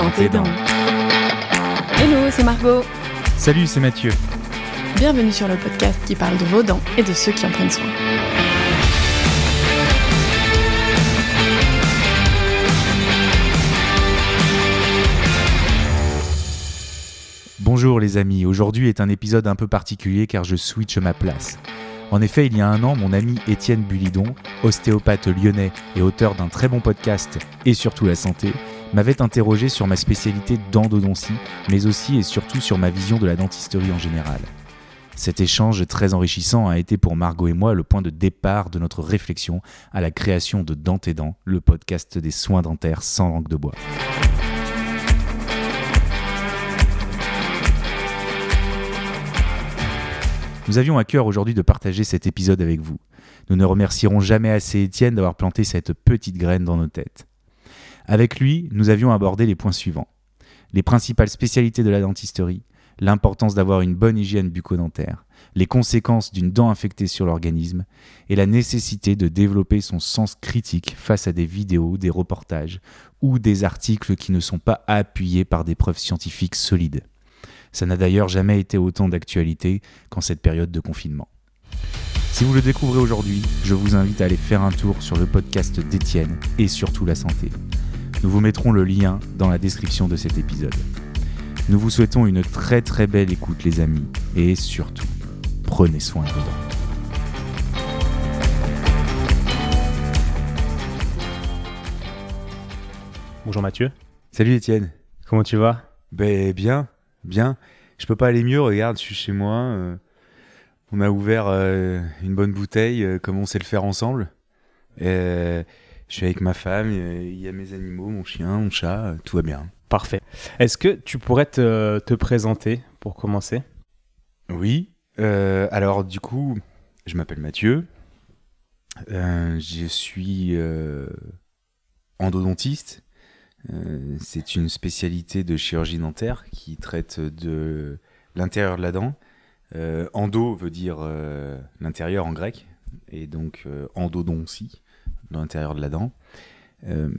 dans tes dents. Hello, c'est Margot. Salut, c'est Mathieu. Bienvenue sur le podcast qui parle de vos dents et de ceux qui en prennent soin. Bonjour les amis, aujourd'hui est un épisode un peu particulier car je switch ma place. En effet, il y a un an, mon ami Étienne Bulidon, ostéopathe lyonnais et auteur d'un très bon podcast et surtout la santé, m'avait interrogé sur ma spécialité d'endodontie, mais aussi et surtout sur ma vision de la dentisterie en général. Cet échange très enrichissant a été pour Margot et moi le point de départ de notre réflexion à la création de Dent et Dents, le podcast des soins dentaires sans langue de bois. Nous avions à cœur aujourd'hui de partager cet épisode avec vous. Nous ne remercierons jamais assez Étienne d'avoir planté cette petite graine dans nos têtes. Avec lui, nous avions abordé les points suivants. Les principales spécialités de la dentisterie, l'importance d'avoir une bonne hygiène bucco-dentaire, les conséquences d'une dent infectée sur l'organisme et la nécessité de développer son sens critique face à des vidéos, des reportages ou des articles qui ne sont pas appuyés par des preuves scientifiques solides. Ça n'a d'ailleurs jamais été autant d'actualité qu'en cette période de confinement. Si vous le découvrez aujourd'hui, je vous invite à aller faire un tour sur le podcast d'Étienne et surtout la santé. Nous vous mettrons le lien dans la description de cet épisode. Nous vous souhaitons une très très belle écoute les amis et surtout, prenez soin de dents. Bonjour Mathieu, Salut Étienne. comment tu vas? Ben bien, bien. Je peux pas aller mieux, regarde, je suis chez moi. euh, on a ouvert euh, une bonne bouteille, euh, comme on sait le faire ensemble. Je suis avec ma femme, il y a mes animaux, mon chien, mon chat, tout va bien. Parfait. Est-ce que tu pourrais te, te présenter pour commencer? Oui, euh, alors du coup, je m'appelle Mathieu. Euh, je suis euh, endodontiste. C'est une spécialité de chirurgie dentaire qui traite de l'intérieur de la dent. Endo veut dire l'intérieur en grec, et donc euh, endodontie, l'intérieur de la dent. Euh,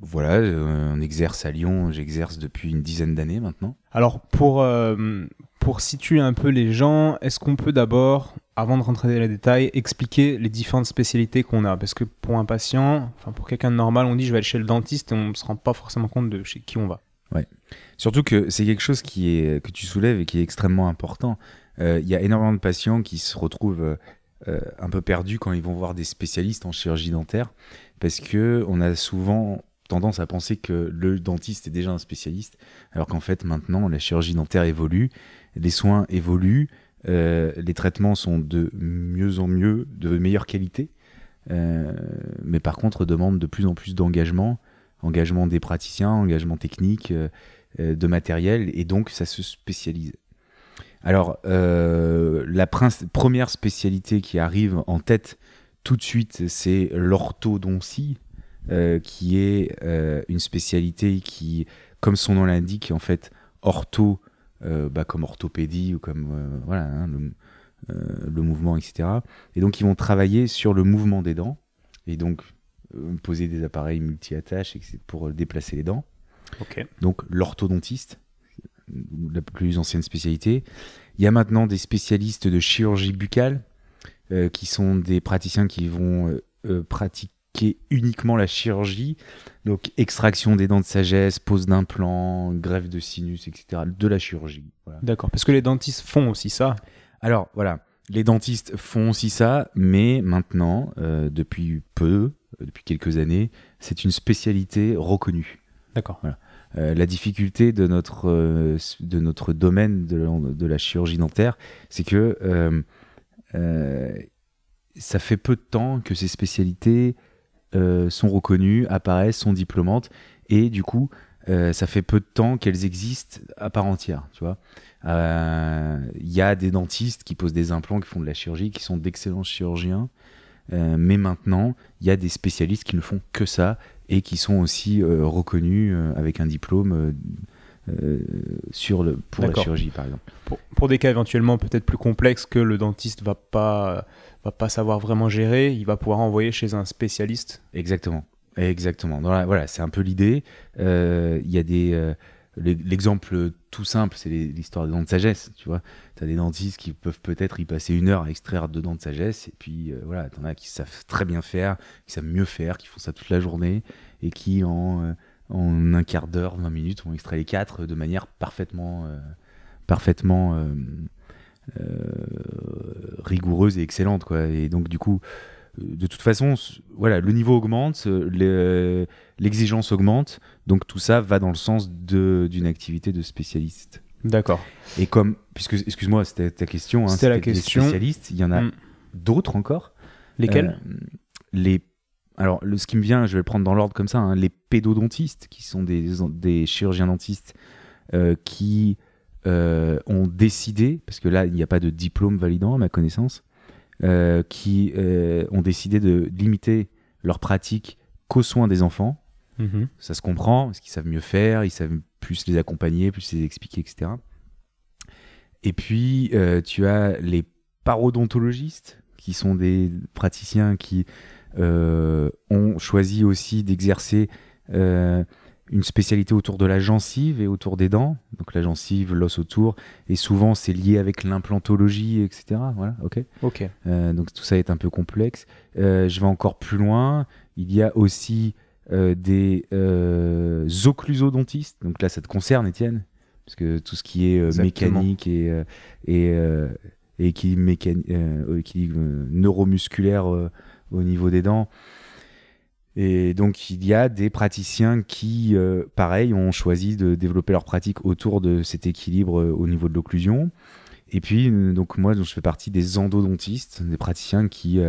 voilà, euh, on exerce à Lyon, j'exerce depuis une dizaine d'années maintenant. Alors pour, euh, pour situer un peu les gens, est-ce qu'on peut d'abord, avant de rentrer dans les détails, expliquer les différentes spécialités qu'on a? Parce que pour un patient, enfin pour quelqu'un de normal, on dit je vais aller chez le dentiste et on ne se rend pas forcément compte de chez qui on va. Surtout que c'est quelque chose qui est, que tu soulèves et qui est extrêmement important. Euh, Il y a énormément de patients qui se retrouvent euh, un peu perdus quand ils vont voir des spécialistes en chirurgie dentaire parce que on a souvent tendance à penser que le dentiste est déjà un spécialiste, alors qu'en fait maintenant la chirurgie dentaire évolue, les soins évoluent, euh, les traitements sont de mieux en mieux, de meilleure qualité, euh, mais par contre demandent de plus en plus d'engagement, engagement des praticiens, engagement technique, de matériel, et donc ça se spécialise. Alors, euh, la première spécialité qui arrive en tête tout de suite, c'est l'orthodontie, euh, qui est euh, une spécialité qui, comme son nom l'indique, en fait, ortho, bah, comme orthopédie ou comme voilà, hein, le, le mouvement, etc. Et donc, ils vont travailler sur le mouvement des dents, et donc poser des appareils multi-attaches etc., pour déplacer les dents donc l'orthodontiste, la plus ancienne spécialité. Il y a maintenant des spécialistes de chirurgie buccale, euh, qui sont des praticiens qui vont euh, euh, pratiquer uniquement la chirurgie, donc extraction des dents de sagesse, pose d'implants, greffe de sinus, etc., de la chirurgie. Voilà. D'accord. Parce que les dentistes font aussi ça. Alors voilà, les dentistes font aussi ça, mais maintenant, euh, depuis peu, depuis quelques années, c'est une spécialité reconnue. D'accord. Euh, la difficulté de notre, euh, de domaine de la, chirurgie dentaire, c'est que euh, ça fait peu de temps que ces spécialités sont reconnues, apparaissent, sont diplômantes, et du coup, ça fait peu de temps qu'elles existent à part entière. Tu vois, il y a des dentistes qui posent des implants, qui font de la chirurgie, qui sont d'excellents chirurgiens, mais maintenant, il y a des spécialistes qui ne font que ça et qui sont aussi euh, reconnus euh, avec un diplôme euh, sur le, pour la chirurgie, par exemple. Pour, pour des cas éventuellement peut-être plus complexes que le dentiste va pas va pas savoir vraiment gérer, il va pouvoir envoyer chez un spécialiste? Exactement. Exactement. Dans la- voilà, c'est un peu l'idée. Euh, Il y a des. L'e- L'exemple tout simple, c'est l'histoire des dents de sagesse. Tu vois, tu as des dentistes qui peuvent peut-être y passer une heure à extraire deux dents de sagesse, et puis euh, voilà, t'en as qui savent très bien faire, qui savent mieux faire, qui font ça toute la journée, et qui en, euh, en un quart d'heure, 20 minutes, vont extraire les quatre de manière parfaitement, euh, parfaitement rigoureuse et excellente, quoi. Et donc du coup, de toute façon, voilà, le niveau augmente, euh, le- l'exigence augmente, donc tout ça va dans le sens d'une activité de spécialiste. D'accord. Et comme, puisque, excuse-moi, c'était ta question, hein, C'était la question. spécialistes, il y en a Mm. d'autres encore. Lesquels? Euh, Les, alors, le, ce qui me vient, je vais le prendre dans l'ordre comme ça, hein, les pédodontistes, qui sont des, des chirurgiens dentistes euh, qui euh, ont décidé, parce que là, il n'y a pas de diplôme validant à ma connaissance, euh, qui euh, ont décidé de limiter leur pratique qu'aux soins des enfants. Mhm. Ça se comprend, parce qu'ils savent mieux faire, ils savent plus les accompagner, plus les expliquer, etc. Et puis, euh, tu as les parodontologistes, qui sont des praticiens qui euh, ont choisi aussi d'exercer euh, une spécialité autour de la gencive et autour des dents. Donc la gencive, l'os autour, et souvent c'est lié avec l'implantologie, etc. Voilà, ok. Ok. Euh, donc tout ça est un peu complexe. Euh, je vais encore plus loin. Il y a aussi euh, des occlusodontistes. Donc là, ça te concerne, Étienne, parce que tout ce qui est mécanique et, et, et équilibre, mécani- euh, équilibre, neuromusculaire au niveau des dents. Et donc il y a des praticiens qui, euh, pareil, ont choisi de développer leur pratique autour de cet équilibre euh, au niveau de l'occlusion. Et puis, euh, donc moi, je fais partie des endodontistes, des praticiens qui,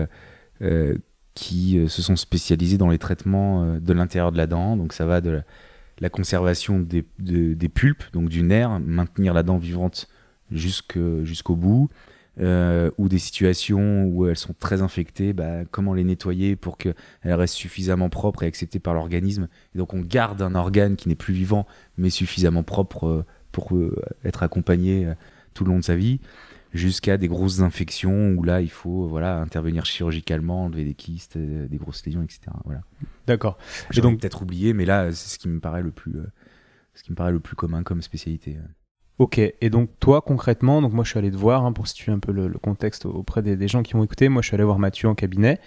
qui se sont spécialisés dans les traitements de l'intérieur de la dent. Donc ça va de la, conservation des, de- des pulpes, donc du nerf, maintenir la dent vivante jusqu'au bout, euh, ou des situations où elles sont très infectées, bah, comment les nettoyer pour qu'elles restent suffisamment propres et acceptées par l'organisme. Et donc on garde un organe qui n'est plus vivant, mais suffisamment propre euh, pour euh, être accompagné euh, tout le long de sa vie, jusqu'à des grosses infections où là il faut voilà intervenir chirurgicalement, enlever des kystes, des grosses lésions, etc. Voilà. D'accord. J'ai donc- peut-être oublié, mais là c'est ce qui me paraît le plus, ce qui me paraît le plus commun comme spécialité. Ok, et donc toi concrètement, donc moi je suis allé te voir hein, pour situer un peu le, contexte auprès des, gens qui m'ont écouté. Moi je suis allé voir Mathieu en cabinet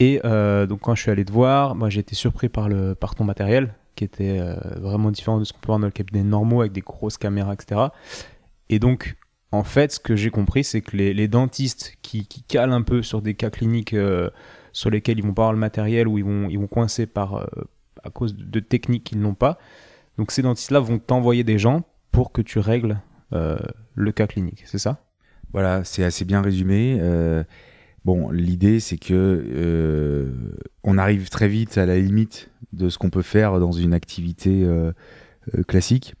et euh, donc quand je suis allé te voir, moi j'ai été surpris par le par ton matériel qui était euh, vraiment différent de ce qu'on peut voir dans le cabinet normaux avec des grosses caméras, etc. Et donc en fait, ce que j'ai compris, c'est que les, les dentistes qui, qui calent un peu sur des cas cliniques euh, sur lesquels ils vont pas avoir le matériel ou ils vont ils vont coincer par euh, à cause de, de techniques qu'ils n'ont pas. Donc ces dentistes-là vont t'envoyer des gens pour que tu règles euh, le cas clinique, c'est ça? Voilà, c'est assez bien résumé. Euh, bon, l'idée c'est que euh, on arrive très vite à la limite de ce qu'on peut faire dans une activité classique.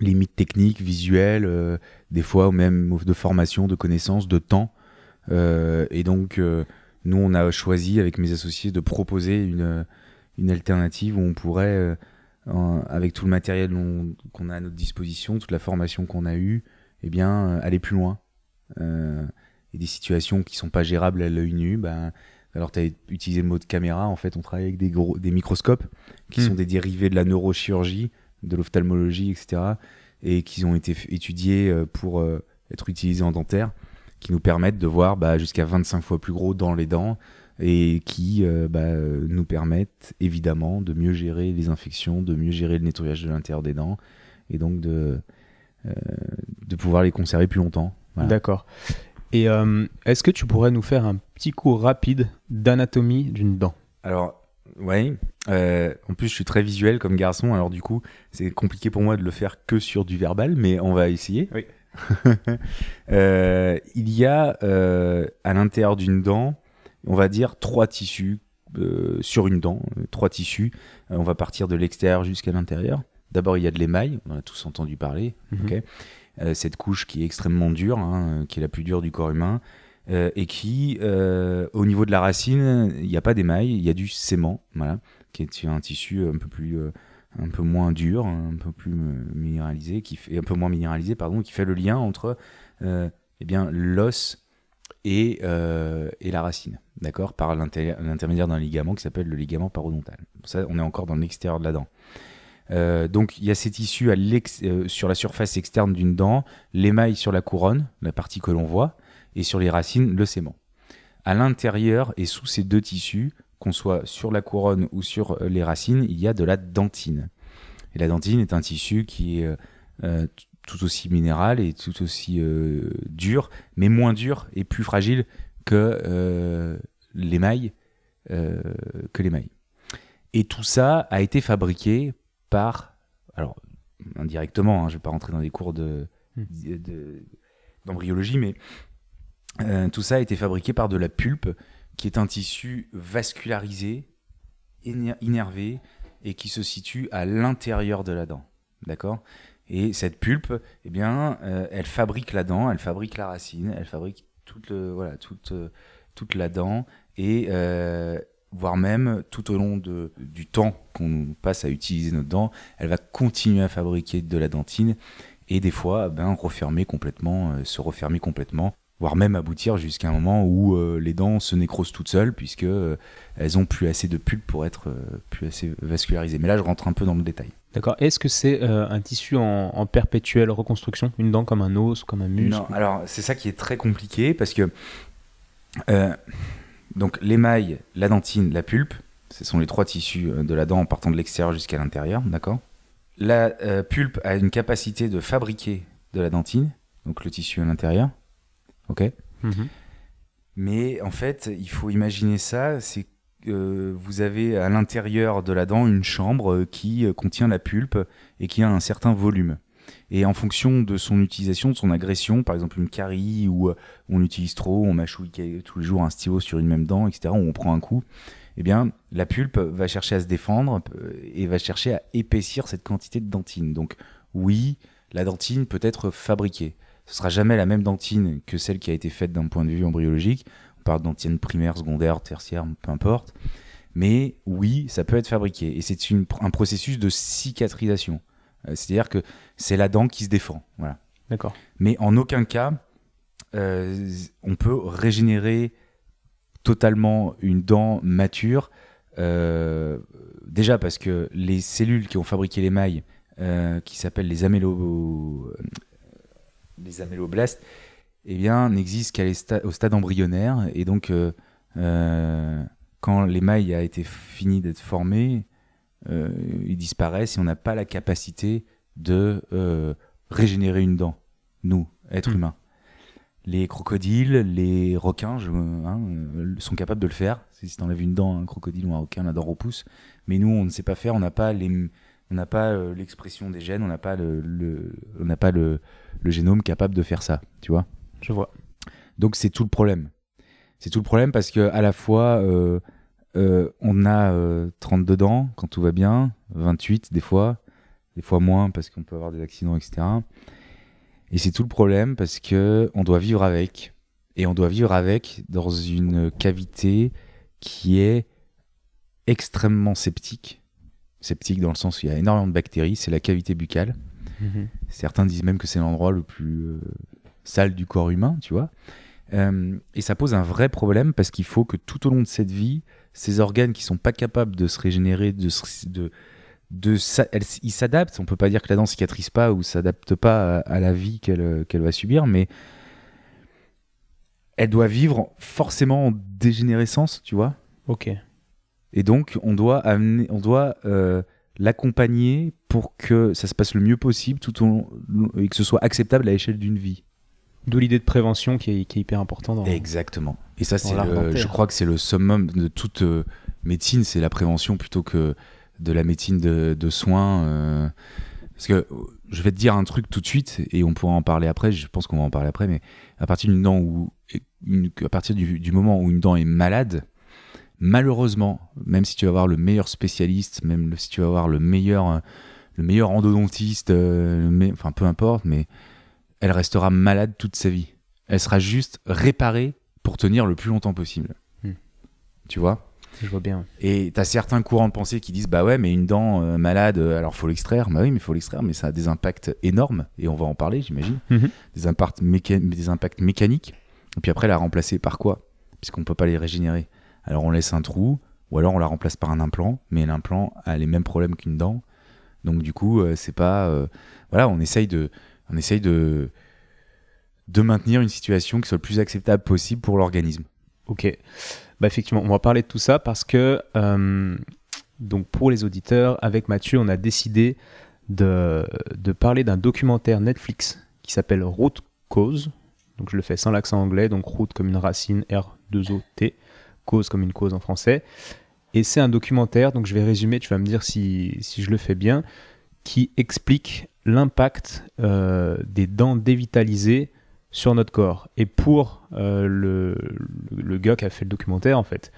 Limite technique, visuelle, des fois même de formation, de connaissances, de temps. Et donc, nous, on a choisi avec mes associés de proposer une alternative où on pourrait, euh, avec tout le matériel qu'on a à notre disposition, toute la formation qu'on a eue, eh bien, euh, aller plus loin. Euh, et des situations qui sont pas gérables à l'œil nu, ben, alors tu as utilisé le mot de caméra, en fait, on travaille avec des, gros, des microscopes qui Hmm. sont des dérivés de la neurochirurgie, de l'ophtalmologie, etc. Et qui ont été étudiés pour être utilisés en dentaire, qui nous permettent de voir bah, jusqu'à 25 fois plus gros dans les dents et qui euh, bah, euh, nous permettent évidemment de mieux gérer les infections, de mieux gérer le nettoyage de l'intérieur des dents et donc de, euh, de pouvoir les conserver plus longtemps. Voilà. D'accord. Et euh, est-ce que tu pourrais nous faire un petit cours rapide d'anatomie d'une dent? Alors, euh, en plus, je suis très visuel comme garçon, alors du coup, c'est compliqué pour moi de le faire que sur du verbal, mais on va essayer. Oui. Il y a à l'intérieur d'une dent, on va dire trois tissus euh, sur une dent, euh, trois tissus. Euh, on va partir de l'extérieur jusqu'à l'intérieur. D'abord, il y a de l'émail, on en a tous entendu parler. Mhm. cette couche qui est extrêmement dure, hein, qui est la plus dure du corps humain, et qui, au niveau de la racine, il n'y a pas d'émail, il y a du sément, voilà, qui est un tissu un peu plus, un peu moins dur, un peu plus minéralisé, qui fait un peu moins minéralisé, pardon, qui fait le lien entre, euh, eh bien, l'os et, euh, et la racine, d'accord, par l'inter- l'intermédiaire d'un ligament qui s'appelle le ligament parodontal. Ça, on est encore dans l'extérieur de la dent. Euh, donc il y a ces tissus à euh, sur la surface externe d'une dent, l'émail sur la couronne, la partie que l'on voit, et sur les racines, le sément. À l'intérieur et sous ces deux tissus, qu'on soit sur la couronne ou sur euh, les racines, il y a de la dentine. Et la dentine est un tissu qui est euh, euh, tout aussi minéral et tout aussi euh, dur, mais moins dur et plus fragile que euh, l'émail, euh, que l'émail. Et tout ça a été fabriqué par, alors indirectement, hein, je ne vais pas rentrer dans des cours de, Hmm. de- d'embryologie, mais tout ça a été fabriqué par de la pulpe, qui est un tissu vascularisé, éner- innervé, et qui se situe à l'intérieur de la dent. D'accord? Et cette pulpe, eh bien, euh, elle fabrique la dent, elle fabrique la racine, elle fabrique toute, le, voilà, toute, euh, toute la dent, et euh, voire même tout au long de, du temps qu'on passe à utiliser notre dent, elle va continuer à fabriquer de la dentine, et des fois, ben, refermer complètement, se refermer complètement, voire même aboutir jusqu'à un moment où les dents se nécrosent toutes seules, puisque euh, elles ont plus assez de pulpe pour être plus assez vascularisées. Mais là, je rentre un peu dans le détail. D'accord. Est-ce que c'est euh, un tissu en, en perpétuelle reconstruction? Une dent comme un os comme un muscle? Non, alors c'est ça qui est très compliqué parce que euh, donc l'émail, la dentine, la pulpe, ce sont les trois tissus euh, de la dent en partant de l'extérieur jusqu'à l'intérieur, d'accord? La euh, pulpe a une capacité de fabriquer de la dentine, donc le tissu à l'intérieur, ok? Mhm. Mais en fait, il faut imaginer ça, c'est vous avez à l'intérieur de la dent une chambre euh, qui euh, contient la pulpe et qui a un certain volume. Et en fonction de son utilisation, de son agression, par exemple une carie où euh, on utilise trop, on mâchouille tous les jours un stylo sur une même dent, etc., où on prend un coup, eh bien, la pulpe va chercher à se défendre euh, et va chercher à épaissir cette quantité de dentine. Donc, oui, la dentine peut être fabriquée. Ce sera jamais la même dentine que celle qui a été faite d'un point de vue embryologique. On parle de dentine primaire, secondaire, tertiaire, peu importe. Mais oui, ça peut être fabriqué. Et c'est un processus de cicatrisation. Euh, C'est-à-dire que c'est la dent qui se défend. Voilà. D'accord. Mais en aucun cas, euh, on peut régénérer totalement une dent mature. euh, déjà parce que les cellules qui ont fabriqué l'émail, euh, qui s'appellent les, amélo... les améloblastes, eh bien, n'existent qu'à les sta- au stade embryonnaire. Et donc, euh, euh, quand l'émail a été fini d'être formé, euh, ils disparaissent et on n'a pas la capacité de euh, régénérer une dent, nous, êtres Mm. humains. Les crocodiles, les requins je, hein, sont capables de le faire. Si tu enlèves une dent un crocodile ou un requin, la dent repousse. Mais nous, on ne sait pas faire. On n'a pas les, on n'a pas l'expression des gènes. On n'a pas le, le- on n'a pas le, le génome capable de faire ça. Tu vois. Je vois. Donc c'est tout le problème. C'est tout le problème parce que à la fois euh, euh, on a euh, 32 dents quand tout va bien, 28 des fois, des fois moins parce qu'on peut avoir des accidents, etc. Et c'est tout le problème parce que on doit vivre avec et on doit vivre avec dans une cavité qui est extrêmement sceptique. Sceptique dans le sens où il y a énormément de bactéries, c'est la cavité buccale. Mhm. Certains disent même que c'est l'endroit le plus euh, sale du corps humain, tu vois. Euh, et ça pose un vrai problème parce qu'il faut que tout au long de cette vie, ces organes qui sont pas capables de se régénérer, de, se- de, de elles- ils s'adaptent. On peut pas dire que la dent cicatrise pas ou s'adapte pas à, à la vie qu'elle qu'elle va subir, mais elle doit vivre forcément en dégénérescence, tu vois. Ok. Et donc, on doit, amener, on doit euh, l'accompagner pour que ça se passe le mieux possible tout au long, et que ce soit acceptable à l'échelle d'une vie. D'où l'idée de prévention qui est, qui est hyper important dans. Exactement. Et ça, c'est je crois que c'est le summum de toute euh, médecine, c'est la prévention plutôt que de la médecine de, de soins. euh, parce que je vais te dire un truc tout de suite et on pourra en parler après. Je pense qu'on va en parler après, mais à partir d'une dent où, une- à partir du, du moment où une dent est malade, malheureusement, même si tu vas avoir le meilleur spécialiste, même si tu vas avoir le meilleur, le meilleur endodontiste, euh, enfin peu importe, mais elle restera malade toute sa vie. Elle sera juste réparée pour tenir le plus longtemps possible. Hmm. Tu vois? Je vois bien. Et t'as certains courants de pensée qui disent bah ouais, mais une dent euh, malade, euh, alors faut l'extraire. Bah oui, mais faut l'extraire, mais ça a des impacts énormes et on va en parler, j'imagine. Mhm. Des impacts méca- des impacts mécaniques Et puis après, la remplacer par quoi? Puisqu'on ne peut pas les régénérer. Alors on laisse un trou, ou alors on la remplace par un implant, mais l'implant a les mêmes problèmes qu'une dent. Donc du coup, euh, c'est pas... euh, voilà, on essaye de... On essaye de maintenir une situation qui soit le plus acceptable possible pour l'organisme. Ok. Bah effectivement, on va parler de tout ça parce que euh, donc pour les auditeurs, avec Mathieu, on a décidé de, de parler d'un documentaire Netflix qui s'appelle Route Cause. Donc je le fais sans l'accent anglais, donc route comme une racine R2OT, cause comme une cause en français. Et c'est un documentaire, donc je vais résumer, tu vas me dire si, si je le fais bien, qui explique l'impact euh, des dents dévitalisées sur notre corps. Et pour euh, le, gars qui a fait le documentaire, en fait,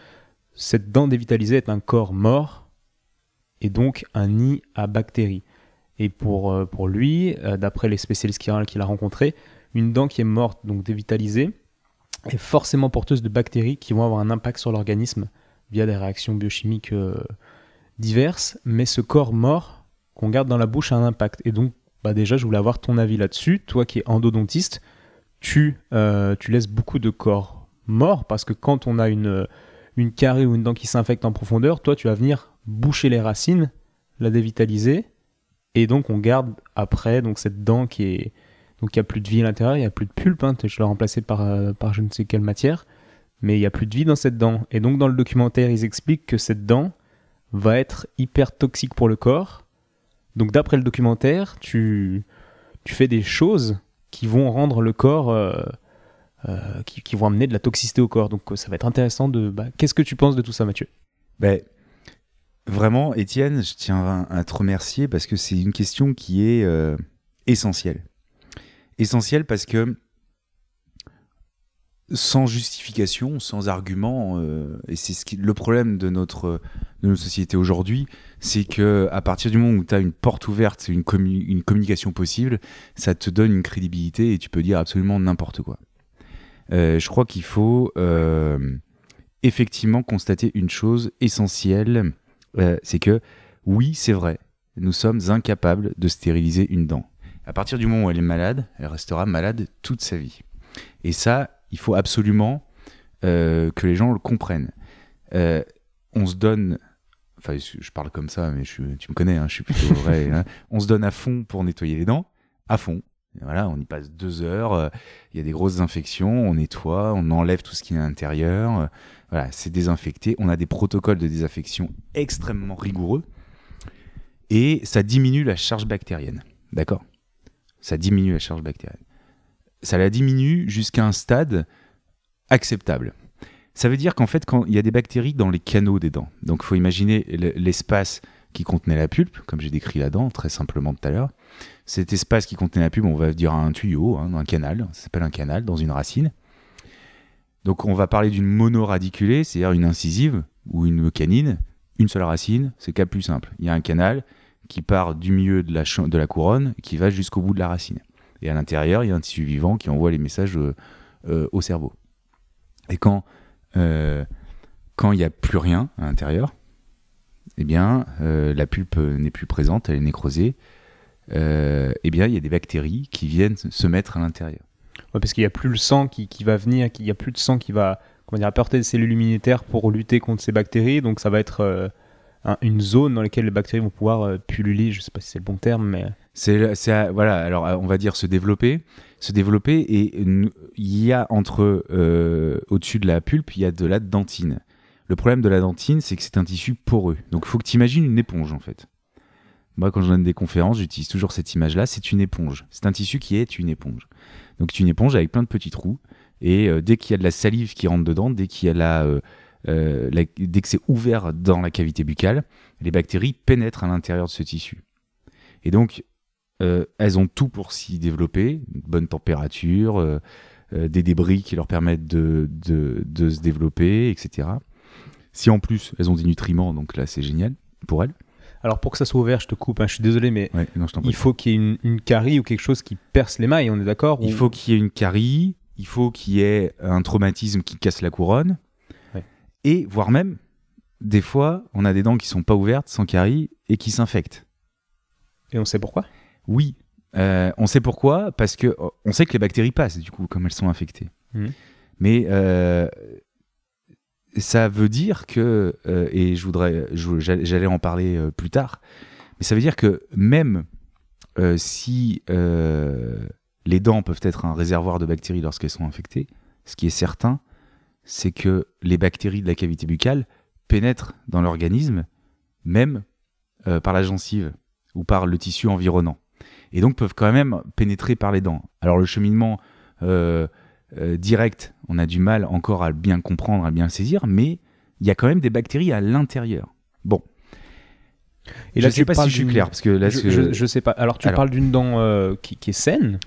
cette dent dévitalisée est un corps mort et donc un nid à bactéries. Et pour, euh, pour lui, d'après les spécialistes qu'il a, qu'il a rencontrés, une dent qui est morte, donc dévitalisée, est forcément porteuse de bactéries qui vont avoir un impact sur l'organisme via des réactions biochimiques diverses. Mais ce corps mort qu'on garde dans la bouche un impact. Et donc, bah déjà, je voulais avoir ton avis là-dessus. Toi qui es endodontiste, tu, euh, tu laisses beaucoup de corps morts parce que quand on a une, une carie ou une dent qui s'infecte en profondeur, toi, tu vas venir boucher les racines, la dévitaliser, et donc on garde après donc cette dent qui est donc il n'y a plus de vie à l'intérieur, il n'y a plus de pulpe, hein, je l'ai remplacé par, euh, par je ne sais quelle matière, mais il n'y a plus de vie dans cette dent. Et donc dans le documentaire, ils expliquent que cette dent va être hyper toxique pour le corps. Donc d'après le documentaire, tu, fais des choses qui vont rendre le corps, euh, euh, qui, vont amener de la toxicité au corps. Donc ça va être intéressant de... Bah, Qu'est-ce que tu penses de tout ça, Mathieu? Ben, vraiment, Étienne, je tiens à, à te remercier parce que c'est une question qui est euh, essentielle. Essentielle parce que sans justification, sans argument, euh, et c'est ce qui, le problème de notre, de notre société aujourd'hui, c'est que à partir du moment où tu as une porte ouverte, une, commu- une communication possible, ça te donne une crédibilité et tu peux dire absolument n'importe quoi. Euh, je crois qu'il faut euh, effectivement constater une chose essentielle, euh, c'est que oui, c'est vrai, nous sommes incapables de stériliser une dent. À partir du moment où elle est malade, elle restera malade toute sa vie. Et ça, il faut absolument euh, que les gens le comprennent. Euh, on se donne, enfin, je parle comme ça, mais je, tu me connais, hein, je suis plutôt vrai. hein. On se donne à fond pour nettoyer les dents, à fond. Voilà, on y passe deux heures. euh, Il y a des grosses infections, on nettoie, on enlève tout ce qui est à l'intérieur. voilà, c'est désinfecté. On a des protocoles de désinfection extrêmement rigoureux et ça diminue la charge bactérienne. D'accord? Ça diminue la charge bactérienne. Ça la diminue jusqu'à un stade acceptable. Ça veut dire qu'en fait, quand il y a des bactéries dans les canaux des dents, donc il faut imaginer l'espace qui contenait la pulpe, comme j'ai décrit la dent très simplement tout à l'heure. Cet espace qui contenait la pulpe, on va dire un tuyau, hein, un canal, ça s'appelle un canal dans une racine. Donc on va parler d'une monoradiculée, c'est-à-dire une incisive ou une canine, une seule racine, c'est le cas plus simple. Il y a un canal qui part du milieu de la, de la couronne qui va jusqu'au bout de la racine. Et à l'intérieur, il y a un tissu vivant qui envoie les messages euh, euh, au cerveau. Et quand euh, quand il n'y a plus rien à l'intérieur, eh bien, la pulpe n'est plus présente, elle est nécrosée. Eh bien, il y a des bactéries qui viennent se mettre à l'intérieur. Parce qu'il n'y a plus le sang qui, qui va venir, qu'il n'y a plus de sang qui va comment dire, apporter des cellules immunitaires pour lutter contre ces bactéries. Donc ça va être un- une zone dans laquelle les bactéries vont pouvoir euh, pulluler. Je ne sais pas si c'est le bon terme, mais C'est, c'est voilà, alors euh, on va dire se développer, se développer, et il y a entre euh, au-dessus de la pulpe, il y a de la dentine. Le problème de la dentine, c'est que c'est un tissu poreux. Donc il faut que tu imagines une éponge en fait. Moi, quand je donne des conférences, j'utilise toujours cette image-là. C'est une éponge. C'est un tissu qui est une éponge. Donc c'est une éponge avec plein de petits trous. Et euh, dès qu'il y a de la salive qui rentre dedans, dès qu'il y a la, euh, euh, la- dès que c'est ouvert dans la cavité buccale, les bactéries pénètrent à l'intérieur de ce tissu. Et donc euh, elles ont tout pour s'y développer, une bonne température, euh, des débris qui leur permettent de, de, de se développer, etc. Si en plus elles ont des nutriments, donc là c'est génial pour elles. alors pour que ça soit ouvert, je te coupe. hein, je suis désolé, mais Ouais, non, il faut qu'il y ait une, une carie ou quelque chose qui perce les mailles. On est d'accord Il Ou- faut qu'il y ait une carie, il faut qu'il y ait un traumatisme qui casse la couronne. Et voire même, des fois, on a des dents qui sont pas ouvertes, sans carie, et qui s'infectent. Et on sait pourquoi? Oui, euh, on sait pourquoi, parce que euh, on sait que les bactéries passent, du coup, comme elles sont infectées. Mhm. Mais euh, ça veut dire que, euh, et je voudrais, j'allais en parler plus tard, mais ça veut dire que même si les dents peuvent être un réservoir de bactéries lorsqu'elles sont infectées, ce qui est certain, c'est que les bactéries de la cavité buccale pénètrent dans l'organisme, même euh, par la gencive ou par le tissu environnant. Et donc peuvent quand même pénétrer par les dents. Alors le cheminement euh, euh, direct, on a du mal encore à le bien comprendre, à le bien saisir, mais il y a quand même des bactéries à l'intérieur. Bon, Et je là, sais pas si je suis clair, parce que là, je, je sais pas. Alors, tu Alors- parles d'une dent euh, qui, qui est saine,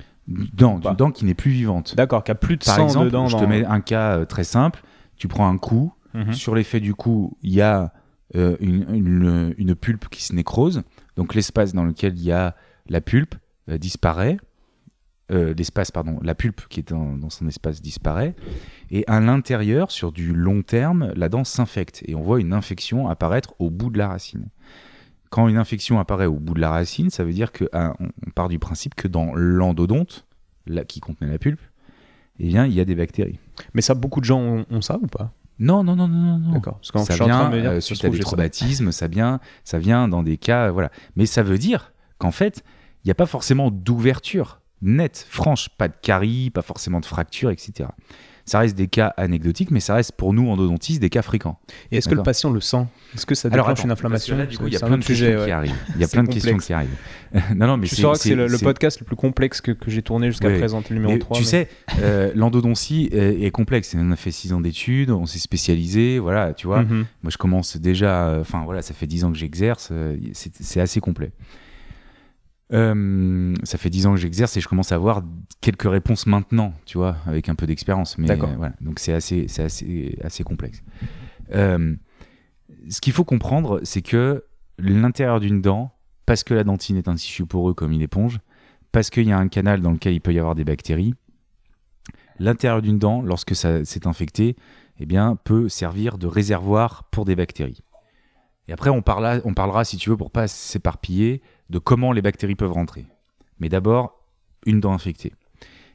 dent, Bah. d'une dent qui n'est plus vivante. d'accord, qui a plus de Par sang exemple, dedans. je te mets un cas euh, très simple. Tu prends un coup. Mhm. Sur l'effet du coup, il y a euh, une, une- une pulpe qui se nécrose. Donc l'espace dans lequel il y a la pulpe euh, disparaît. Euh, l'espace, pardon, la pulpe qui est dans, dans son espace disparaît. Et à l'intérieur, sur du long terme, la dent s'infecte. Et on voit une infection apparaître au bout de la racine. Quand une infection apparaît au bout de la racine, ça veut dire que ah, on part du principe que dans l'endodonte, là, qui contenait la pulpe, eh bien, il y a des bactéries. Mais ça, beaucoup de gens ont, ont ça ou pas? Non, non, non, non, non. D'accord. Parce que Ça vient dire, euh, suite à des traumatismes, ça vient, ça vient dans des cas, euh, voilà. Mais ça veut dire qu'en fait, il n'y a pas forcément d'ouverture nette, franche, pas de carie, pas forcément de fracture, etc. Ça reste des cas anecdotiques, mais ça reste pour nous endodontistes des cas fréquents. Et est-ce que le patient le sent? Est-ce que ça déclenche attends, une inflammation là, du coup, il y a plein de autre questions sujet, qui arrivent. Il y a plein de questions qui arrivent. non, non, mais Tu sauras que c'est le, podcast le plus complexe que, que j'ai tourné jusqu'à Ouais. présent, le numéro Mais 3. tu mais- sais, euh, l'endodontie est, est complexe. On a fait six ans d'études, on s'est spécialisé, voilà, tu vois. Mhm. Moi, je commence déjà, euh, enfin voilà, ça fait 10 ans que j'exerce, euh, c'est assez complet. Euh, ça fait 10 ans que j'exerce et je commence à avoir quelques réponses maintenant, tu vois, avec un peu d'expérience. Mais D'accord. voilà, donc c'est assez, c'est assez, assez complexe. Euh, ce qu'il faut comprendre, c'est que l'intérieur d'une dent, parce que la dentine est un tissu poreux comme une éponge, parce qu'il y a un canal dans lequel il peut y avoir des bactéries, l'intérieur d'une dent, lorsque ça s'est infecté, eh bien, peut servir de réservoir pour des bactéries. Et après, on, parla- on parlera, si tu veux, pour pas s'éparpiller, de comment les bactéries peuvent rentrer. Mais d'abord, une dent infectée.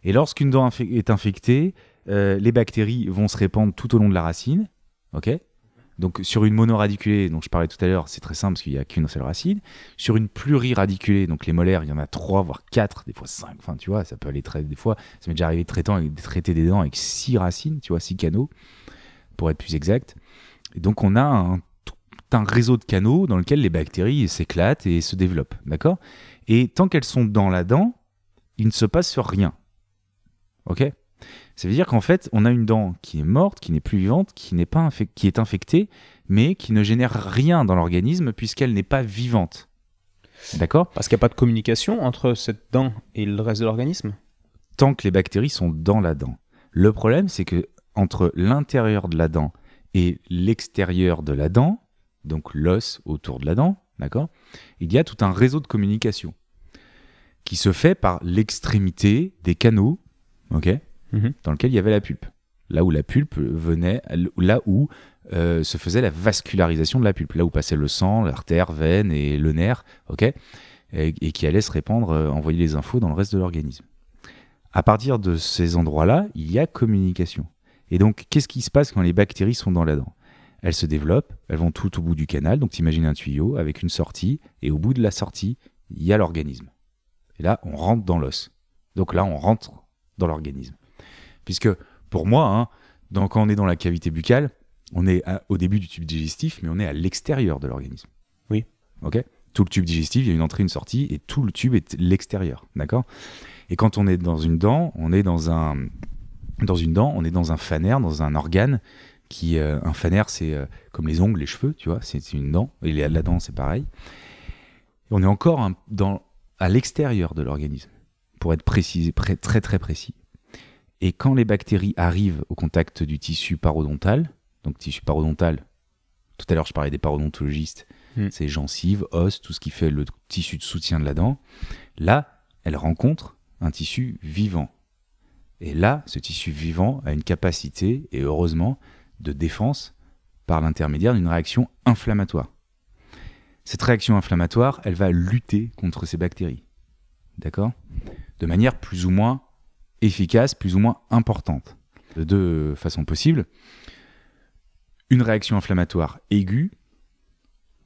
Et lorsqu'une dent est infectée, euh, les bactéries vont se répandre tout au long de la racine. Ok? Donc sur une monoradiculée, dont je parlais tout à l'heure, c'est très simple parce qu'il n'y a qu'une seule racine. Sur une pluriradiculée, donc les molaires, il y en a trois, voire quatre, des fois cinq. Enfin, tu vois, ça peut aller très. Des fois, ça m'est déjà arrivé de traiter, des dents avec six racines, tu vois, six canaux, pour être plus exact. Donc on a un, un réseau de canaux dans lequel les bactéries s'éclatent et se développent, d'accord? Et tant qu'elles sont dans la dent, il ne se passe rien. Ok? Ça veut dire qu'en fait, on a une dent qui est morte, qui n'est plus vivante, qui, n'est pas qui est infectée, mais qui ne génère rien dans l'organisme puisqu'elle n'est pas vivante. D'accord? Parce qu'il n'y a pas de communication entre cette dent et le reste de l'organisme? Tant que les bactéries sont dans la dent. Le problème, c'est que entre l'intérieur de la dent et l'extérieur de la dent, donc l'os autour de la dent, d'accord? Il y a tout un réseau de communication qui se fait par l'extrémité des canaux, ok? Mhm. Dans lequel il y avait la pulpe. Là où la pulpe venait, là où euh, se faisait la vascularisation de la pulpe, là où passait le sang, l'artère, veine et le nerf, ok? Et, et qui allait se répandre, euh, envoyer les infos dans le reste de l'organisme. À partir de ces endroits-là, il y a communication. Et donc, qu'est-ce qui se passe quand les bactéries sont dans la dent? Elles se développent, elles vont tout au bout du canal, donc t'imagines un tuyau avec une sortie, et au bout de la sortie, il y a l'organisme. Et là, on rentre dans l'os. Donc là, on rentre dans l'organisme. Puisque, pour moi, hein, quand on est dans la cavité buccale, on est à- au début du tube digestif, mais on est à l'extérieur de l'organisme. Oui. Ok? Tout le tube digestif, il y a une entrée, une sortie, et tout le tube est l'extérieur. D'accord? Et quand on est dans une dent, on est dans un dans une dent, on est dans un fanère, dans un organe qui euh, un fanère, c'est euh, comme les ongles, les cheveux, tu vois, c'est une dent. Et la la dent, c'est pareil. On est encore un- dans à l'extérieur de l'organisme, pour être précis, pré- très très précis. Et quand les bactéries arrivent au contact du tissu parodontal, donc tissu parodontal, tout à l'heure je parlais des parodontologistes, Hmm. c'est gencives, os, tout ce qui fait le tissu de soutien de la dent. Là, elles rencontrent un tissu vivant. Et là, ce tissu vivant a une capacité, et heureusement, de défense par l'intermédiaire d'une réaction inflammatoire. Cette réaction inflammatoire, elle va lutter contre ces bactéries. D'accord? De manière plus ou moins efficace, plus ou moins importante. de deux façons possibles. Une réaction inflammatoire aiguë,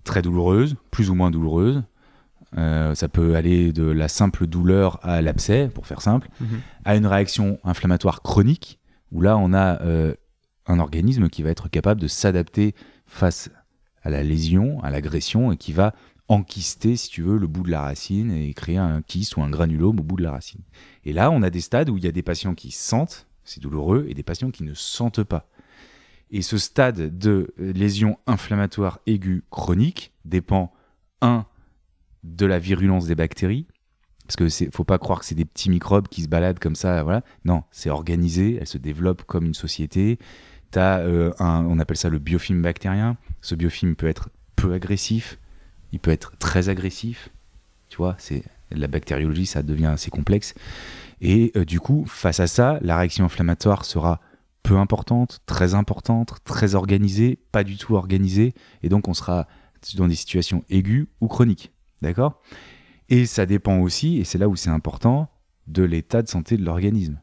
très douloureuse, plus ou moins douloureuse. Euh, ça peut aller de la simple douleur à l'abcès, pour faire simple, Mhm. à une réaction inflammatoire chronique, où là on a euh, un organisme qui va être capable de s'adapter face à la lésion, à l'agression, et qui va enquister, si tu veux, le bout de la racine et créer un kyste ou un granulome au bout de la racine. Et là, on a des stades où il y a des patients qui sentent, c'est douloureux, et des patients qui ne sentent pas. Et ce stade de lésion inflammatoire aiguë chronique dépend, un, de la virulence des bactéries, parce que c'est faut pas croire que c'est des petits microbes qui se baladent comme ça, voilà. Non, c'est organisé, elle se développe comme une société. T'as euh, un, on appelle ça le biofilm bactérien. Ce biofilm peut être peu agressif, il peut être très agressif. Tu vois, c'est la bactériologie, ça devient assez complexe. Et euh, du coup, face à ça, la réaction inflammatoire sera peu importante, très importante, très organisée, pas du tout organisée, et donc on sera dans des situations aiguës ou chroniques. D'accord? Et ça dépend aussi, et c'est là où c'est important, de l'état de santé de l'organisme.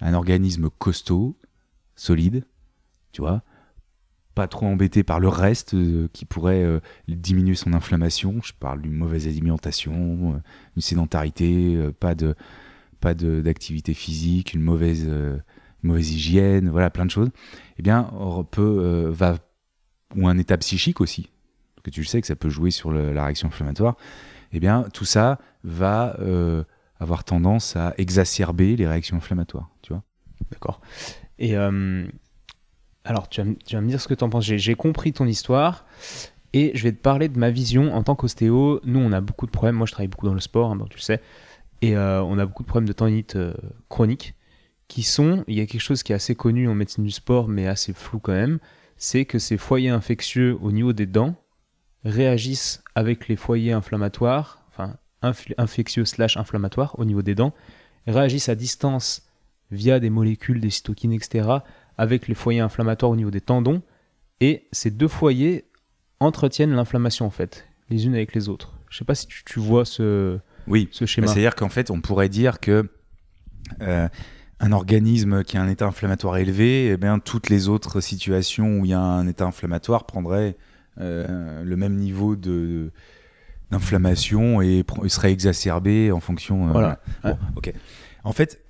Un organisme costaud, solide, tu vois, pas trop embêté par le reste euh, qui pourrait euh, diminuer son inflammation. Je parle d'une mauvaise alimentation, euh, une sédentarité, euh, pas de pas d'activité physique, une mauvaise mauvaise hygiène, voilà, plein de choses. Eh bien, on peut va ou un état psychique aussi, que tu le sais que ça peut jouer sur la réaction inflammatoire. Eh bien, tout ça va avoir tendance à exacerber les réactions inflammatoires, tu vois. D'accord. Et alors, tu vas, me- dire ce que tu en penses. J'ai- compris ton histoire et je vais te parler de ma vision en tant qu'ostéo. Nous, on a beaucoup de problèmes. Moi, je travaille beaucoup dans le sport, hein, tu le sais. Et euh, on a beaucoup de problèmes de tendinite euh, chronique qui sont, il y a quelque chose qui est assez connu en médecine du sport, mais assez flou quand même, c'est que ces foyers infectieux au niveau des dents réagissent avec les foyers inflammatoires, enfin inf- infectieux slash inflammatoires au niveau des dents, réagissent à distance via des molécules, des cytokines, etc., avec les foyers inflammatoires au niveau des tendons. Et ces deux foyers entretiennent l'inflammation, en fait, les unes avec les autres. Je sais pas si tu, tu vois ce, Oui, ce schéma. C'est-à-dire qu'en fait, on pourrait dire que euh, un organisme qui a un état inflammatoire élevé, eh bien, toutes les autres situations où il y a un état inflammatoire prendraient euh, le même niveau de d'inflammation et pr- serait exacerbé en fonction. euh, Voilà. Bon, ok. En fait,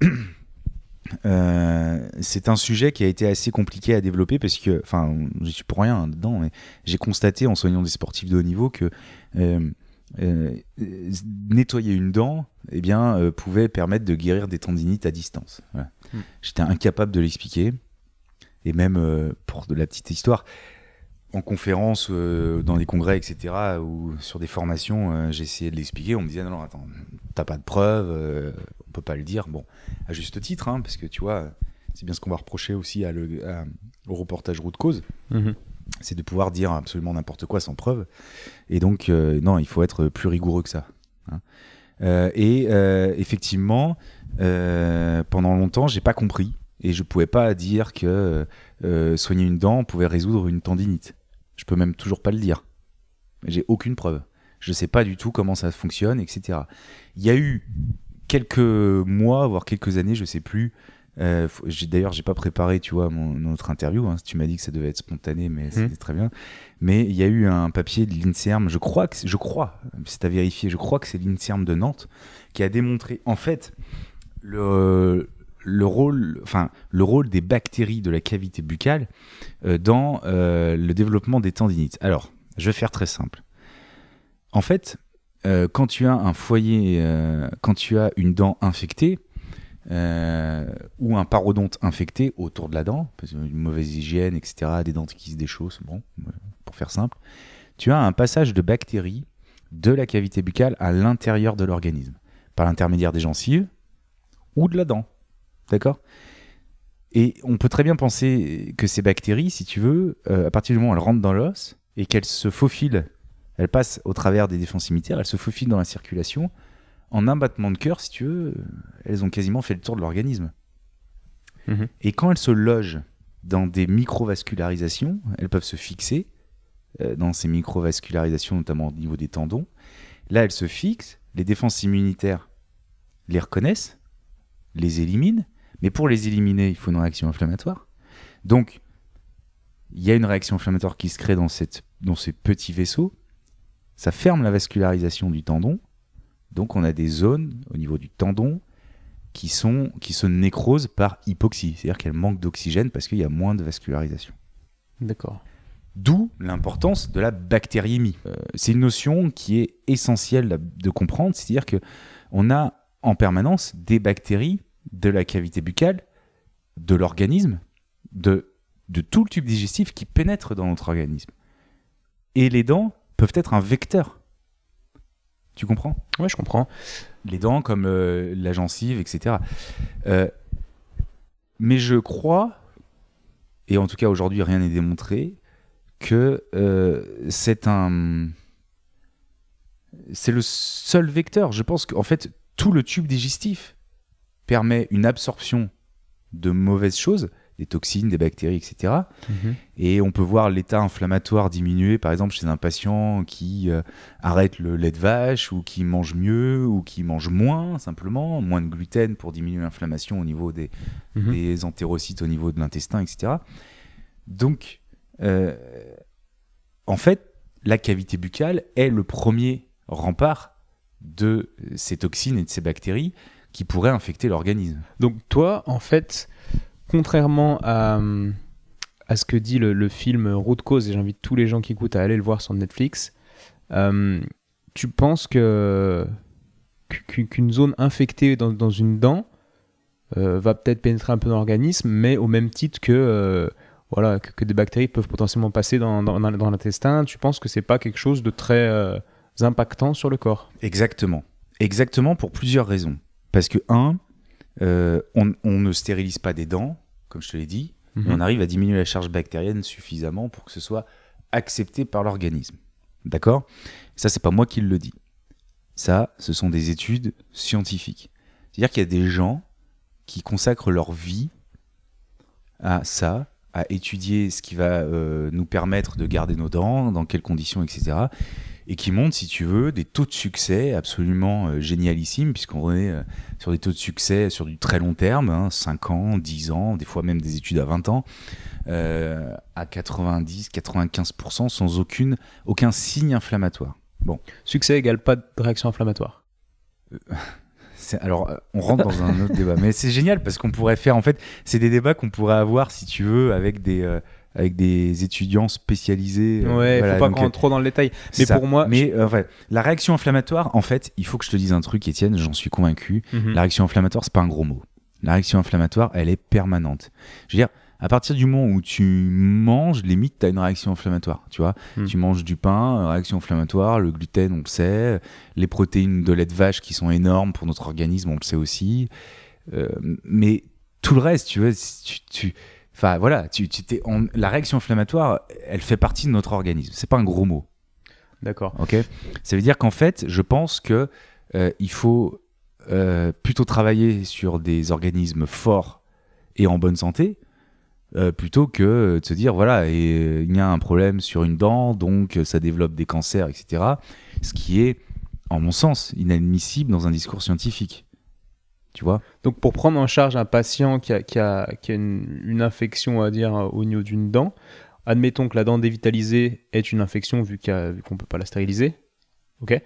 euh, c'est un sujet qui a été assez compliqué à développer parce que, enfin, je suis pour rien dedans, mais j'ai constaté en soignant des sportifs de haut niveau que euh, euh, nettoyer une dent, eh bien, pouvait permettre de guérir des tendinites à distance. Voilà. Mm. J'étais incapable de l'expliquer. Et même pour de la petite histoire, en conférence, euh, dans des congrès, etc., ou sur des formations, euh, j'ai essayé de l'expliquer. On me disait non, non, attends, t'as pas de preuves, euh, on peut pas le dire. Bon, à juste titre, hein, parce que tu vois, c'est bien ce qu'on va reprocher aussi à le, à- au reportage route cause Mhm. c'est de pouvoir dire absolument n'importe quoi sans preuve. Et donc, euh, non, il faut être plus rigoureux que ça. hein. Euh, et effectivement, pendant longtemps, j'ai pas compris. Et je pouvais pas dire que soigner une dent pouvait résoudre une tendinite. Je peux même toujours pas le dire. J'ai aucune preuve. Je sais pas du tout comment ça fonctionne, etc. Il y a eu quelques mois, voire quelques années, je sais plus. Euh, j'ai- D'ailleurs, j'ai pas préparé, tu vois, mon notre interview. hein. Tu m'as dit que ça devait être spontané, mais c'était très bien. Mais il y a eu un papier de l'Inserm, je crois que je crois, c'est à vérifier, je crois que c'est l'Inserm de Nantes qui a démontré en fait le le rôle, enfin le rôle des bactéries de la cavité buccale euh, dans euh, le développement des tendinites. Alors, je vais faire très simple. En fait, euh, quand tu as un foyer, quand tu as une dent infectée, ou un parodonte infecté autour de la dent, parce qu'une mauvaise hygiène, etc., des dents qui se déchaussent, bon, pour faire simple, tu as un passage de bactéries de la cavité buccale à l'intérieur de l'organisme, par l'intermédiaire des gencives ou de la dent. D'accord? Et on peut très bien penser que ces bactéries, si tu veux, euh, à partir du moment où elles rentrent dans l'os et qu'elles se faufilent, elles passent au travers des défenses immunitaires, elles se faufilent dans la circulation, en un battement de cœur, si tu veux, elles ont quasiment fait le tour de l'organisme. Mhm. Et quand elles se logent dans des microvascularisations, elles peuvent se fixer euh, dans ces microvascularisations, notamment au niveau des tendons. Là, elles se fixent, les défenses immunitaires les reconnaissent, les éliminent, Mais pour les éliminer, il faut une réaction inflammatoire. Donc, il y a une réaction inflammatoire qui se crée dans, cette, dans ces petits vaisseaux. Ça ferme la vascularisation du tendon. Donc, on a des zones au niveau du tendon qui, sont, qui se nécrosent par hypoxie. C'est-à-dire qu'elles manquent d'oxygène parce qu'il y a moins de vascularisation. D'accord. D'où l'importance de la bactériémie. Euh, c'est une notion qui est essentielle de comprendre, c'est-à-dire que on a en permanence des bactéries de la cavité buccale, de l'organisme, de, de tout le tube digestif qui pénètre dans notre organisme. Et les dents peuvent être un vecteur. Tu comprends? Ouais, je comprends. Les dents comme euh, la gencive, etc. Euh, mais je crois, et en tout cas aujourd'hui rien n'est démontré, que euh, c'est un. C'est le seul vecteur. Je pense qu'en fait, tout le tube digestif permet une absorption de mauvaises choses, des toxines, des bactéries, etc. Mhm. Et on peut voir l'état inflammatoire diminuer, par exemple, chez un patient qui euh, arrête le lait de vache, ou qui mange mieux, ou qui mange moins, simplement, moins de gluten pour diminuer l'inflammation au niveau des, Mhm. des entérocytes, au niveau de l'intestin, etc. Donc, euh, en fait, la cavité buccale est le premier rempart de ces toxines et de ces bactéries qui pourraient infecter l'organisme. Donc toi, en fait, contrairement à, à ce que dit le, le film Route Cause, et j'invite tous les gens qui écoutent à aller le voir sur Netflix, euh, tu penses que qu'u- qu'une zone infectée dans, dans une dent euh, va peut-être pénétrer un peu dans l'organisme, mais au même titre que, euh, voilà, que, que des bactéries peuvent potentiellement passer dans, dans, dans- l'intestin, tu penses que c'est pas quelque chose de très euh, impactant sur le corps? Exactement. Exactement pour plusieurs raisons. Parce que, un, euh, on, on ne stérilise pas des dents, comme je te l'ai dit, mais on arrive à diminuer la charge bactérienne suffisamment pour que ce soit accepté par l'organisme. D'accord? Ça, c'est pas moi qui le dis. Ça, ce sont des études scientifiques. C'est-à-dire qu'il y a des gens qui consacrent leur vie à ça, à étudier ce qui va euh, nous permettre de garder nos dents, dans quelles conditions, etc. Et qui montrent, si tu veux, des taux de succès absolument euh, génialissimes, puisqu'on est euh, sur des taux de succès sur du très long terme, hein, 5 ans, 10 ans, des fois même des études à 20 ans, euh, à 90-95% sans aucune, aucun signe inflammatoire. Succès égale pas de réaction inflammatoire. Alors, on rentre dans un autre débat, mais c'est génial parce qu'on pourrait faire, en fait, c'est des débats qu'on pourrait avoir, si tu veux, avec des, avec des étudiants spécialisés. euh, Ouais, voilà, faut pas qu'on rentre trop dans le détail. Mais ça. pour moi, mais euh, ouais, la réaction inflammatoire, en fait, il faut que je te dise un truc, Étienne, j'en suis convaincu. Mhm. La réaction inflammatoire, c'est pas un gros mot. La réaction inflammatoire, elle est permanente. Je veux dire, à partir du moment où tu manges, limite, tu as une réaction inflammatoire. Tu vois, Hmm. tu manges du pain, euh, réaction inflammatoire, le gluten, on le sait, les protéines de lait de vache qui sont énormes pour notre organisme, on le sait aussi. Euh, mais tout le reste, tu vois, tu- enfin voilà, tu, tu t'es- on- la réaction inflammatoire, elle fait partie de notre organisme. C'est pas un gros mot. D'accord. Ok, ça veut dire qu'en fait, je pense que euh, il faut euh, plutôt travailler sur des organismes forts et en bonne santé, euh, plutôt que de se dire voilà, et, il y a un problème sur une dent, donc ça développe des cancers, etc. Ce qui est, en mon sens, inadmissible dans un discours scientifique. Tu vois Donc pour prendre en charge un patient qui a, qui a, qui a une, une infection, on va dire, au niveau d'une dent, admettons que la dent dévitalisée est une infection vu qu'on ne peut pas la stériliser. Ok?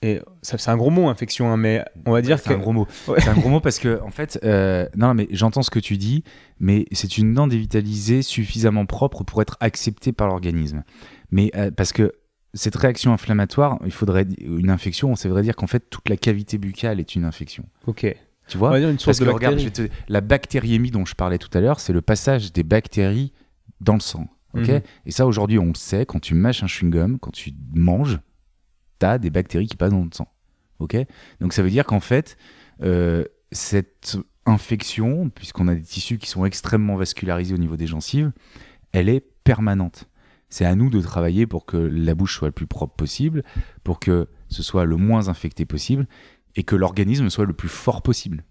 Et c'est un gros mot, infection, hein, mais on va dire c'est que... un gros mot. Ouais. C'est un gros mot parce que, en fait, euh, non, mais j'entends ce que tu dis, mais c'est une dent dévitalisée suffisamment propre pour être acceptée par l'organisme. Mais euh, parce que cette réaction inflammatoire, il faudrait une infection, ça voudrait dire qu'en fait toute la cavité buccale est une infection. Ok. Tu vois une source Parce que de regarde, bactéries. je vais te- la bactériémie dont je parlais tout à l'heure, c'est le passage des bactéries dans le sang. Ok Mhm. Et ça, aujourd'hui, on le sait, quand tu mâches un chewing-gum, quand tu manges, tu as des bactéries qui passent dans le sang. Ok Donc ça veut dire qu'en fait, euh, cette infection, puisqu'on a des tissus qui sont extrêmement vascularisés au niveau des gencives, elle est permanente. C'est à nous de travailler pour que la bouche soit le plus propre possible, pour que ce soit le moins infecté possible et que l'organisme soit le plus fort possible.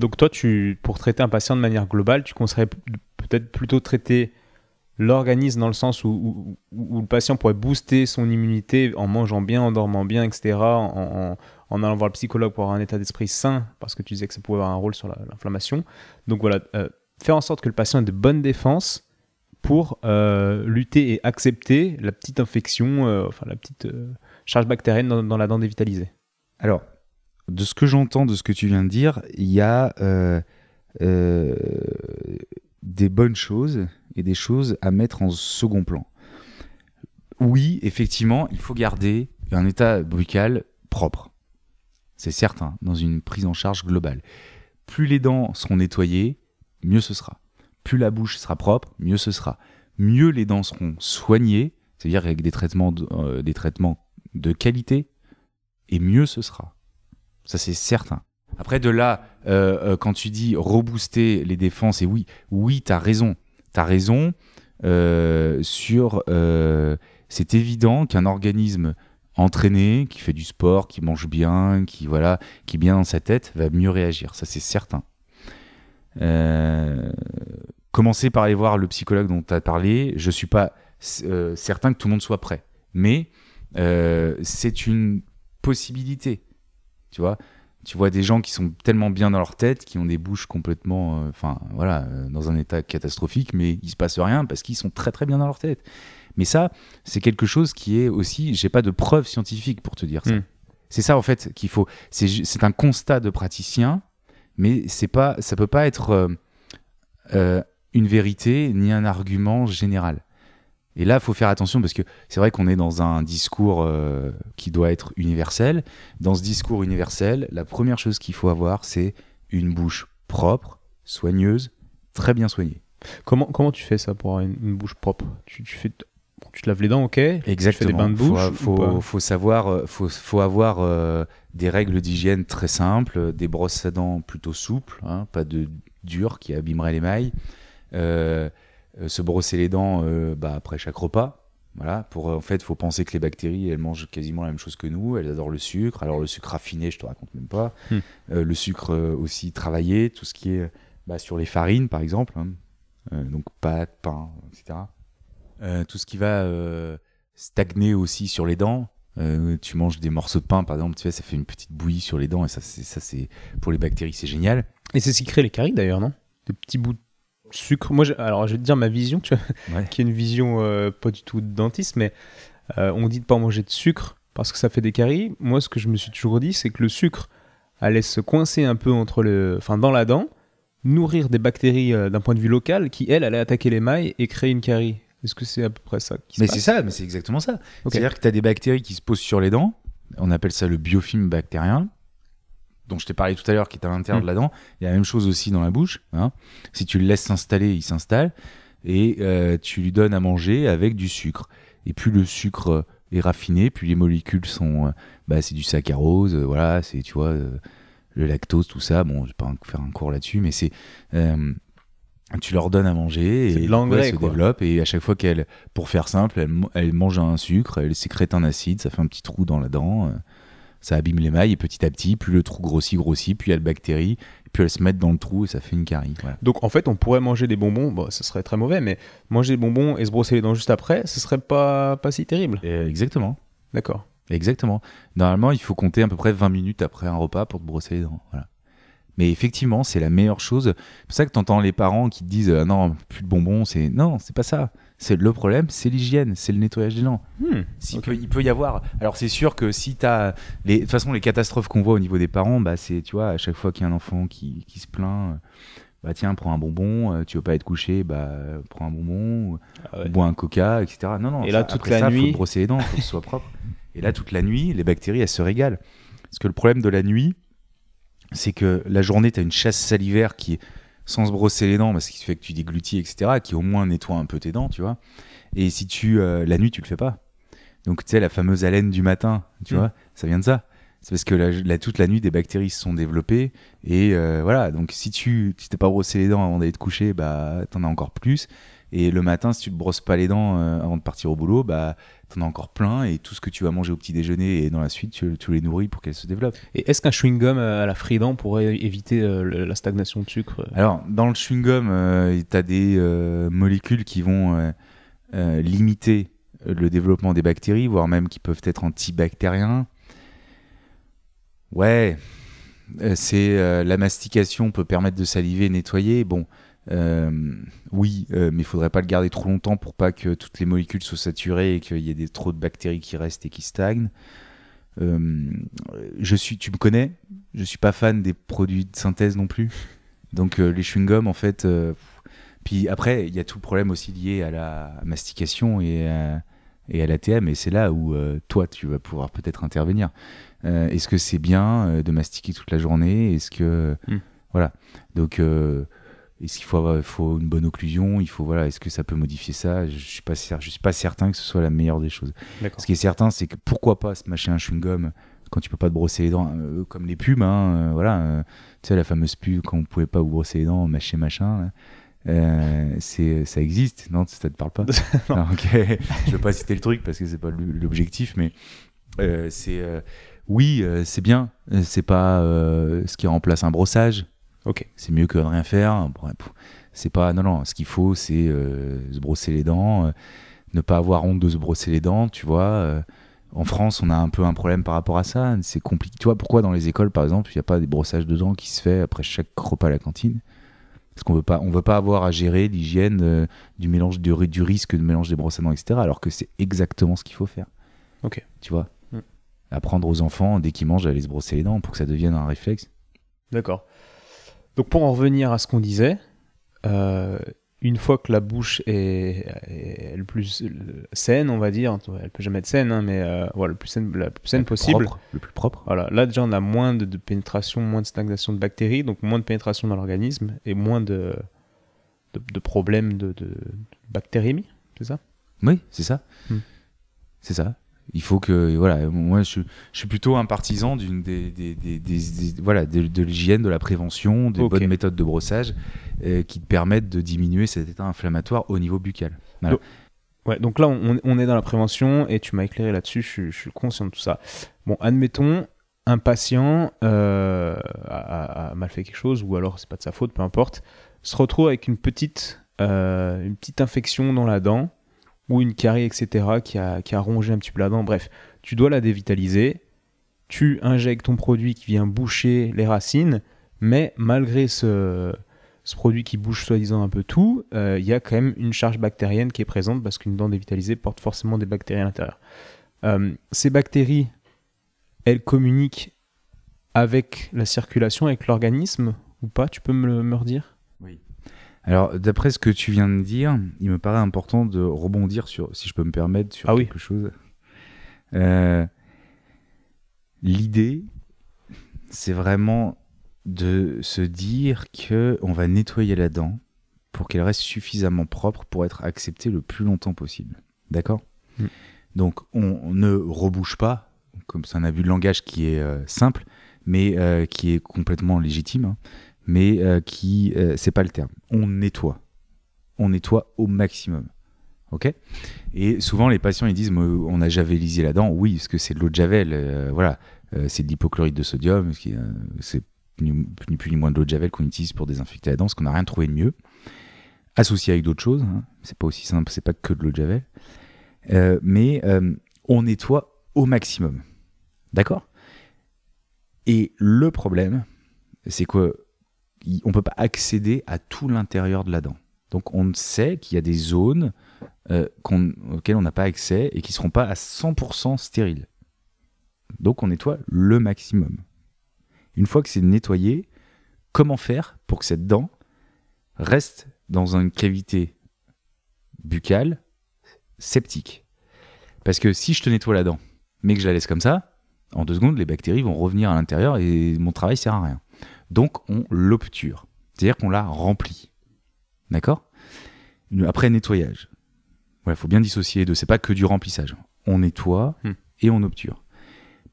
Donc toi, tu, pour traiter un patient de manière globale, tu conseillerais peut-être plutôt traiter l'organisme dans le sens où, où- où- où le patient pourrait booster son immunité en mangeant bien, en dormant bien, etc., en, en- en allant voir le psychologue pour avoir un état d'esprit sain, parce que tu disais que ça pouvait avoir un rôle sur la- l'inflammation. Donc voilà, euh, faire en sorte que le patient ait de bonnes défenses pour euh, lutter et accepter la petite infection, euh, enfin la petite charge bactérienne dans, dans la dent dévitalisée. Alors, de ce que j'entends, de ce que tu viens de dire, il y a euh, euh, des bonnes choses et des choses à mettre en second plan. Oui, effectivement, il faut garder un état buccal propre. C'est certain, dans une prise en charge globale. Plus les dents seront nettoyées, mieux ce sera. Plus la bouche sera propre, mieux ce sera. Mieux les dents seront soignées, c'est-à-dire avec des traitements de, euh, des traitements de qualité, et mieux ce sera. Ça, c'est certain. Après, de là, euh, euh, quand tu dis rebooster les défenses, et oui, oui, tu as raison. Tu raison euh, sur. c'est évident qu'un organisme entraîné, qui fait du sport, qui mange bien, qui, voilà, qui est bien dans sa tête, va mieux réagir. Ça, c'est certain. Commencer par aller voir le psychologue dont tu as parlé. Je suis pas certain que tout le monde soit prêt. Mais c'est une possibilité. Tu vois tu vois des gens qui sont tellement bien dans leur tête, qui ont des bouches complètement, euh, enfin voilà, euh, dans un état catastrophique, mais il se passe rien parce qu'ils sont très très bien dans leur tête. Mais ça, c'est quelque chose qui est aussi, j'ai pas de preuves scientifiques pour te dire ça. Mm. C'est ça en fait qu'il faut. C'est un constat de praticien, mais c'est pas, ça peut pas être euh, une vérité ni un argument général. Et là, il faut faire attention parce que c'est vrai qu'on est dans un discours euh, qui doit être universel. Dans ce discours universel, la première chose qu'il faut avoir, c'est une bouche propre, soigneuse, très bien soignée. Comment, comment tu fais ça pour avoir une, une bouche propre? Tu, tu fais, tu te laves les dents, ok? Tu fais des bains de bouche Faut, faut, faut savoir, euh, faut, faut avoir euh, des règles d'hygiène très simples, des brosses à dents plutôt souples, hein, pas de dures qui abîmeraient les mailles. Euh, se brosser les dents euh, bah, après chaque repas. Voilà, pour euh, en fait, faut penser que les bactéries, elles mangent quasiment la même chose que nous. Elles adorent le sucre. Alors le sucre raffiné, je te raconte même pas. Hmm. Euh, le sucre euh, aussi travaillé, tout ce qui est bah, sur les farines, par exemple. hein. Euh, donc pâtes, pain, etc. Euh, tout ce qui va euh, stagner aussi sur les dents. Euh, tu manges des morceaux de pain, par exemple, tu ça fait une petite bouillie sur les dents et ça, c'est, ça, c'est pour les bactéries, c'est génial. Et c'est ce qui crée les caries d'ailleurs, non? Des petits bouts de sucre. Moi, j'ai- alors je vais te dire ma vision, tu vois, Ouais. qui est une vision euh, pas du tout de dentiste, mais euh, on dit de pas manger de sucre parce que ça fait des caries. Moi, ce que je me suis toujours dit, c'est que le sucre allait se coincer un peu entre le, enfin, dans la dent, nourrir des bactéries euh, d'un point de vue local qui, elles, allaient attaquer l'émail et créer une carie. Est-ce que c'est à peu près ça qui se Mais c'est ça, mais c'est exactement ça. C'est-à-dire que tu as des bactéries qui se posent sur les dents. On appelle ça le biofilm bactérien, dont je t'ai parlé tout à l'heure, qui est à l'intérieur Mm. de la dent. Il y a la même chose aussi dans la bouche. hein. Si tu le laisses s'installer, il s'installe. Et euh, tu lui donnes à manger avec du sucre. Et plus le sucre euh, est raffiné, plus les molécules sont. euh, bah, c'est du saccharose, euh, voilà, c'est, tu vois, le lactose, tout ça. Bon, je vais pas faire un cours là-dessus, mais c'est. tu leur donnes à manger et l'engrais, se quoi. développe et à chaque fois qu'elle pour faire simple elle, elle mange un sucre elle sécrète un acide ça fait un petit trou dans la dent ça abîme l'émail et petit à petit plus le trou grossit grossit puis il y a le bactérie et puis elles se mettent dans le trou et ça fait une carie voilà. Donc en fait, on pourrait manger des bonbons, bon, ce serait très mauvais, mais manger des bonbons et se brosser les dents juste après, ce serait pas, pas si terrible. Euh, exactement D'accord. exactement normalement il faut compter à peu près 20 minutes après un repas pour te brosser les dents voilà mais effectivement c'est la meilleure chose c'est pour ça que tu entends les parents qui te disent euh, non plus de bonbons c'est non c'est pas ça c'est le problème c'est l'hygiène c'est le nettoyage des dents Hmm. Peut, il peut y avoir. Alors c'est sûr que si tu as. Les... De toute façon, les catastrophes qu'on voit au niveau des parents, bah, c'est, tu vois, à chaque fois qu'il y a un enfant qui, qui se plaint, euh, bah tiens, prends un bonbon, euh, tu veux pas être couché, bah prends un bonbon, Ah ouais. bois un coca, etc. Non, non, Et ça, là, toute après la ça, faut nuit- te brosser les dents, faut que ce soit propre. Et là, toute la nuit, les bactéries, elles se régalent. Parce que le problème de la nuit, c'est que la journée, tu as une chasse salivaire qui est sans se brosser les dents, parce qu'il fait que tu déglutis, etc., qui au moins nettoie un peu tes dents, tu vois. Et si tu. euh, la nuit, tu le fais pas. Donc, tu sais, la fameuse haleine du matin, tu Mm. vois, ça vient de ça. C'est parce que la, la- toute la nuit, des bactéries se sont développées. Et euh, voilà, donc si tu tu t'es pas brossé les dents avant d'aller te coucher, bah, t'en as encore plus. Et le matin, si tu te brosses pas les dents euh, avant de partir au boulot, bah, t'en as encore plein. Et tout ce que tu vas manger au petit déjeuner et dans la suite, tu, tu les nourris pour qu'elles se développent. Et est-ce qu'un chewing-gum à la Fridan pourrait éviter euh, la stagnation de sucre Alors, dans le chewing-gum, euh, tu as des euh, molécules qui vont euh, euh, limiter euh, le développement des bactéries, voire même qui peuvent être antibactériens. Ouais, euh, c'est euh, la mastication peut permettre de saliver, nettoyer. Bon, euh, oui, euh, mais il faudrait pas le garder trop longtemps pour pas que toutes les molécules soient saturées et qu'il y ait des, trop de bactéries qui restent et qui stagnent. Euh, je suis, tu me connais, je suis pas fan des produits de synthèse non plus. Donc les chewing-gums, en fait. puis après, il y a tout le problème aussi lié à la mastication et à, et à l'ATM. Et c'est là où toi, tu vas pouvoir peut-être intervenir. Est-ce que c'est bien de mastiquer toute la journée? Est-ce que Hmm. voilà. Donc est-ce qu'il faut, avoir- faut une bonne occlusion? Il faut voilà. Est-ce que ça peut modifier ça? Je suis pas cer- je suis pas certain que ce soit la meilleure des choses. Ce qui est certain, c'est que pourquoi pas se mâcher un chewing-gum quand tu peux pas te brosser les dents, euh, comme les pubs, hein, euh, voilà. euh, tu sais, la fameuse pub quand vous pouvez pas vous brosser les dents, mâcher machin. c'est, ça existe, non Ça te parle pas? Non. Non, Ok, je veux pas citer le truc parce que c'est pas l'objectif, mais c'est oui, c'est bien. C'est pas ce qui remplace un brossage. Ok. C'est mieux que de rien faire. C'est pas non non. Ce qu'il faut, c'est euh, se brosser les dents, euh, ne pas avoir honte de se brosser les dents. Tu vois. euh, en France, on a un peu un problème par rapport à ça. C'est compliqué. Tu vois pourquoi dans les écoles, par exemple, il n'y a pas des brossages de dents qui se fait après chaque repas à la cantine? Parce qu'on veut pas, on veut pas avoir à gérer l'hygiène euh, du mélange du risque de mélange des brosses à dents, etc. Alors que c'est exactement ce qu'il faut faire. Ok. Tu vois? Mm. Apprendre aux enfants dès qu'ils mangent à aller se brosser les dents pour que ça devienne un réflexe. D'accord. Donc pour en revenir à ce qu'on disait, euh, une fois que la bouche est, est le plus saine, on va dire, elle peut jamais être saine, hein, mais euh, voilà, le plus saine, la plus saine Le plus possible. propre, le plus propre. Voilà, là déjà on a moins de, de pénétration, moins de stagnation de bactéries, donc moins de pénétration dans l'organisme et moins de, de, de problèmes de, bactériémie, c'est ça? Oui, c'est ça. Mm. C'est ça. Il faut que voilà, moi je, je suis plutôt un partisan d'une des, des, des- des- des- voilà de, de l'hygiène, de la prévention, des bonnes méthodes de brossage euh, qui te permettent de diminuer cet état inflammatoire au niveau buccal. Voilà. Donc- Ouais, donc là on, on est dans la prévention et tu m'as éclairé là-dessus, je, suis- je suis conscient de tout ça. Bon, admettons, un patient euh, a mal fait quelque chose, ou alors c'est pas de sa faute, peu importe, se retrouve avec une petite, euh, une petite infection dans la dent, ou une carie, etc., qui a, qui a rongé un petit peu la dent. Bref, tu dois la dévitaliser, tu injectes ton produit qui vient boucher les racines, mais malgré ce, ce produit qui bouge soi-disant un peu tout, euh, il y a quand même une charge bactérienne qui est présente parce qu'une dent dévitalisée porte forcément des bactéries à l'intérieur. Euh, ces bactéries, elles communiquent avec la circulation, avec l'organisme ou pas? Tu peux me le me redire? Alors, d'après ce que tu viens de dire, il me paraît important de rebondir sur, si je peux me permettre, sur Ah oui. quelque chose. Euh, L'idée, c'est vraiment de se dire que on va nettoyer la dent pour qu'elle reste suffisamment propre pour être acceptée le plus longtemps possible. D'accord? Mm. Donc, on, on ne rebouche pas, comme c'est un abus de langage qui est euh, simple, mais euh, qui est complètement légitime. hein mais euh, qui euh, c'est pas le terme. On nettoie, on nettoie au maximum, ok? Et souvent les patients ils disent on a javelisé la dent, oui parce que c'est de l'eau de javel, euh, voilà, c'est de l'hypochlorite de sodium, c'est ni, plus ni moins de l'eau de javel qu'on utilise pour désinfecter la dent, parce qu'on n'a rien trouvé de mieux, associé avec d'autres choses, hein. c'est pas aussi simple, c'est pas que de l'eau de javel, mais on nettoie au maximum, d'accord? Et le problème, c'est que on peut pas accéder à tout l'intérieur de la dent. Donc on sait qu'il y a des zones euh, auxquelles on n'a pas accès et qui seront pas à 100% stériles. Donc on nettoie le maximum. Une fois que c'est nettoyé, comment faire pour que cette dent reste dans une cavité buccale septique? Parce que si je te nettoie la dent, mais que je la laisse comme ça, en deux secondes, les bactéries vont revenir à l'intérieur et mon travail sert à rien. Donc on l'obture, c'est-à-dire qu'on la remplit. D'accord? Après nettoyage. Il faut bien dissocier deux, c'est pas que du remplissage. On nettoie Hmm. et on obture.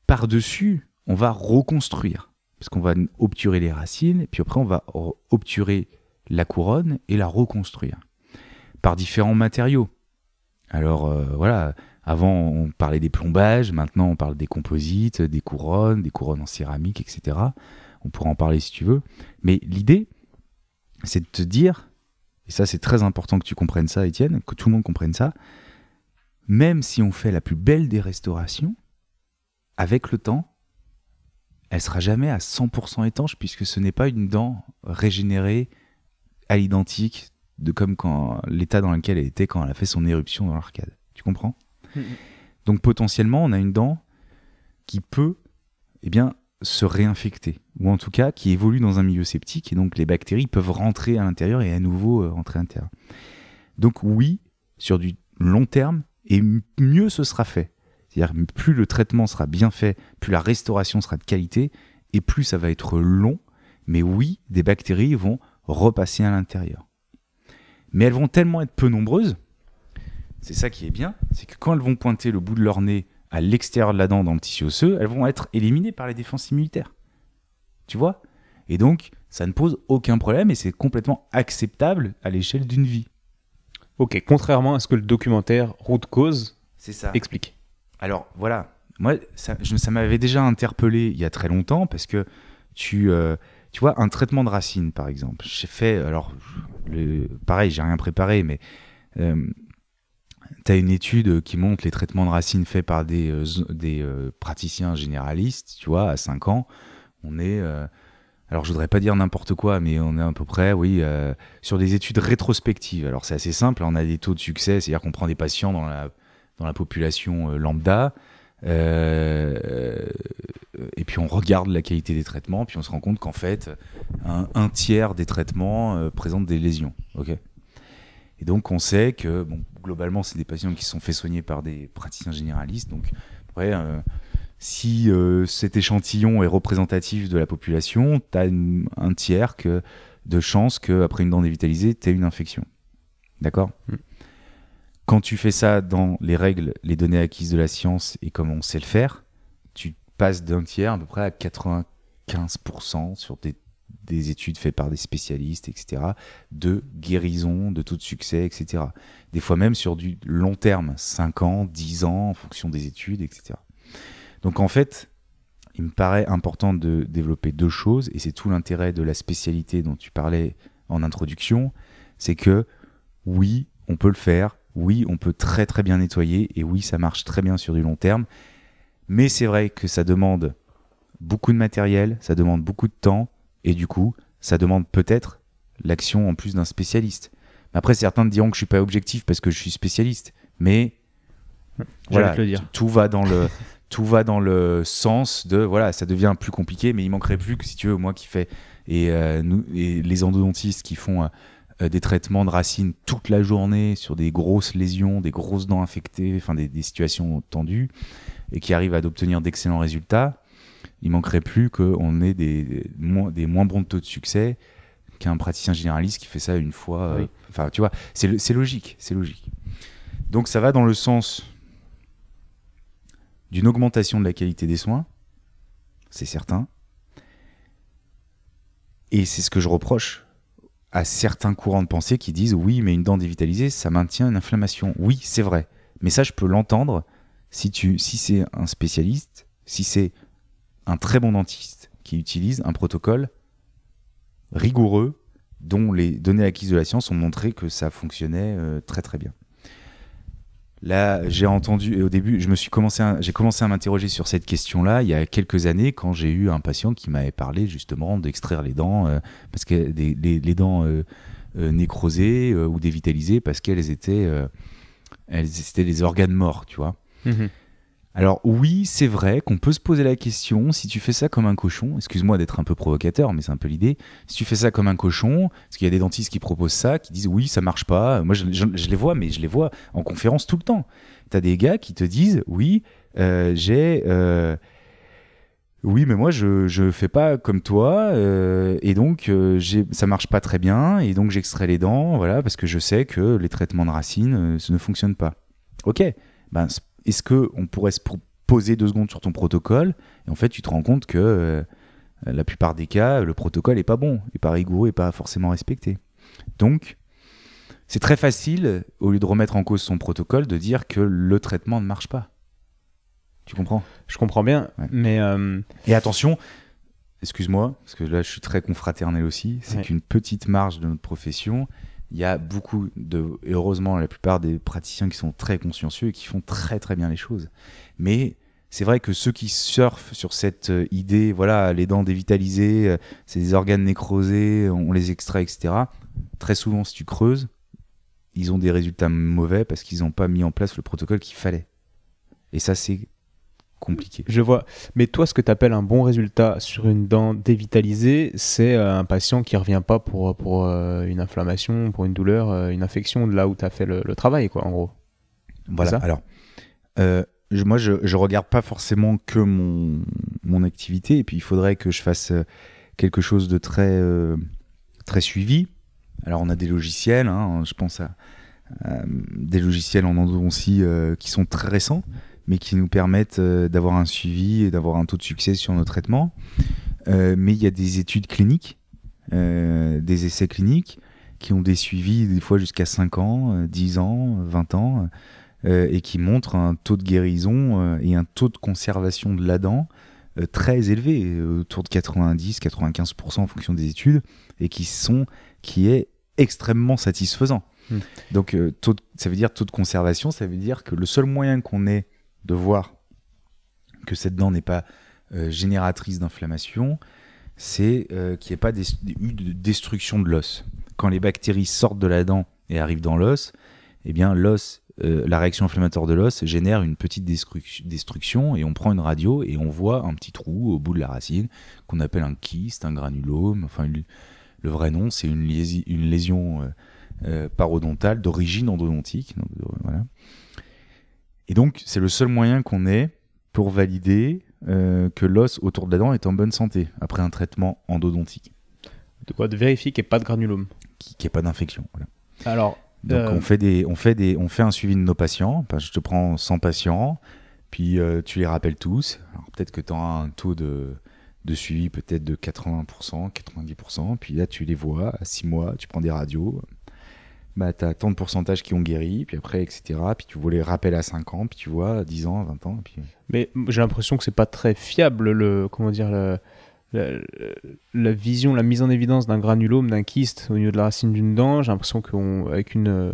Par-dessus, on va reconstruire, parce qu'on va obturer les racines, et puis après on va re- obturer la couronne et la reconstruire. Par différents matériaux. Alors euh, voilà, avant on parlait des plombages, maintenant on parle des composites, des couronnes, des couronnes en céramique, etc. On pourra en parler si tu veux. Mais l'idée, c'est de te dire, et ça c'est très important que tu comprennes ça, Étienne, que tout le monde comprenne ça, même si on fait la plus belle des restaurations, avec le temps, elle sera jamais à 100% étanche puisque ce n'est pas une dent régénérée à l'identique de comme quand l'état dans lequel elle était quand elle a fait son éruption dans l'arcade. Tu comprends? Mhm. Donc potentiellement, on a une dent qui peut eh bien, se réinfecter, ou en tout cas qui évolue dans un milieu septique, et donc les bactéries peuvent rentrer à l'intérieur et à nouveau euh, rentrer à l'intérieur. Donc oui, sur du long terme, et mieux ce sera fait. C'est-à-dire plus le traitement sera bien fait, plus la restauration sera de qualité, et plus ça va être long, mais oui, des bactéries vont repasser à l'intérieur. Mais elles vont tellement être peu nombreuses, c'est ça qui est bien, c'est que quand elles vont pointer le bout de leur nez à l'extérieur de la dent dans le tissu osseux, elles vont être éliminées par les défenses immunitaires. Tu vois? Et donc, ça ne pose aucun problème et c'est complètement acceptable à l'échelle d'une vie. Ok, contrairement à ce que le documentaire Route Cause C'est ça. explique. Alors voilà, moi ça, m'avait déjà interpellé il y a très longtemps parce que tu, euh, tu vois, un traitement de racine par exemple. J'ai fait, alors le, pareil, j'ai rien préparé, mais tu as une étude qui montre les traitements de racines faits par des, euh, des euh, praticiens généralistes, tu vois, à 5 ans. On est, euh, alors je voudrais pas dire n'importe quoi, mais on est à peu près, oui, euh, sur des études rétrospectives. Alors c'est assez simple, on a des taux de succès, c'est-à-dire qu'on prend des patients dans la dans la population euh, lambda. euh, euh, et puis on regarde la qualité des traitements, puis on se rend compte qu'en fait, un, un tiers des traitements euh, présentent des lésions. ok? Et donc on sait que bon, globalement, c'est des patients qui sont fait soigner par des praticiens généralistes. Donc après, euh, si euh, cet échantillon est représentatif de la population, tu as un tiers que, de chance qu'après une dent dévitalisée, tu aies une infection. D'accord? Mm. Quand tu fais ça dans les règles, les données acquises de la science et comme on sait le faire, tu passes d'un tiers à peu près à 95% sur des, des études faites par des spécialistes, etc., de guérison, de taux de succès, etc. Des fois même sur du long terme, 5 ans, 10 ans, en fonction des études, etc. Donc en fait, il me paraît important de développer deux choses, et c'est tout l'intérêt de la spécialité dont tu parlais en introduction, c'est que oui, on peut le faire, oui, on peut très très bien nettoyer, et oui, ça marche très bien sur du long terme, mais c'est vrai que ça demande beaucoup de matériel, ça demande beaucoup de temps, et du coup, ça demande peut-être l'action en plus d'un spécialiste. Après, certains diront que je suis pas objectif parce que je suis spécialiste, mais le dire. t- tout va dans le tout va dans le sens de voilà, ça devient plus compliqué, mais il manquerait plus que si tu veux moi qui fais et, euh, nous, et les endodontistes qui font euh, des traitements de racines toute la journée sur des grosses lésions, des grosses dents infectées, enfin des, des situations tendues et qui arrivent à d'obtenir d'excellents résultats. Il manquerait plus qu'on ait des, des moins, des moins bons taux de succès qu'un praticien généraliste qui fait ça une fois. euh, Oui. Enfin, tu vois, c'est logique, c'est logique. Donc ça va dans le sens d'une augmentation de la qualité des soins, c'est certain. Et c'est ce que je reproche à certains courants de pensée qui disent oui, mais une dent dévitalisée, ça maintient une inflammation. Oui, c'est vrai. Mais ça, je peux l'entendre si, tu, si c'est un spécialiste, si c'est un très bon dentiste qui utilise un protocole rigoureux dont les données acquises de la science ont montré que ça fonctionnait euh, très très bien. Là, j'ai entendu, et au début, je me suis j'ai commencé à m'interroger sur cette question-là il y a quelques années quand j'ai eu un patient qui m'avait parlé justement d'extraire les dents, euh, parce que des- les, dents euh, nécrosées ou dévitalisées parce qu'elles étaient, elles étaient des organes morts, tu vois. Mhm. Alors oui, c'est vrai qu'on peut se poser la question, si tu fais ça comme un cochon, excuse-moi d'être un peu provocateur, mais c'est un peu l'idée, si tu fais ça comme un cochon, parce qu'il y a des dentistes qui proposent ça, qui disent oui, ça marche pas, moi je, les vois, mais je les vois en conférence tout le temps. Tu as des gars qui te disent oui, euh, j'ai... euh, oui, mais moi je je fais pas comme toi euh, et donc euh, ça marche pas très bien et donc j'extrais les dents voilà parce que je sais que les traitements de racines euh, ne fonctionne pas. Ok, ben c- est-ce que on pourrait se poser deux secondes sur ton protocole et en fait tu te rends compte que euh, la plupart des cas le protocole est pas bon, est pas rigoureux, est pas forcément respecté. Donc c'est très facile au lieu de remettre en cause son protocole de dire que le traitement ne marche pas. Tu comprends? Je comprends bien, Ouais. mais euh, et attention, excuse-moi, parce que là je suis très confraternel aussi, c'est Ouais. qu'une petite marge de notre profession, il y a beaucoup de, heureusement la plupart des praticiens qui sont très consciencieux et qui font très très bien les choses. Mais c'est vrai que ceux qui surfent sur cette euh, idée, voilà, les dents dévitalisées, euh, c'est des organes nécrosés, on les extrait, etc. Très souvent, si tu creuses, ils ont des résultats mauvais parce qu'ils n'ont pas mis en place le protocole qu'il fallait. Et ça, c'est compliqué. Je vois. Mais toi, ce que tu appelles un bon résultat sur une dent dévitalisée, c'est euh, un patient qui revient pas pour, pour euh, une inflammation, pour une douleur, euh, une infection, de là où tu as fait le, le travail, quoi, en gros. Voilà. Alors, euh, je- moi, je, je regarde pas forcément que mon, mon activité, et puis il faudrait que je fasse quelque chose de très, euh, très suivi. Alors, on a des logiciels, hein, je pense à, à des logiciels en endodontie qui sont très récents, mais qui nous permettent euh, d'avoir un suivi et d'avoir un taux de succès sur nos traitements. Euh, mais il y a des études cliniques, euh, des essais cliniques, qui ont des suivis des fois jusqu'à 5 ans, euh, 10 ans, 20 ans euh, et qui montrent un taux de guérison euh, et un taux de conservation de la dent euh, très élevé, autour de 90-95% en fonction des études, et qui sont qui est extrêmement satisfaisant. Hmm. Donc taux de- ça veut dire taux de conservation, ça veut dire que le seul moyen qu'on ait de voir que cette dent n'est pas euh, génératrice d'inflammation, c'est euh, qu'il n'y ait pas eu de destruction de l'os. Quand les bactéries sortent de la dent et arrivent dans l'os, eh bien euh, la réaction inflammatoire de l'os génère une petite destru- destruction et on prend une radio et on voit un petit trou au bout de la racine qu'on appelle un kyste, un granulome. Enfin, le vrai nom, c'est une, lési- une lésion parodontale d'origine endodontique. Et donc, c'est le seul moyen qu'on ait pour valider euh, que l'os autour de la dent est en bonne santé après un traitement endodontique, De quoi De vérifier qu'il n'y ait pas de granulome. qui n'y ait pas d'infection. Voilà. Alors, Donc Euh, on fait des, on fait des, on fait un suivi de nos patients. Enfin, je te prends 100 patients, puis euh, tu les rappelles tous. Alors peut-être que tu auras un taux de, de suivi peut-être de 80%, 90%. Puis là tu les vois à 6 mois, tu prends des radios. Bah, tu as tant de pourcentages qui ont guéri, puis après, etc. Puis tu vois les rappels à 5 ans, puis tu vois à 10 ans, 20 ans. Puis... Mais j'ai l'impression que c'est pas très fiable le comment dire la, la vision, la mise en évidence d'un granulome, d'un kyste au niveau de la racine d'une dent. J'ai l'impression qu'avec une, euh,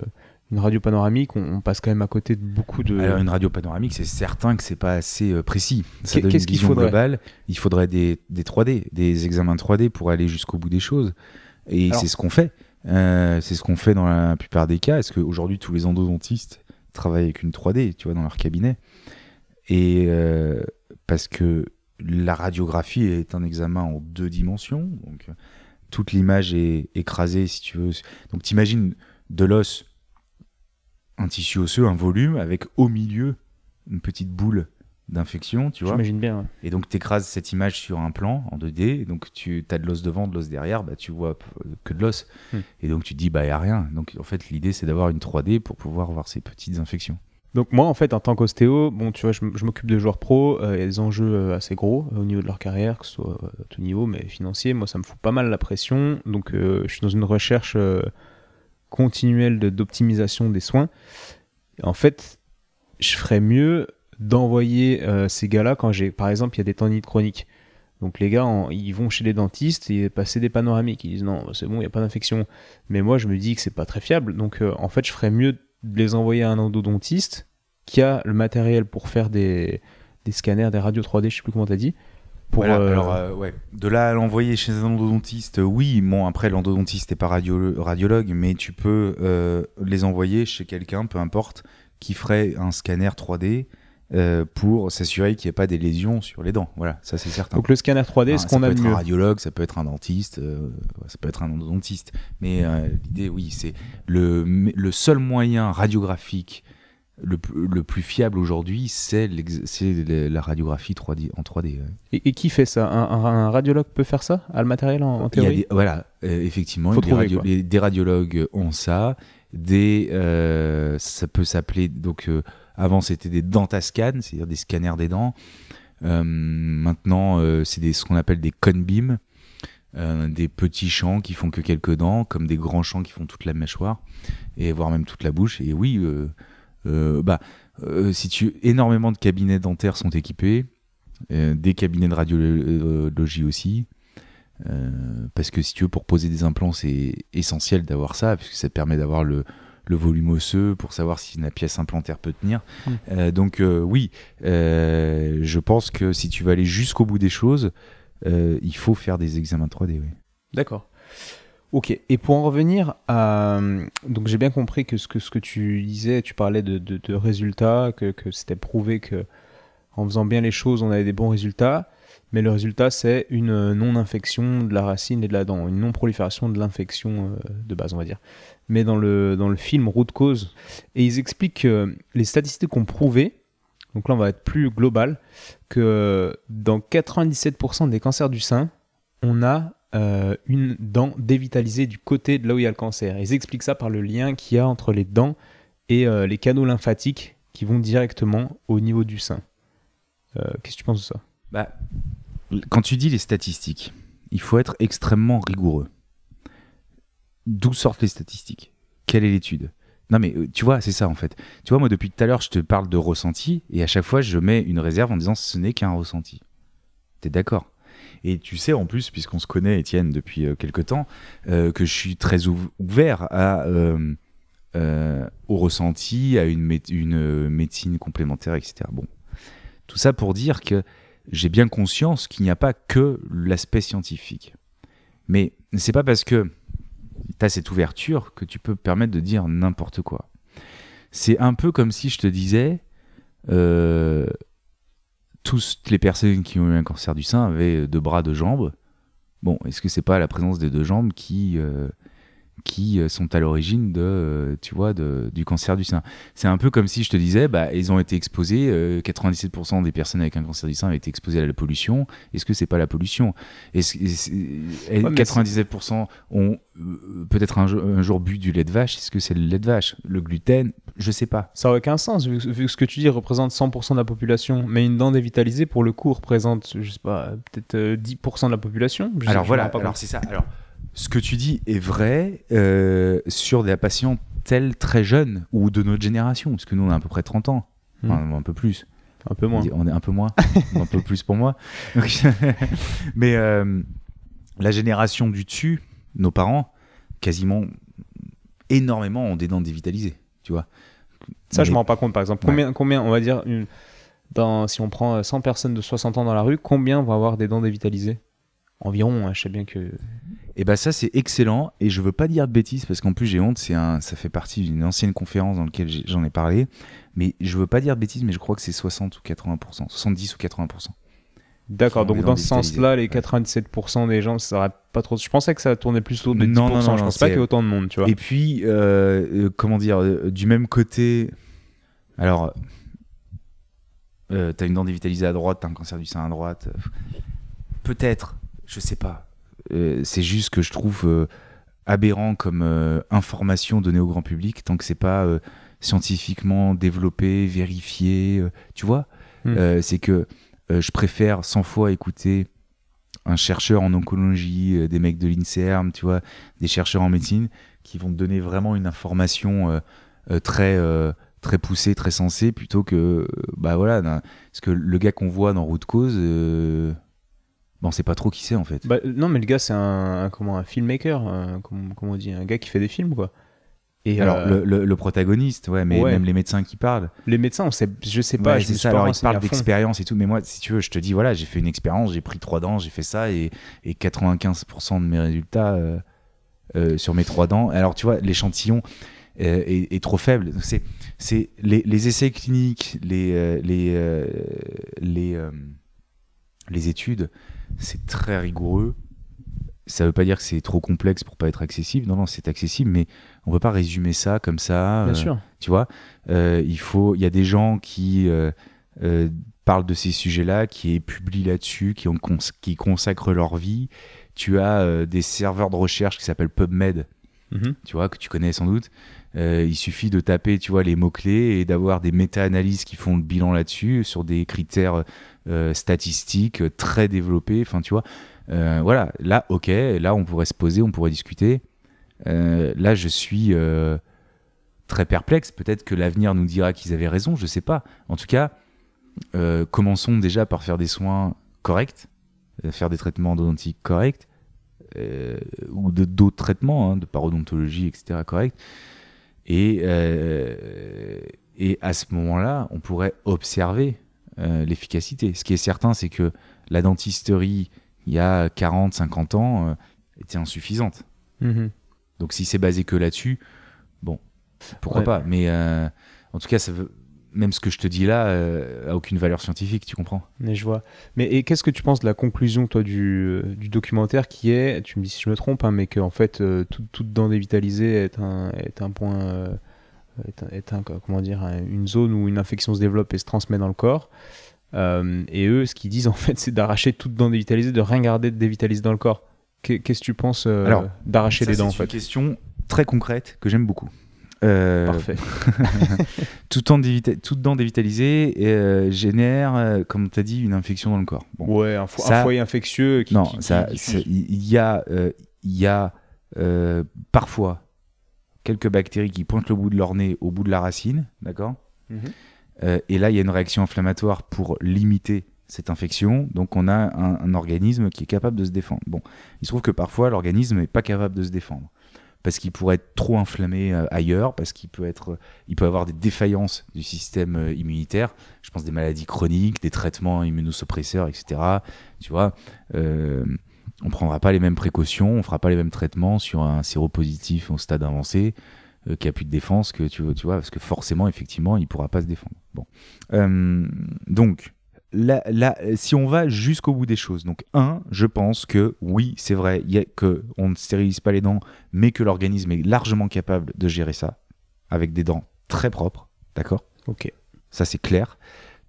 une radio panoramique, on, on passe quand même à côté de beaucoup de. Alors une radio panoramique, c'est certain que c'est pas assez euh, précis. Ça donne qu'est-ce une qu'il vision faudrait globale. Il faudrait des, des 3D, des examens 3D pour aller jusqu'au bout des choses. Et c'est ce qu'on fait. Euh, c'est ce qu'on fait dans la plupart des cas. Est-ce qu'aujourd'hui tous les endodontistes travaillent avec une 3D, tu vois, dans leur cabinet? Et euh, parce que la radiographie est un examen en deux dimensions, donc euh, toute l'image est écrasée, si tu veux. Donc t'imagines de l'os, un tissu osseux, un volume, avec au milieu une petite boule d'infection, tu vois. J'imagine bien. ouais. Et donc, tu écrases cette image sur un plan en 2D. Et donc, tu as de l'os devant, de l'os derrière. Bah, tu vois que de l'os. Hmm. Et donc, tu te dis, bah, il n'y a rien. Donc, en fait, l'idée, c'est d'avoir une 3D pour pouvoir voir ces petites infections. Donc moi en fait en tant qu'ostéo, bon tu vois je, m'occupe de joueurs pro, euh, il y a des enjeux euh, assez gros euh, au niveau de leur carrière, que ce soit euh, à tout niveau, mais financier, moi ça me fout pas mal la pression, donc euh, je suis dans une recherche continuelle de- d'optimisation des soins. Et en fait, je ferais mieux d'envoyer euh, ces gars-là quand j'ai, par exemple, il y a des tendinites chroniques. Donc les gars, en- ils vont chez les dentistes et passer des panoramiques. Ils disent non, c'est bon, il n'y a pas d'infection. Mais moi, je me dis que c'est pas très fiable. Donc euh, en fait, je ferais mieux de les envoyer à un endodontiste qui a le matériel pour faire des, des scanners, des radios 3D, je sais plus comment t'as dit. Pour, Voilà, euh, alors, euh, ouais. De là à l'envoyer chez un endodontiste, oui. Bon, après, l'endodontiste n'est pas radio- radiologue, mais tu peux les envoyer chez quelqu'un, peu importe, qui ferait un scanner 3D euh, pour s'assurer qu'il n'y ait pas des lésions sur les dents. Voilà, ça, c'est certain. donc le scanner 3D, Ah, ce ça qu'on peut a de être mieux. un radiologue, ça peut être un dentiste, euh, ça peut être un endodontiste. Mais euh, l'idée, oui, c'est le, le seul moyen radiographique le, plus- le plus fiable aujourd'hui, c'est la radiographie 3D, en 3D. ouais. Et, et qui fait ça? Un, un- un radiologue peut faire ça? A le matériel en, en théorie? des- voilà, effectivement, Faut des, trouver, radio- quoi. les- des radiologues ont ça. Des, ça peut s'appeler donc avant c'était des dentascans, c'est-à-dire des scanners des dents. Euh, maintenant, euh, c'est ce qu'on appelle des conbeams, euh, des petits champs qui font que quelques dents, comme des grands champs qui font toute la mâchoire et voire même toute la bouche. Et oui, euh, bah, si tu énormément de cabinets dentaires sont équipés, des cabinets de radiologie aussi. Parce que si tu veux, pour poser des implants, c'est essentiel d'avoir ça, puisque ça te permet d'avoir le, le volume osseux, pour savoir si la pièce implantaire peut tenir. Mm. Euh, donc euh, oui, euh, je pense que si tu veux aller jusqu'au bout des choses, il faut faire des examens 3D. Oui. D'accord. Ok. Et pour en revenir à. Donc j'ai bien compris que ce que, ce que tu disais, tu parlais de, de, de résultats, que, que c'était prouvé que en faisant bien les choses, on avait des bons résultats. Mais le résultat, c'est une non-infection de la racine et de la dent, une non-prolifération de l'infection de base, on va dire. Mais dans le, dans le film Root Cause, et ils expliquent que les statistiques ont prouvé, donc là on va être plus global, que dans 97% des cancers du sein, on a euh, une dent dévitalisée du côté de là où il y a le cancer. Ils expliquent ça par le lien qu'il y a entre les dents et euh, les canaux lymphatiques qui vont directement au niveau du sein. Euh, Qu'est-ce que tu penses de ça? Bah, quand tu dis les statistiques, il faut être extrêmement rigoureux. D'où sortent les statistiques Quelle est l'étude? Non mais euh, tu vois, c'est ça en fait. Tu vois, moi depuis tout à l'heure, je te parle de ressenti et à chaque fois, je mets une réserve en disant ce n'est qu'un ressenti. T'es d'accord? Et tu sais en plus, puisqu'on se connaît, Étienne, depuis euh, quelque temps, euh, que je suis très ouv- ouvert à, au ressenti, à une, une médecine complémentaire, etc. Bon, tout ça pour dire que j'ai bien conscience qu'il n'y a pas que l'aspect scientifique. Mais c'est pas parce que tu as cette ouverture que tu peux permettre de dire n'importe quoi. C'est un peu comme si je te disais euh, toutes les personnes qui ont eu un cancer du sein avaient deux bras, deux jambes. Bon, est-ce que c'est pas la présence des deux jambes qui, euh, qui euh, sont à l'origine de, euh, tu vois, de, du cancer du sein C'est un peu comme si je te disais, bah, ils ont été exposés, euh, 97% des personnes avec un cancer du sein avaient été exposées à la pollution. Est-ce que c'est pas la pollution? Est-ce, est-ce- et Ouais, mais 97% ont euh, peut-être un, jour- un jour bu du lait de vache? Est-ce que c'est le lait de vache? Le gluten? Je sais pas. Ça aurait aucun sens, vu, vu que ce que tu dis représente 100% de la population, mais une dent dévitalisée, pour le coup, représente, je sais pas, peut-être euh, 10% de la population. Je alors voilà, alors c'est ça. Alors, ce que tu dis est vrai euh, sur des patients tels très jeunes ou de notre génération, parce que nous on a à peu près 30 ans, Hmm. Enfin, un peu plus. Un peu moins. On est un peu moins, un peu plus pour moi. Donc, Mais euh, la génération du dessus, nos parents, quasiment énormément ont des dents dévitalisées, tu vois. Ça, je Mais- me rends pas compte, par exemple. Ouais. Combien, combien on va dire, une- dans, si on prend euh, 100 personnes de 60 ans dans la rue, combien vont avoir des dents dévitalisées? Environ, hein, je sais bien que. Et ben ça c'est excellent et je veux pas dire de bêtises parce qu'en plus j'ai honte, c'est un, ça fait partie d'une ancienne conférence dans laquelle j'en ai parlé, mais je veux pas dire de bêtises, mais je crois que c'est 60 ou 80%, 70 ou 80%. D'accord, donc dans ce sens-là, les dévitalisées. 97% des gens, ça aurait pas trop. Je pensais que ça tournait plus autour de 10%. Non, non, non, je pense pas qu'il y ait autant de monde, tu vois. Et puis euh, euh, comment dire, euh, du même côté, alors euh, t'as une dent dévitalisée à droite, t'as un cancer du sein à droite, peut-être, je sais pas. Euh, c'est juste que je trouve euh, aberrant comme euh, information donnée au grand public tant que c'est pas scientifiquement développé, vérifié, tu vois. Hmm. C'est que je préfère 100 fois écouter un chercheur en oncologie, euh, des mecs de l'INSERM, tu vois, des chercheurs en médecine qui vont te donner vraiment une information euh, euh, très très poussée, très sensée, plutôt que bah voilà, parce que le gars qu'on voit dans Route Cause, bon, on sait pas trop qui c'est en fait. Bah, non, mais le gars, c'est un, un- comment, un filmmaker, un- comment, comment on dit, un gars qui fait des films, quoi. Et Alors euh, le, le- le protagoniste, ouais, mais ouais. même les médecins qui parlent. les médecins, on sait, je sais pas, Ouais, je ça. pas Alors, il renseigné parle à fond. d'expérience et tout, mais moi, si tu veux, je te dis, voilà, j'ai fait une expérience, j'ai pris trois dents, j'ai fait ça, et, et 95% de mes résultats euh, euh, sur mes trois dents. Alors, tu vois, l'échantillon est, est trop faible. C'est, c'est les, les essais cliniques, les, les, les, les études, c'est très rigoureux. Ça veut pas dire que c'est trop complexe pour pas être accessible. Non, non, c'est accessible, mais on peut pas résumer ça comme ça. Bien euh, sûr. tu vois Euh, il faut il y a des gens qui euh, parlent de ces sujets-là qui publient là-dessus qui ont cons- qui consacrent leur vie tu as des serveurs de recherche qui s'appellent PubMed Mhm. tu vois que tu connais sans doute Euh, il suffit de taper tu vois les mots clés et d'avoir des méta-analyses qui font le bilan là-dessus sur des critères euh, statistiques euh, très développés enfin tu vois Euh, voilà là ok là on pourrait se poser on pourrait discuter là je suis très perplexe. Peut-être que l'avenir nous dira qu'ils avaient raison, je sais pas. En tout cas, commençons déjà par faire des soins corrects, faire des traitements odontiques corrects, ou d'autres traitements, hein, de parodontologie, etc. corrects. Et à ce moment-là, on pourrait observer euh, l'efficacité. Ce qui est certain, c'est que la dentisterie, il y a 40, 50 ans, euh, était insuffisante. Mhm. Donc si c'est basé que là-dessus, bon, pourquoi Ouais. pas. Mais euh, en tout cas, ça veut... même ce que je te dis là a aucune valeur scientifique, tu comprends Mais je vois. Mais qu'est-ce que tu penses de la conclusion, toi, du, du documentaire qui est, tu me dis si je me trompe, hein, mais qu'en fait, euh, tout- toute dent dévitalisée est un, est un point, est, un, est un- comment dire, un- une zone où une infection se développe et se transmet dans le corps. Euh, et eux, ce qu'ils disent, en fait, c'est d'arracher toute dent dévitalisée, de rien garder de dévitalisé dans le corps. Qu'est- Qu'est-ce que tu penses euh, d'arracher les dents, en c'est une fait? question très concrète que j'aime beaucoup. Euh, Parfait. toute, dent dévita- toute dent dévitalisée euh, génère, euh, comme tu as dit, une infection dans le corps. Bon. Ouais, un, fo- un Ça- foyer infectieux qui, non, qui il y a, euh, y a parfois quelques bactéries qui pointent le bout de leur nez au bout de la racine, d'accord Mhm. Euh, Et là, il y a une réaction inflammatoire pour limiter cette infection. Donc, on a un, un organisme qui est capable de se défendre. Bon, il se trouve que parfois, l'organisme n'est pas capable de se défendre. Parce qu'il pourrait être trop inflammé euh, ailleurs, parce qu'il peut, être, il peut avoir des défaillances du système euh, immunitaire. Je pense des maladies chroniques, des traitements immunosuppresseurs, etc. Tu vois, euh, on prendra pas les mêmes précautions, on fera pas les mêmes traitements sur un séropositif au stade avancé euh, qui a plus de défense que tu, tu vois, parce que forcément, effectivement, il pourra pas se défendre. Bon, Euh, donc. Là, là, si on va jusqu'au bout des choses, donc un, je pense que oui, c'est vrai, y a que on ne stérilise pas les dents, mais que l'organisme est largement capable de gérer ça avec des dents très propres, d'accord? Ok. Ça c'est clair.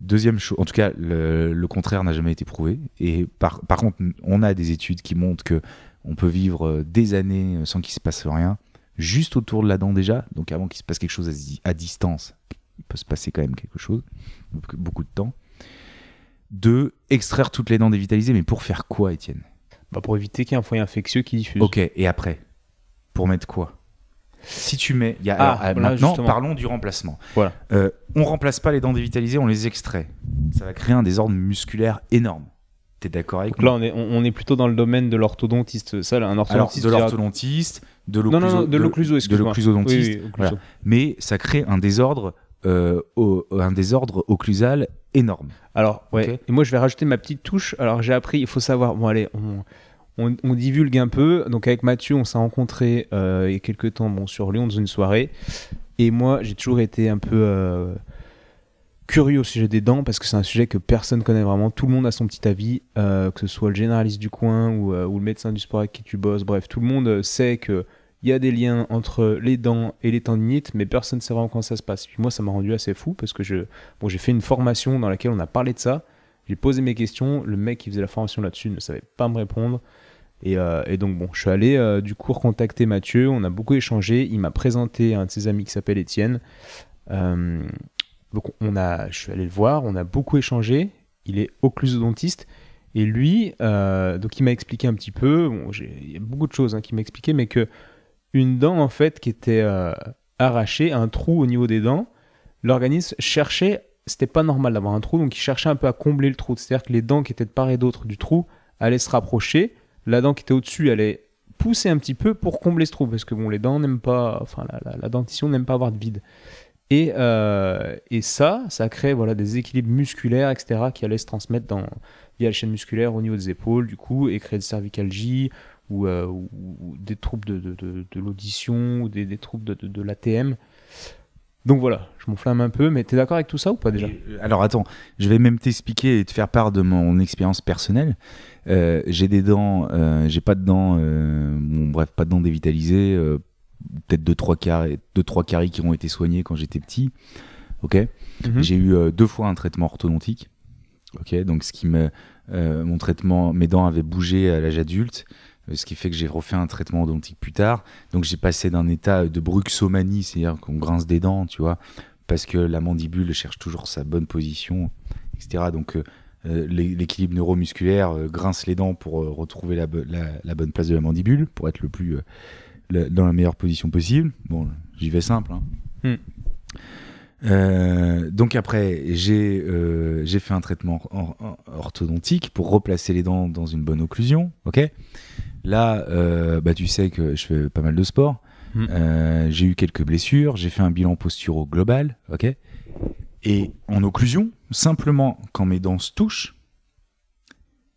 Deuxième chose, en tout cas, le, le contraire n'a jamais été prouvé. Et par, par contre, on a des études qui montrent que on peut vivre euh, des années sans qu'il se passe rien, juste autour de la dent déjà. Donc avant qu'il se passe quelque chose à, di- à distance, il peut se passer quand même quelque chose, beaucoup de temps. Deux, extraire toutes les dents dévitalisées, mais pour faire quoi, Étienne? Bah, pour éviter qu'il y ait un foyer infectieux qui diffuse. Ok, et après? Pour mettre quoi? Si tu mets. il Y a, Ah, alors, euh, voilà, maintenant, justement. parlons du remplacement. Voilà. Euh, on remplace pas les dents dévitalisées, on les extrait. Ça va créer un désordre musculaire énorme. T'es d'accord avec Donc moi là, on est, on, on est plutôt dans le domaine de l'orthodontiste. Ça, là, un Alors, orthodontiste. de l'orthodontiste, de non, de l'occluso, de excuse-moi. l'occlusodontiste. Oui, oui, voilà. Mais ça crée un désordre, euh, au- un désordre occlusal énorme. Alors, ouais. Et moi, je vais rajouter ma petite touche. Alors, j'ai appris, il faut savoir. Bon, allez, on, on, divulgue un peu. Donc, avec Mathieu, on s'est rencontrés euh, il y a quelques temps bon, sur Lyon dans une soirée. Et moi, j'ai toujours été un peu euh, curieux au sujet des dents parce que c'est un sujet que personne connaît vraiment. Tout le monde a son petit avis, euh, que ce soit le généraliste du coin ou, le médecin du sport avec qui tu bosses. Bref, tout le monde sait que. Il y a des liens entre les dents et les tendinites, mais personne ne sait vraiment comment ça se passe. Puis moi, ça m'a rendu assez fou parce que je, bon, j'ai fait une formation dans laquelle on a parlé de ça. J'ai posé mes questions. Le mec qui faisait la formation là-dessus ne savait pas me répondre. Et, euh, et donc, bon, je suis allé euh, du coup recontacter Mathieu. On a beaucoup échangé. Il m'a présenté un de ses amis qui s'appelle Étienne. Euh, donc, on a, je suis allé le voir. On a beaucoup échangé. Il est occlusodontiste. Et lui, donc, il m'a expliqué un petit peu. Il y a beaucoup de choses hein, qu'il m'a expliqué, mais que une dent en fait qui était arrachée, un trou au niveau des dents, l'organisme cherchait c'était pas normal d'avoir un trou, donc il cherchait un peu à combler le trou. C'est-à-dire que les dents qui étaient de part et d'autre du trou allaient se rapprocher, la dent qui était au-dessus allait pousser un petit peu pour combler ce trou, parce que bon, les dents n'aiment pas, enfin la, dentition n'aime pas avoir de vide. Et, euh, et ça, ça crée voilà, des équilibres musculaires, etc., qui allaient se transmettre dans, via la chaîne musculaire au niveau des épaules, du coup, et créer des cervicalgies, ou, euh, des troubles de, l'audition, ou des, des troubles de l'ATM. Donc voilà, je m'enflamme un peu, mais t'es d'accord avec tout ça ou pas déjà? Euh, Alors attends, je vais même t'expliquer et te faire part de mon expérience personnelle. Euh, j'ai des dents, euh, j'ai pas de dents, euh, bon, bref, pas de dents dévitalisées, peut-être deux trois caries, deux trois caries qui ont été soignées quand j'étais petit. Ok? Mhm. J'ai eu deux fois un traitement orthodontique. Ok, donc ce qui me, mon traitement, mes dents avaient bougé à l'âge adulte, ce qui fait que j'ai refait un traitement odontique plus tard. Donc j'ai passé d'un état de bruxomanie, c'est-à-dire qu'on grince des dents, tu vois, parce que la mandibule cherche toujours sa bonne position, etc. Donc euh, euh, l'é- l'équilibre neuromusculaire euh, grince les dents pour euh, retrouver la, bo- la- la bonne place de la mandibule, pour être le plus euh, dans la meilleure position possible. Bon, j'y vais simple. hein. Hmm. Euh, donc après, j'ai euh, fait un traitement or- or- orthodontique pour replacer les dents dans une bonne occlusion. Ok? Là, euh, bah tu sais que je fais pas mal de sport. Mm. Euh, j'ai eu quelques blessures, j'ai fait un bilan posturaux global, ok? Et en occlusion, simplement quand mes dents se touchent,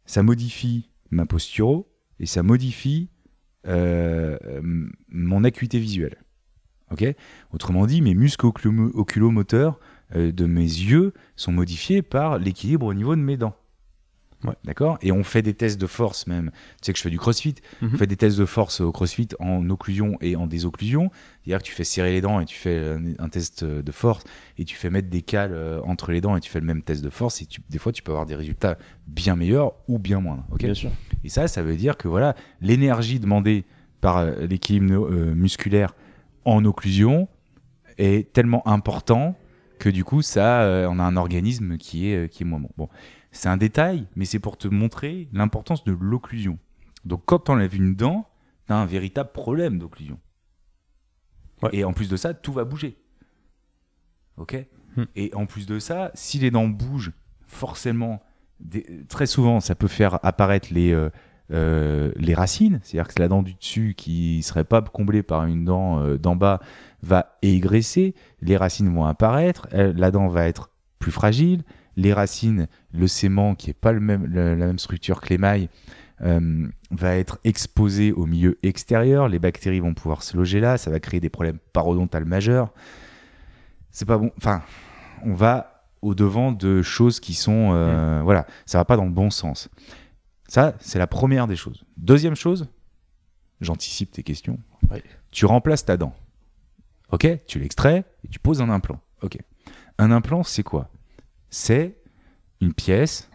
ça modifie ma posturo et ça modifie euh, mon acuité visuelle. Ok? Autrement dit, mes muscles oculo- oculomoteurs de mes yeux sont modifiés par l'équilibre au niveau de mes dents. Ouais. D'accord? Et on fait des tests de force même. Tu sais que je fais du crossfit. Mhm. On fait des tests de force au crossfit en occlusion et en désocclusion. C'est-à-dire que tu fais serrer les dents et tu fais un, un test de force et tu fais mettre des cales euh, entre les dents et tu fais le même test de force. Et tu- des fois, tu peux avoir des résultats bien meilleurs ou bien moindres. ok? Bien sûr. et ça, ça veut dire que voilà, l'énergie demandée par euh, l'équilibre euh, musculaire en occlusion est tellement important que du coup, ça, euh, on a un organisme qui est, euh, qui est moins bon. Bon, c'est un détail, mais c'est pour te montrer l'importance de l'occlusion. Donc, quand tu enlèves une dent, tu as un véritable problème d'occlusion. Ouais. Et en plus de ça, tout va bouger. Ok Hmm. Et en plus de ça, si les dents bougent, forcément, des- très souvent, ça peut faire apparaître les, euh, euh, les racines. C'est-à-dire que la dent du dessus qui serait pas comblée par une dent euh, d'en bas va égresser. Les racines vont apparaître. la dent va être plus fragile. Les racines, le sément qui est pas le même, le- la même structure que l'émail, euh, va être exposé au milieu extérieur. Les bactéries vont pouvoir se loger là. Ça va créer des problèmes parodontales majeurs. C'est pas bon. Enfin, on va au devant de choses qui sont, euh, voilà, ça va pas dans le bon sens. Ça, c'est la première des choses. Deuxième chose, j'anticipe tes questions. Ouais. Tu remplaces ta dent. Ok, tu l'extrais et tu poses un implant. Ok. Un implant, c'est quoi? C'est une pièce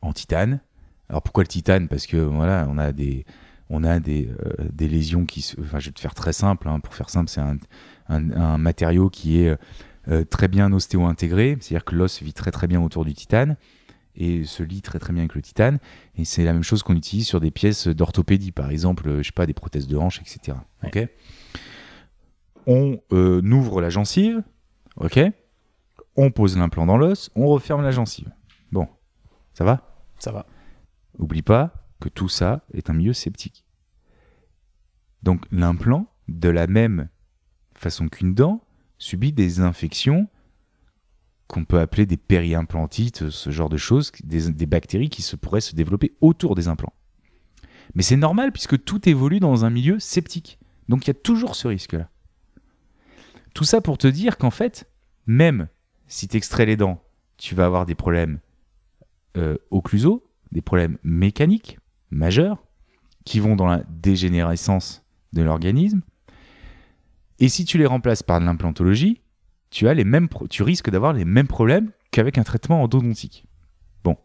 en titane. Alors pourquoi le titane? Parce que voilà, on a des, on a des, euh, des lésions qui se. Enfin, je vais te faire très simple. hein. Pour faire simple, c'est un, un- un matériau qui est euh, très bien ostéo-intégré, c'est-à-dire que l'os vit très très bien autour du titane et se lie très très bien avec le titane. Et c'est la même chose qu'on utilise sur des pièces d'orthopédie, par exemple, euh, je sais pas, des prothèses de hanche, etc. Ok? On euh, ouvre la gencive, ok? On pose l'implant dans l'os, on referme la gencive. Bon, ça va? Ça va. Oublie pas que tout ça est un milieu septique. Donc l'implant, de la même façon qu'une dent, subit des infections qu'on peut appeler des périimplantites, ce genre de choses, des, des bactéries qui se pourraient se développer autour des implants. Mais c'est normal puisque tout évolue dans un milieu septique. Donc il y a toujours ce risque-là. Tout ça pour te dire qu'en fait, même si tu extrais les dents, tu vas avoir des problèmes euh, occlusaux, des problèmes mécaniques majeurs qui vont dans la dégénérescence de l'organisme. Et si tu les remplaces par de l'implantologie, tu, as les mêmes tu risques d'avoir les mêmes problèmes qu'avec un traitement endodontique. Donc,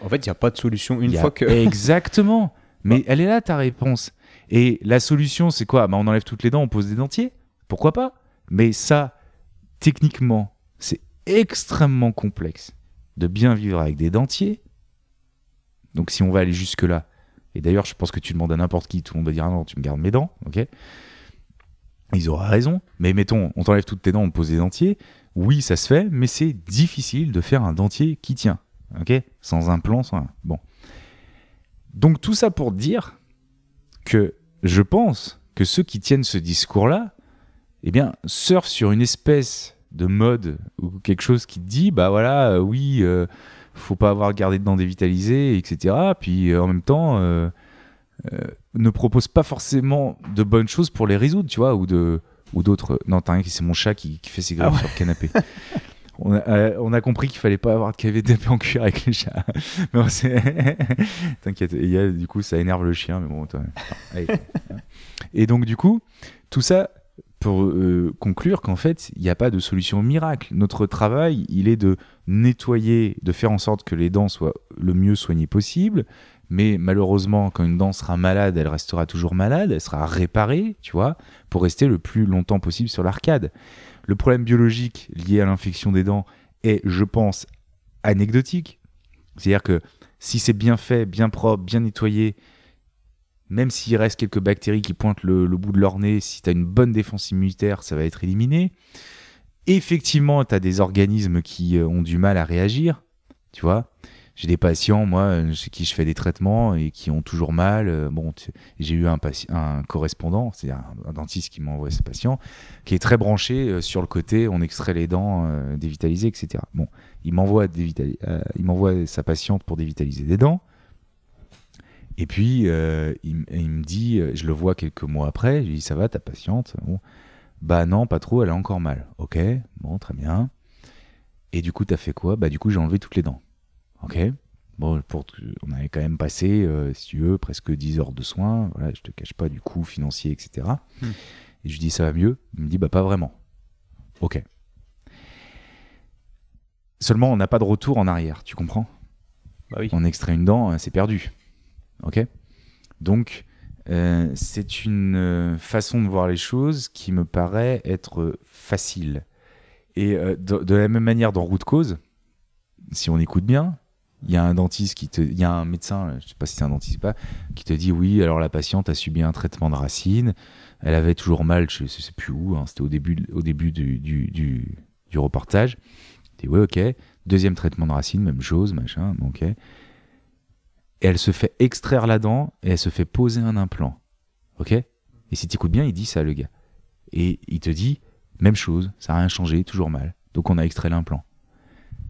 en fait, il n'y a pas de solution une fois que. Exactement. Mais elle est là ta réponse. Et la solution, c'est quoi? Bah, On enlève toutes les dents, on pose des dentiers. Pourquoi pas? Mais ça, techniquement, extrêmement complexe de bien vivre avec des dentiers. Donc si on va aller jusque-là, et d'ailleurs je pense que tu demandes à n'importe qui, tout le monde va dire ah non, tu me gardes mes dents, ok? Ils auraient raison, mais mettons, on t'enlève toutes tes dents, on pose des dentiers. Oui, ça se fait, mais c'est difficile de faire un dentier qui tient, ok? Sans implant, sans rien. Bon. Donc tout ça pour dire que je pense que ceux qui tiennent ce discours-là, eh bien, surfent sur une espèce de mode ou quelque chose qui te dit, bah voilà, euh, oui, euh, faut pas avoir gardé de dents dévitalisées, etc. Puis euh, en même temps, euh, euh, ne propose pas forcément de bonnes choses pour les résoudre, tu vois, ou de ou d'autres. Non, t'as rien, c'est mon chat qui, qui fait ses griffes Ah ouais. sur le canapé. On a, on a compris qu'il fallait pas avoir de KVDP en cuir avec les chats. T'inquiète, a- du coup, ça énerve le chien, mais bon, allez. Et donc, du coup, tout ça pour euh, conclure qu'en fait, il n'y a pas de solution miracle. Notre travail, il est de nettoyer, de faire en sorte que les dents soient le mieux soignées possible. Mais malheureusement, quand une dent sera malade, elle restera toujours malade, elle sera réparée, tu vois, pour rester le plus longtemps possible sur l'arcade. Le problème biologique lié à l'infection des dents est, je pense, anecdotique. C'est-à-dire que si c'est bien fait, bien propre, bien nettoyé, même s'il reste quelques bactéries qui pointent le, bout de leur nez, si tu as une bonne défense immunitaire, ça va être éliminé. Effectivement, tu as des organismes qui euh, ont du mal à réagir, tu vois. j'ai des patients, moi, euh, chez qui je fais des traitements et qui ont toujours mal. euh, Bon, j'ai eu un, correspondant, c'est un, un dentiste qui m'envoie ses patients, qui est très branché sur le côté, on extrait les dents, euh, etc. Bon, il m'envoie sa patiente pour dévitaliser des dents. Et puis, euh, il, il me dit, euh, je le vois quelques mois après, je lui dis, ça va, ta patiente? Bon. Bah non, pas trop, elle a encore mal. Ok, bon, très bien. Et du coup, t'as fait quoi? Bah du coup, j'ai enlevé toutes les dents. Ok Bon, pour, on avait quand même passé, euh, si tu veux, presque 10 heures de soins. Voilà, je te cache pas du coût financier, etc. Hmm. Et je lui dis, ça va mieux? Il me dit, bah pas vraiment. Ok. Seulement, on n'a pas de retour en arrière, tu comprends? Bah oui. on extrait une dent, euh, c'est perdu. Ok Donc, euh, c'est une euh, façon de voir les choses qui me paraît être euh, facile. Et de, la même manière, dans route cause, si on écoute bien, il y a un dentiste qui te, il y a un médecin, je sais pas si c'est un dentiste ou pas, qui te dit oui, alors la patiente a subi un traitement de racine, elle avait toujours mal, je sais plus où, hein, c'était au début, au début du, du, du, du reportage. Tu dis oui, ok. Deuxième traitement de racine, même chose, machin, ok. Et elle se fait extraire la dent et elle se fait poser un implant. Ok? Et si tu écoutes bien, il dit ça, le gars. Et il te dit, même chose, ça n'a rien changé, toujours mal. Donc on a extrait l'implant.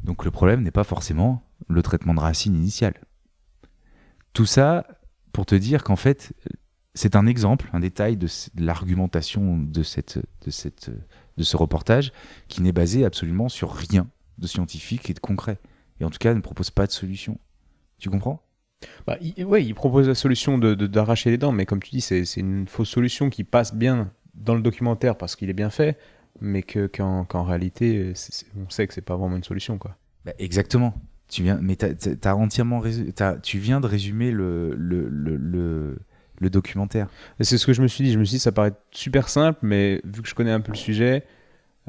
Donc le problème n'est pas forcément le traitement de racine initial. Tout ça pour te dire qu'en fait, c'est un exemple, un détail de l'argumentation de, cette, de, cette, de ce reportage qui n'est basé absolument sur rien de scientifique et de concret. Et en tout cas, ne propose pas de solution. Tu comprends? Bah, il, ouais, il propose la solution de- de- d'arracher les dents, mais comme tu dis, c'est une fausse solution qui passe bien dans le documentaire parce qu'il est bien fait, mais que- qu'en qu'en réalité, on sait que c'est pas vraiment une solution. Quoi. Bah, exactement. Tu viens, mais t'as entièrement t'as- tu viens de résumer le, le, le, le, le documentaire. C'est ce que je me suis dit. Je me suis dit, ça paraît super simple, mais vu que je connais un peu le sujet,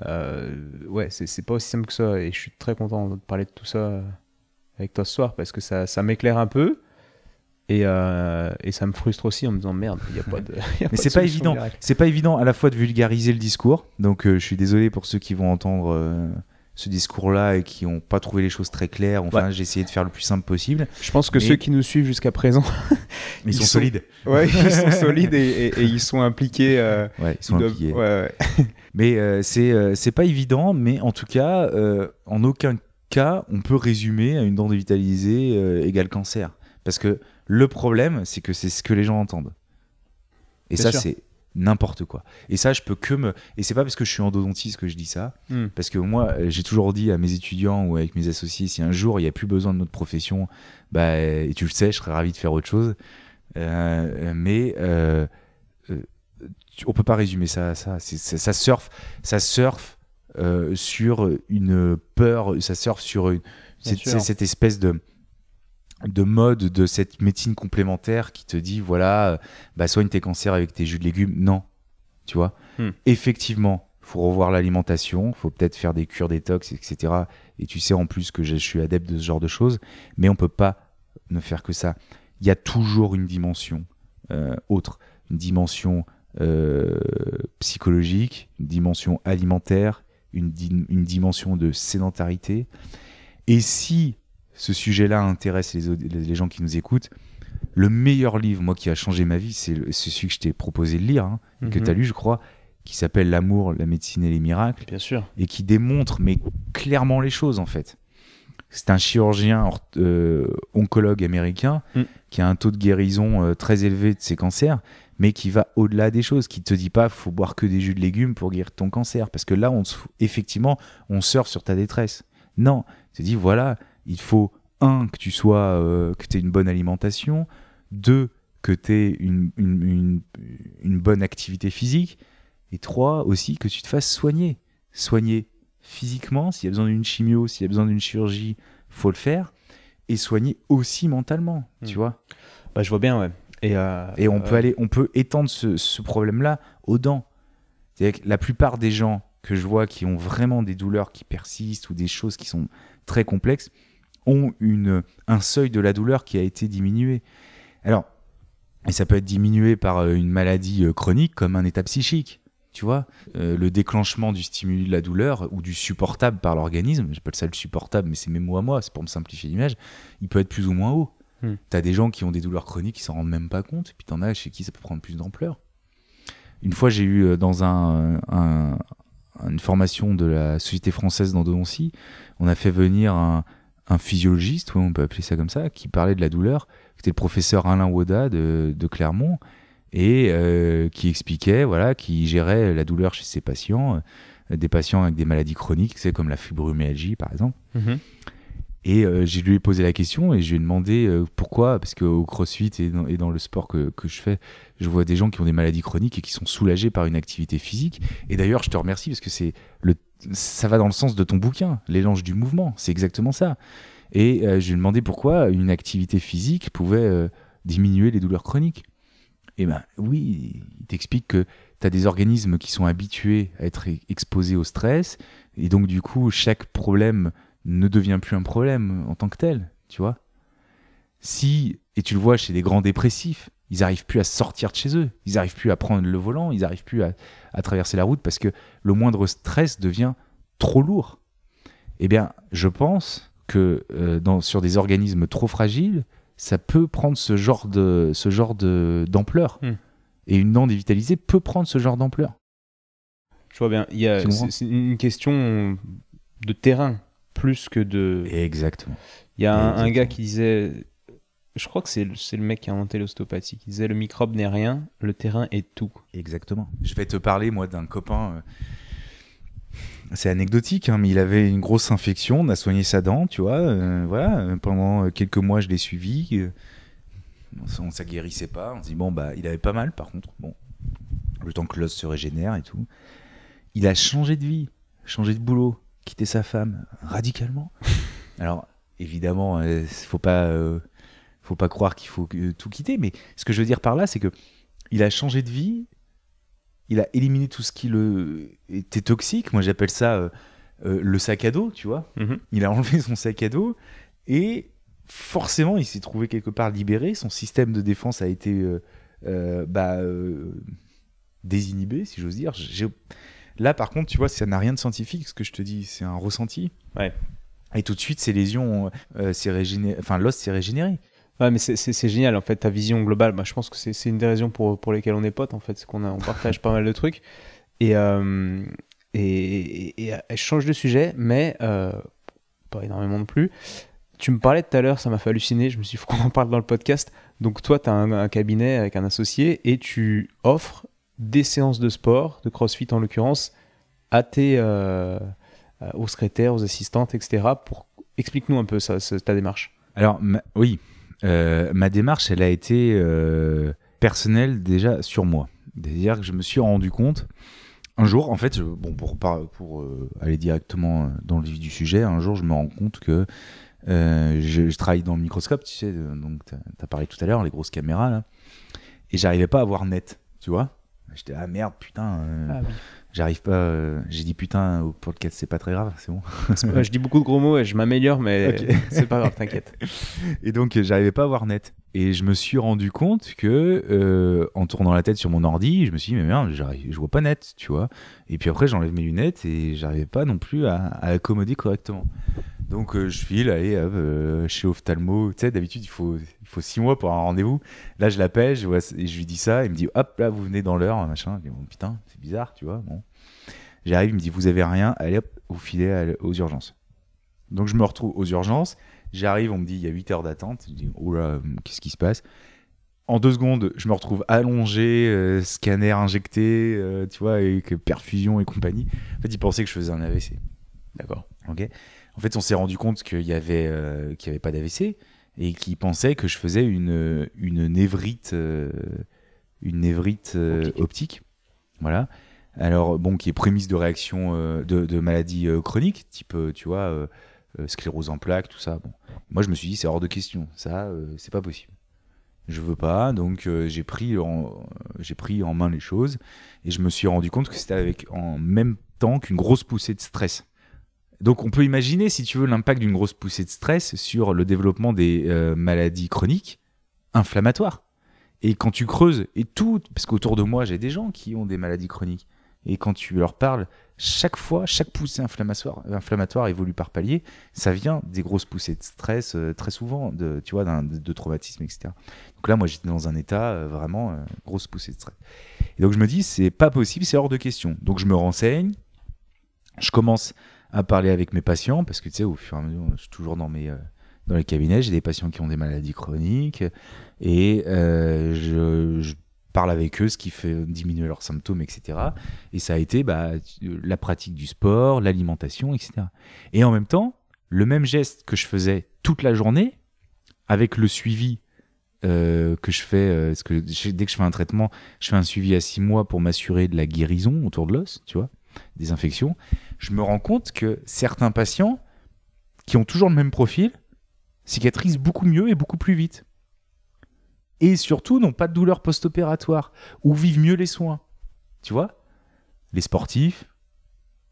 euh, ouais, c'est pas aussi simple que ça. Et je suis très content de parler de tout ça avec toi ce soir parce que ça, ça m'éclaire un peu. Et, euh, et ça me frustre aussi en me disant merde, il n'y a pas de. il y a Mais c'est pas évident. C'est pas évident à la fois de vulgariser le discours. Donc euh, je suis désolé pour ceux qui vont entendre euh, ce discours-là et qui n'ont pas trouvé les choses très claires. Enfin, j'ai essayé de faire le plus simple possible. Je pense que Mais- ceux qui nous suivent jusqu'à présent, ils, Ils sont, solides. ouais, ils sont solides et, et- et ils sont impliqués. euh, Ouais, ils sont impliqués. ouais, ouais. Mais euh, c'est euh, c'est pas évident, mais en tout cas, euh, en aucun cas, on peut résumer à une dent dévitalisée euh, égale cancer. Parce que le problème, c'est que c'est ce que les gens entendent. Et Bien ça, c'est n'importe quoi. Et ça, je peux que me. Et c'est pas parce que je suis endodontiste que je dis ça. Hmm. Parce que moi, euh, j'ai toujours dit à mes étudiants ou avec mes associés, si un jour il n'y a plus besoin de notre profession, bah, et tu le sais, je serais ravi de faire autre chose. Euh, mais euh, euh, on peut pas résumer ça à ça. Ça, ça surfe, ça surfe euh, sur une peur, ça surfe sur une, cette, sûr. cette espèce de de mode de cette médecine complémentaire qui te dit voilà euh, bah soigne tes cancers avec tes jus de légumes. Non. Tu vois? Hmm. effectivement faut revoir l'alimentation faut peut-être faire des cures détox etc et tu sais en plus que je suis adepte de ce genre de choses mais on peut pas ne faire que ça. Il y a toujours une dimension euh, autre. Une dimension euh, psychologique une dimension alimentaire une, di- une dimension de sédentarité. Et si ce sujet-là intéresse les, les gens qui nous écoutent, le meilleur livre, moi, qui a changé ma vie, c'est celui que je t'ai proposé de lire, hein, que Mhm. tu as lu, je crois, qui s'appelle L'amour, la médecine et les miracles, Bien sûr. et qui démontre, mais clairement, les choses, en fait. C'est un chirurgien euh, oncologue américain Mm. qui a un taux de guérison euh, très élevé de ses cancers, mais qui va au-delà des choses, qui te dit pas faut boire que des jus de légumes pour guérir ton cancer, parce que là, on effectivement, on surfe sur ta détresse. Non, te dit voilà, il faut un que tu sois, euh, que tu aies une bonne alimentation, deux que tu aies une, une, une- une bonne activité physique, et trois aussi que tu te fasses soigner, soigner physiquement s'il y a besoin d'une chimio, s'il y a besoin d'une chirurgie, faut le faire, et soigner aussi mentalement, tu Mm. vois. Bah, je vois bien, ouais. Et, euh, Et on peut euh, aller, on peut étendre ce, ce problème-là aux dents. C'est-à-dire que la plupart des gens que je vois qui ont vraiment des douleurs qui persistent ou des choses qui sont très complexes ont une, un seuil de la douleur qui a été diminué. Alors, et ça peut être diminué par euh, une maladie euh, chronique comme un état psychique. tu vois. Euh, le déclenchement du stimuli de la douleur ou du supportable par l'organisme, j'appelle ça le supportable, mais c'est mes mots à moi, c'est pour me simplifier l'image, il peut être plus ou moins haut. Hmm. T'as des gens qui ont des douleurs chroniques qui s'en rendent même pas compte, et puis t'en as chez qui ça peut prendre plus d'ampleur. Une fois, j'ai eu dans un, un- une formation de la Société française d'endodontie, on a fait venir un, un physiologiste, ouais, on peut appeler ça comme ça, qui parlait de la douleur. C'était le professeur Alain Woda de, de Clermont et euh, qui expliquait, voilà, qui gérait la douleur chez ses patients, euh, des patients avec des maladies chroniques, c'est comme la fibromyalgie par exemple. Mhm. Et euh, je lui ai posé la question et je lui ai demandé euh, pourquoi, parce qu'au crossfit et dans, et dans le sport que, que je fais, je vois des gens qui ont des maladies chroniques et qui sont soulagés par une activité physique. Et d'ailleurs, je te remercie parce que c'est le, ça va dans le sens de ton bouquin, l'élange du mouvement, c'est exactement ça. Et euh, je lui ai demandé pourquoi une activité physique pouvait euh, diminuer les douleurs chroniques. Et ben oui, il t'explique que tu as des organismes qui sont habitués à être e- exposés au stress, et donc du coup, chaque problème ne devient plus un problème en tant que tel, tu vois. Si, et tu le vois chez des grands dépressifs, ils n'arrivent plus à sortir de chez eux, ils n'arrivent plus à prendre le volant, ils n'arrivent plus à, à traverser la route parce que le moindre stress devient trop lourd. Eh bien, je pense que euh, dans, sur des organismes trop fragiles, ça peut prendre ce genre de ce genre de d'ampleur. Hmm. Et une dent dévitalisée peut prendre ce genre d'ampleur. Je vois bien. Il y a- C'est une question de terrain plus que de. Exactement. Il y a un, gars qui disait. Je crois que c'est le, le mec qui a inventé l'ostéopathie qui disait le microbe n'est rien, le terrain est tout. Exactement. Je vais te parler, moi, d'un copain. euh, C'est anecdotique, hein, mais il avait une grosse infection. On a soigné sa dent, tu vois. euh, voilà. Pendant quelques mois, je l'ai suivi. euh, on ça guérissait pas. On se dit, bon, bah, il avait pas mal, par contre. Bon, le temps que l'os se régénère et tout. Il a changé de vie, changé de boulot, quitté sa femme radicalement. Alors, évidemment, il faut pas. Euh, faut pas croire qu'il faut euh, tout quitter, mais ce que je veux dire par là, c'est que il a changé de vie, il a éliminé tout ce qui le était toxique. Moi, j'appelle ça euh, euh, le sac à dos, tu vois. Mhm. Il a enlevé son sac à dos et forcément, il s'est trouvé quelque part libéré. Son système de défense a été euh, euh, bah, euh, désinhibé, si j'ose dire. Là, par contre, tu vois, ça n'a rien de scientifique, ce que je te dis, c'est un ressenti. Ouais. Et tout de suite, ces lésions, euh, enfin, l'os s'est régénéré. Ouais, mais c'est- génial en fait, ta vision globale. Bah, je pense que c'est une des raisons pour, pour lesquelles on est potes en fait, c'est qu'on partage pas mal de trucs. Et, euh, et, et- et- je change de sujet, mais euh, pas énormément non plus. Tu me parlais tout à l'heure, ça m'a fait halluciner, je me suis dit, qu'on en parle dans le podcast. Donc toi, tu as un, cabinet avec un associé et tu offres des séances de sport, de crossfit en l'occurrence, à tes, euh, aux secrétaires, aux assistantes, etc. Pour... Explique-nous un peu ça, ta démarche. Alors, oui, euh, ma démarche, elle a été euh, personnelle déjà sur moi. C'est-à-dire que je me suis rendu compte, un jour, en fait, bon, pour, euh, aller directement dans le vif du sujet, un jour, je me rends compte que je, travaille dans le microscope, tu sais, donc tu as parlé tout à l'heure, les grosses caméras, là, et j'arrivais pas à voir net, tu vois J'étais, ah merde, putain, euh, oui. J'arrive pas. euh, J'ai dit putain au podcast, c'est pas très grave, c'est bon. Je dis beaucoup de gros mots et je m'améliore, mais c'est pas grave, t'inquiète. Et donc, euh, j'arrivais pas à voir net. Et je me suis rendu compte que, euh, en tournant la tête sur mon ordi, je me suis dit, mais merde, je vois pas net, tu vois. Et puis après, j'enlève mes lunettes et j'arrivais pas non plus à, à accommoder correctement. Donc, euh, je file, allez, euh, chez Ophtalmo. Tu sais, d'habitude, il faut, il faut six mois pour un rendez-vous. Là, je l'appelle, je, vois, et je lui dis ça. Il me dit, hop, là, vous venez dans l'heure, machin. Je dis, bon, putain, c'est bizarre, tu vois. Bon. J'arrive, il me dit, vous avez rien, allez, hop, vous filez aux urgences. Donc, je me retrouve aux urgences. J'arrive, on me dit il y a 8 heures d'attente. Je dis oh là, qu'est-ce qui se passe? En deux secondes, je me retrouve allongé, euh, scanner injecté, euh, tu vois, avec perfusion et compagnie. En fait, ils pensaient que je faisais un AVC. D'accord. Ok. En fait, on s'est rendu compte qu'il y avait, euh, qu'il y avait pas d'AVC et qu'ils pensaient que je faisais une une névrite, euh, une névrite euh, Optique. optique. Voilà. Alors bon, qui est prémisse de réaction euh, de, de maladies chroniques, type, tu vois, sclérose en plaques, tout ça. Bon, moi je me suis dit c'est hors de question, ça, c'est pas possible. Je veux pas, donc j'ai pris en j'ai pris en main les choses et je me suis rendu compte que c'était avec en même temps qu'une grosse poussée de stress. Donc on peut imaginer, si tu veux, l'impact d'une grosse poussée de stress sur le développement des euh, maladies chroniques inflammatoires. Et quand tu creuses, et tout, parce qu'autour de moi j'ai des gens qui ont des maladies chroniques, Et quand tu leur parles, chaque fois, chaque poussée inflammatoire, inflammatoire évolue par palier. Ça vient des grosses poussées de stress, euh, très souvent, de, tu vois, de, traumatisme, etc. Donc là, moi, j'étais dans un état euh, vraiment grosse poussée de stress. Et donc je me dis, c'est pas possible, c'est hors de question. Donc je me renseigne, je commence à parler avec mes patients parce que tu sais, au fur et à mesure, je suis toujours dans mes euh, dans les cabinets, j'ai des patients qui ont des maladies chroniques et euh, je, je parle avec eux, ce qui fait diminuer leurs symptômes, etc. Et ça a été bah, la pratique du sport, l'alimentation, etc. Et en même temps, le même geste que je faisais toute la journée, avec le suivi euh, que je fais, euh, que dès que je fais un traitement, je fais un suivi à six mois pour m'assurer de la guérison autour de l'os, tu vois, des infections. Je me rends compte que certains patients qui ont toujours le même profil cicatrisent beaucoup mieux et beaucoup plus vite. Et surtout n'ont pas de douleur post-opératoire ou vivent mieux les soins. Tu vois? Les sportifs,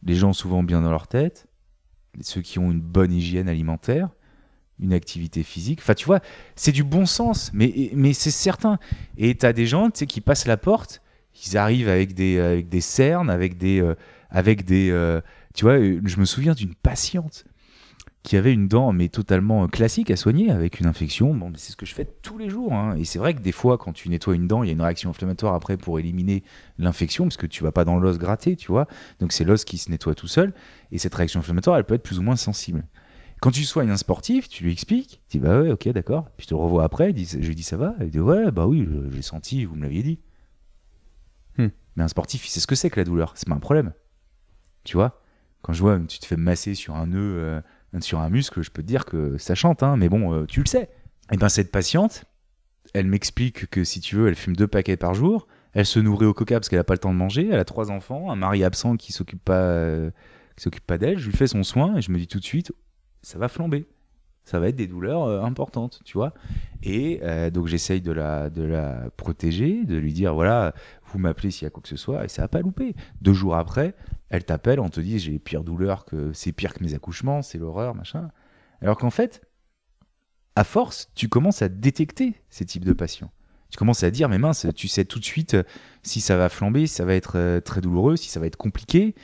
les gens souvent bien dans leur tête, ceux qui ont une bonne hygiène alimentaire, une activité physique. Enfin, tu vois, c'est du bon sens, mais, mais c'est certain. Et tu as des gens qui passent la porte, ils arrivent avec des, avec des cernes, avec des. euh, avec des euh, tu vois, euh, je me souviens d'une patiente qui avait une dent mais totalement euh, classique à soigner avec une infection. Bon, c'est ce que je fais tous les jours. hein. Et c'est vrai que des fois, quand tu nettoies une dent, il y a une réaction inflammatoire après pour éliminer l'infection parce que tu vas pas dans l'os gratter, tu vois. Donc c'est l'os qui se nettoie tout seul. Et cette réaction inflammatoire, elle peut être plus ou moins sensible. Quand tu soignes un sportif, tu lui expliques, tu dis bah ouais, ok, d'accord. Puis je te revois après, je lui dis ça va? Il dit ouais, bah oui, j'ai senti, vous me l'aviez dit. Mais un sportif, il sait ce que c'est que la douleur, c'est pas un problème. Tu vois? Quand je vois, tu te fais masser sur un nœud, euh, sur un muscle, je peux te dire que ça chante, hein, mais bon, euh, tu le sais. Et ben cette patiente, elle m'explique que si tu veux, elle fume deux paquets par jour, elle se nourrit au coca parce qu'elle a pas le temps de manger, elle a trois enfants, un mari absent qui s'occupe pas, euh, s'occupe pas d'elle, je lui fais son soin et je me dis tout de suite, ça va flamber. Ça va être des douleurs importantes, tu vois. Et donc j'essaye de la, de la protéger, de lui dire voilà, vous m'appelez s'il y a quoi que ce soit, et ça va pas louper. Deux jours après, elle t'appelle, on te dit j'ai les pires douleurs, que c'est pire que mes accouchements, c'est l'horreur, machin. Alors qu'en fait, à force, tu commences à détecter ces types de patients. Tu commences à dire, mais mince, tu sais tout de suite euh, si ça va flamber, si ça va être euh, très douloureux, si ça va être compliqué.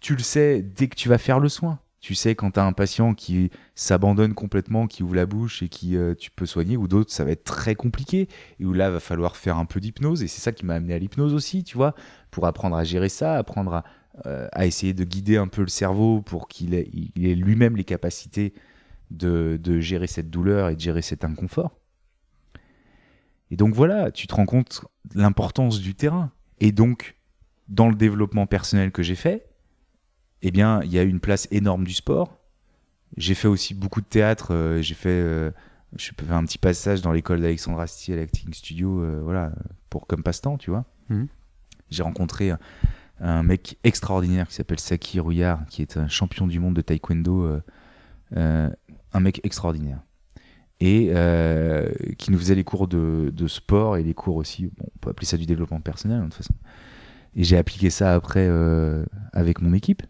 Tu le sais dès que tu vas faire le soin. Tu sais quand tu as un patient qui s'abandonne complètement, qui ouvre la bouche et qui euh, tu peux soigner, ou d'autres, ça va être très compliqué, et où là, va falloir faire un peu d'hypnose, et c'est ça qui m'a amené à l'hypnose aussi, tu vois, pour apprendre à gérer ça, apprendre à, euh, essayer de guider un peu le cerveau pour qu'il ait, lui-même les capacités de, de gérer cette douleur et de gérer cet inconfort. Et donc voilà, tu te rends compte l'importance du terrain. Et donc, dans le développement personnel que j'ai fait, eh bien, il y a eu une place énorme du sport. J'ai fait aussi beaucoup de théâtre. euh, j'ai fait, euh, je fait un petit passage dans l'école d'Alexandre Astier à l'Acting Studio, euh, voilà, pour comme passe-temps, tu vois. Mhm. J'ai rencontré un, un mec extraordinaire qui s'appelle Saki Rouillard, qui est un champion du monde de taekwondo, un mec extraordinaire. Et euh, qui nous faisait les cours de, de sport et les cours aussi, bon, on peut appeler ça du développement personnel hein, de toute façon. Et j'ai appliqué ça après euh, avec mon équipe,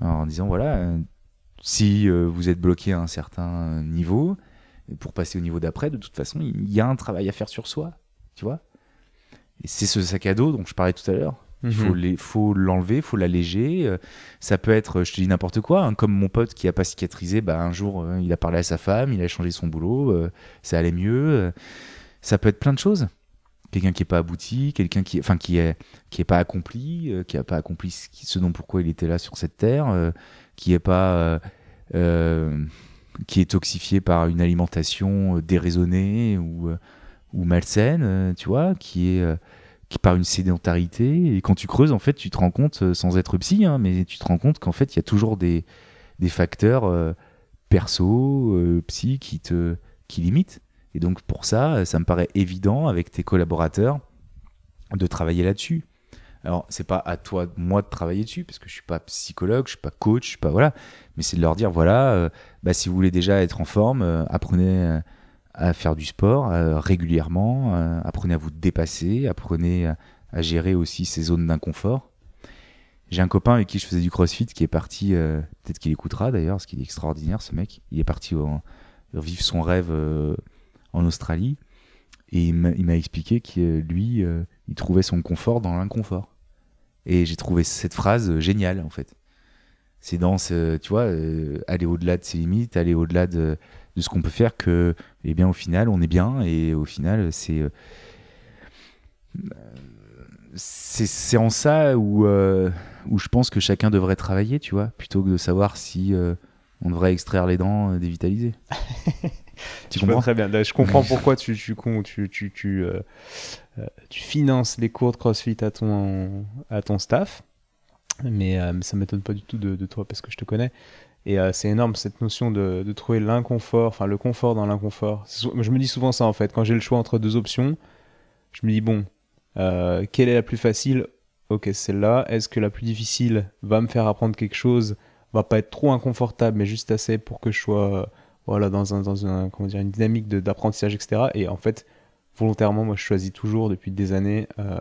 en disant voilà, euh, si euh, vous êtes bloqué à un certain niveau, pour passer au niveau d'après, de toute façon, il y a un travail à faire sur soi, tu vois. Et c'est ce sac à dos dont je parlais tout à l'heure. Il faut les- faut l'enlever, il faut l'alléger. euh, Ça peut être, je te dis n'importe quoi, hein, comme mon pote qui a pas cicatrisé, bah, un jour euh, il a parlé à sa femme, il a changé son boulot, euh, ça allait mieux. euh, ça peut être plein de choses. Quelqu'un qui est pas abouti, quelqu'un qui, enfin, qui est, qui est pas accompli, euh, qui a pas accompli ce, ce dont pourquoi il était là sur cette terre, euh, qui est pas, euh, euh, qui est toxifié par une alimentation euh, déraisonnée ou, ou malsaine, tu vois, qui est qui par une sédentarité. Et quand tu creuses, en fait, tu te rends compte, sans être psy, hein, mais tu te rends compte qu'en fait, il y a toujours des, des facteurs perso, psy, qui te qui limitent. Et donc, pour ça, euh, ça me paraît évident avec tes collaborateurs de travailler là-dessus. Alors, c'est pas à toi, moi, de travailler dessus, parce que je suis pas psychologue, je suis pas coach, je suis pas voilà, mais c'est de leur dire voilà, euh, bah, si vous voulez déjà être en forme, euh, apprenez à faire du sport régulièrement, apprenez à vous dépasser, apprenez à, à gérer aussi ces zones d'inconfort. J'ai un copain avec qui je faisais du crossfit qui est parti, peut-être qu'il écoutera d'ailleurs, parce qu'il est extraordinaire ce mec. Il est parti vivre son rêve en Australie et il m'a expliqué que euh, lui, euh, il trouvait son confort dans l'inconfort. Et j'ai trouvé cette phrase géniale, en fait. C'est dans, ce, tu vois, euh, aller au-delà de ses limites, aller au-delà de, ce qu'on peut faire que, eh bien, au final, on est bien. Et au final, c'est. euh, c'est en ça où, euh, où je pense que chacun devrait travailler, tu vois, plutôt que de savoir si euh, on devrait extraire les dents euh, dévitalisées. tu comprends très bien. Là, Je comprends pourquoi tu, tu, tu, tu, tu, euh, euh, tu finances les cours de CrossFit à ton, à ton staff. Mais, euh, ça m'étonne pas du tout de, de toi parce que je te connais. Et euh, c'est énorme cette notion de, de trouver l'inconfort, enfin le confort dans l'inconfort. Je me dis souvent ça en fait. Quand j'ai le choix entre deux options, je me dis bon, quelle est la plus facile? Ok, celle-là. Est-ce que la plus difficile va me faire apprendre quelque chose? Va pas être trop inconfortable, mais juste assez pour que je sois voilà, dans, un, dans un, comment dire, une dynamique d'apprentissage, etc. Et en fait, volontairement, moi, je choisis toujours depuis des années euh,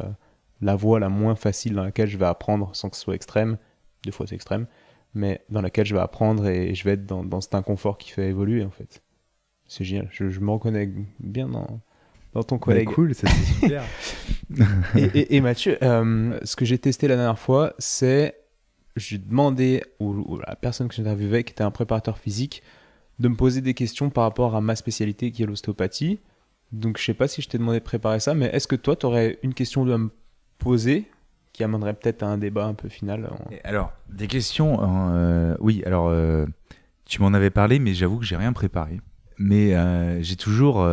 la voie la moins facile dans laquelle je vais apprendre sans que ce soit extrême. Des fois, c'est extrême, mais dans laquelle je vais apprendre et je vais être dans, dans cet inconfort qui fait évoluer, en fait. C'est génial. Je, je me reconnais bien dans, dans ton collègue. Bah, cool, ça c'est super. Et, et- et Mathieu, euh, ce que j'ai testé la dernière fois, c'est j'ai demandé au- à la personne que j'interviewais, qui était un préparateur physique, de me poser des questions par rapport à ma spécialité qui est l'ostéopathie. Donc je sais pas si je t'ai demandé de préparer ça, mais est-ce que toi, tu aurais une question à me poser qui amènerait peut-être à un débat un peu final Alors, des questions. hein, euh, oui, alors, euh, tu m'en avais parlé, mais j'avoue que j'ai rien préparé. Mais euh, j'ai toujours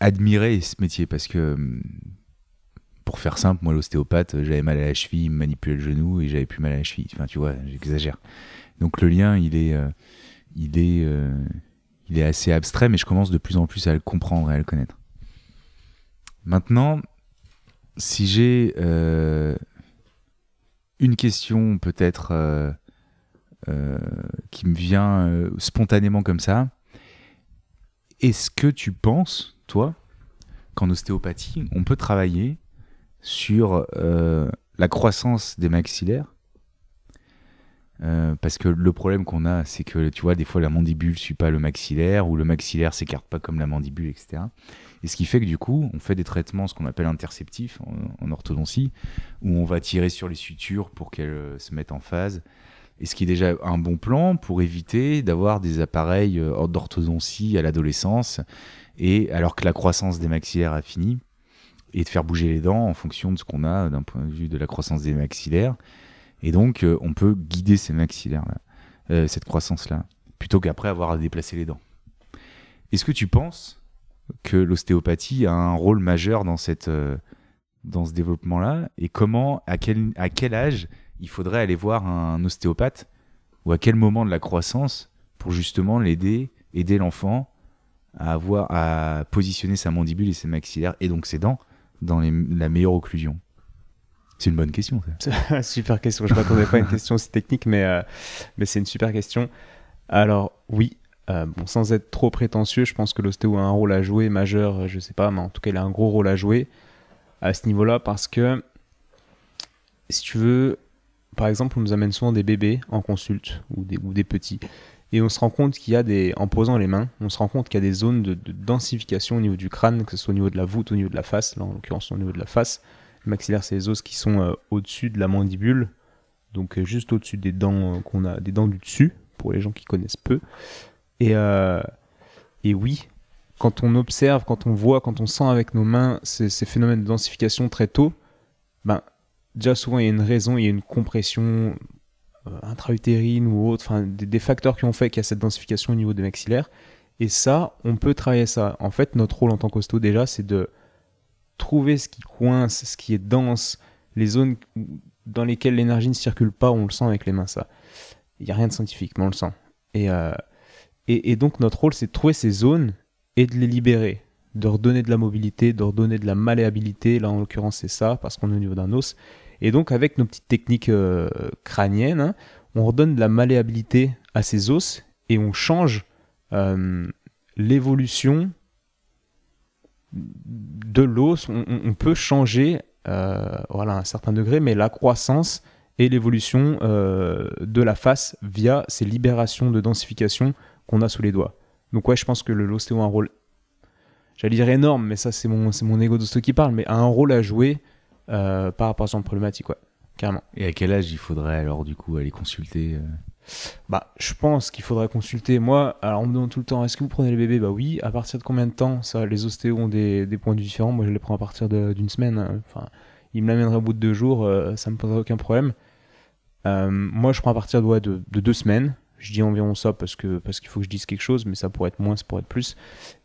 admiré ce métier parce que, hum, pour faire simple, moi, l'ostéopathe, j'avais mal à la cheville, il me manipulait le genou et j'avais plus mal à la cheville. Enfin, tu vois, j'exagère. Donc, le lien, il est, il est, euh, il est assez abstrait, mais je commence de plus en plus à le comprendre et à le connaître. Maintenant, si j'ai euh, une question peut-être euh, qui me vient spontanément comme ça, est-ce que tu penses, toi, qu'en ostéopathie, on peut travailler sur la croissance des maxillaires? Euh, parce que le problème qu'on a, c'est que tu vois, des fois la mandibule suit pas le maxillaire ou le maxillaire s'écarte pas comme la mandibule, etc. Et ce qui fait que du coup, on fait des traitements, ce qu'on appelle interceptifs en, en orthodontie, où on va tirer sur les sutures pour qu'elles euh, se mettent en phase. Et ce qui est déjà un bon plan pour éviter d'avoir des appareils euh, d'orthodontie à l'adolescence, et alors que la croissance des maxillaires a fini, et de faire bouger les dents en fonction de ce qu'on a d'un point de vue de la croissance des maxillaires. Et donc, euh, on peut guider ces maxillaires-là, euh, cette croissance-là, plutôt qu'après avoir à déplacer les dents. Est-ce que tu penses que l'ostéopathie a un rôle majeur dans, cette, euh, dans ce développement-là Et comment, à quel, à quel âge il faudrait aller voir un ostéopathe Ou à quel moment de la croissance pour justement l'aider, aider l'enfant à, avoir, à positionner sa mandibule et ses maxillaires, et donc ses dents, dans la meilleure occlusion? C'est une bonne question. super question. Je m'attendais pas à une question aussi technique, mais, euh, c'est une super question. Alors, oui, euh, bon, sans être trop prétentieux, je pense que l'ostéo a un rôle à jouer majeur, euh, je sais pas, mais en tout cas, il a un gros rôle à jouer à ce niveau-là parce que, si tu veux, par exemple, on nous amène souvent des bébés en consulte ou des, ou des petits. Et on se rend compte qu'il y a des, en posant les mains, on se rend compte qu'il y a des zones de, de densification au niveau du crâne, que ce soit au niveau de la voûte, au niveau de la face, là en l'occurrence au niveau de la face. Le maxillaire, c'est les os qui sont euh, au-dessus de la mandibule, donc euh, juste au-dessus des dents euh, qu'on a, des dents du dessus, pour les gens qui connaissent peu. Et, et oui, quand on observe, quand on voit, quand on sent avec nos mains ces, phénomènes de densification très tôt, ben, déjà souvent il y a une raison, il y a une compression euh, intra-utérine ou autre, enfin des, des facteurs qui ont fait qu'il y a cette densification au niveau des maxillaires. Et ça, on peut travailler ça. En fait, notre rôle en tant qu'hosto déjà, c'est de trouver ce qui coince, ce qui est dense, les zones dans lesquelles l'énergie ne circule pas, on le sent avec les mains, ça. Il n'y a rien de scientifique, mais on le sent. Et, euh, et, et donc notre rôle, c'est de trouver ces zones et de les libérer, de redonner de la mobilité, de redonner de la malléabilité. Là, en l'occurrence, c'est ça, parce qu'on est au niveau d'un os. Et donc, avec nos petites techniques euh, crâniennes, hein, on redonne de la malléabilité à ces os et on change euh, l'évolution de l'os. On, peut changer euh, voilà, à un certain degré, mais la croissance et l'évolution euh, de la face via ces libérations de densification qu'on a sous les doigts. Donc ouais, je pense que l'ostéo a un rôle, j'allais dire énorme, mais ça c'est mon, c'est mon ego qui parle, mais a un rôle à jouer euh, par rapport à son problématique, ouais, carrément. Et à quel âge il faudrait alors du coup aller consulter Bah, je pense qu'il faudrait consulter. Moi, alors on me demande tout le temps, est-ce que vous prenez les bébés? Bah oui. À partir de combien de temps Ça, les ostéos ont des, points de vue différents? Moi, je les prends à partir d'une semaine. hein. Enfin, ils me l'amèneraient au bout de deux jours, euh, ça me poserait aucun problème. Euh, moi, je prends à partir de, ouais, de, de deux semaines. Je dis environ ça parce que parce qu'il faut que je dise quelque chose, mais ça pourrait être moins, ça pourrait être plus.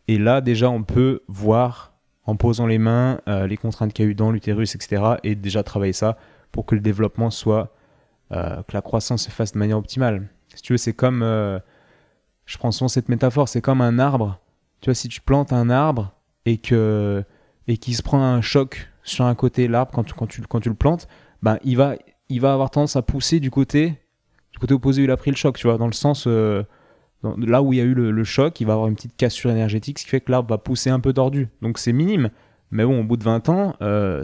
Et là, déjà, on peut voir en posant les mains euh, les contraintes qu'il y a eu dans l'utérus, etc. Et déjà travailler ça pour que le développement soit euh, que la croissance se fasse de manière optimale. Si tu veux, c'est comme, euh, je prends souvent cette métaphore, c'est comme un arbre. Tu vois, si tu plantes un arbre et que et qu'il se prend un choc sur un côté l'arbre quand tu, quand tu quand tu le plantes, ben il va il va avoir tendance à pousser du côté du côté opposé où il a pris le choc, tu vois, dans le sens euh, là où il y a eu le, choc, il va avoir une petite cassure énergétique, ce qui fait que l'arbre va pousser un peu tordu. Donc c'est minime. Mais bon, au bout de 20 ans,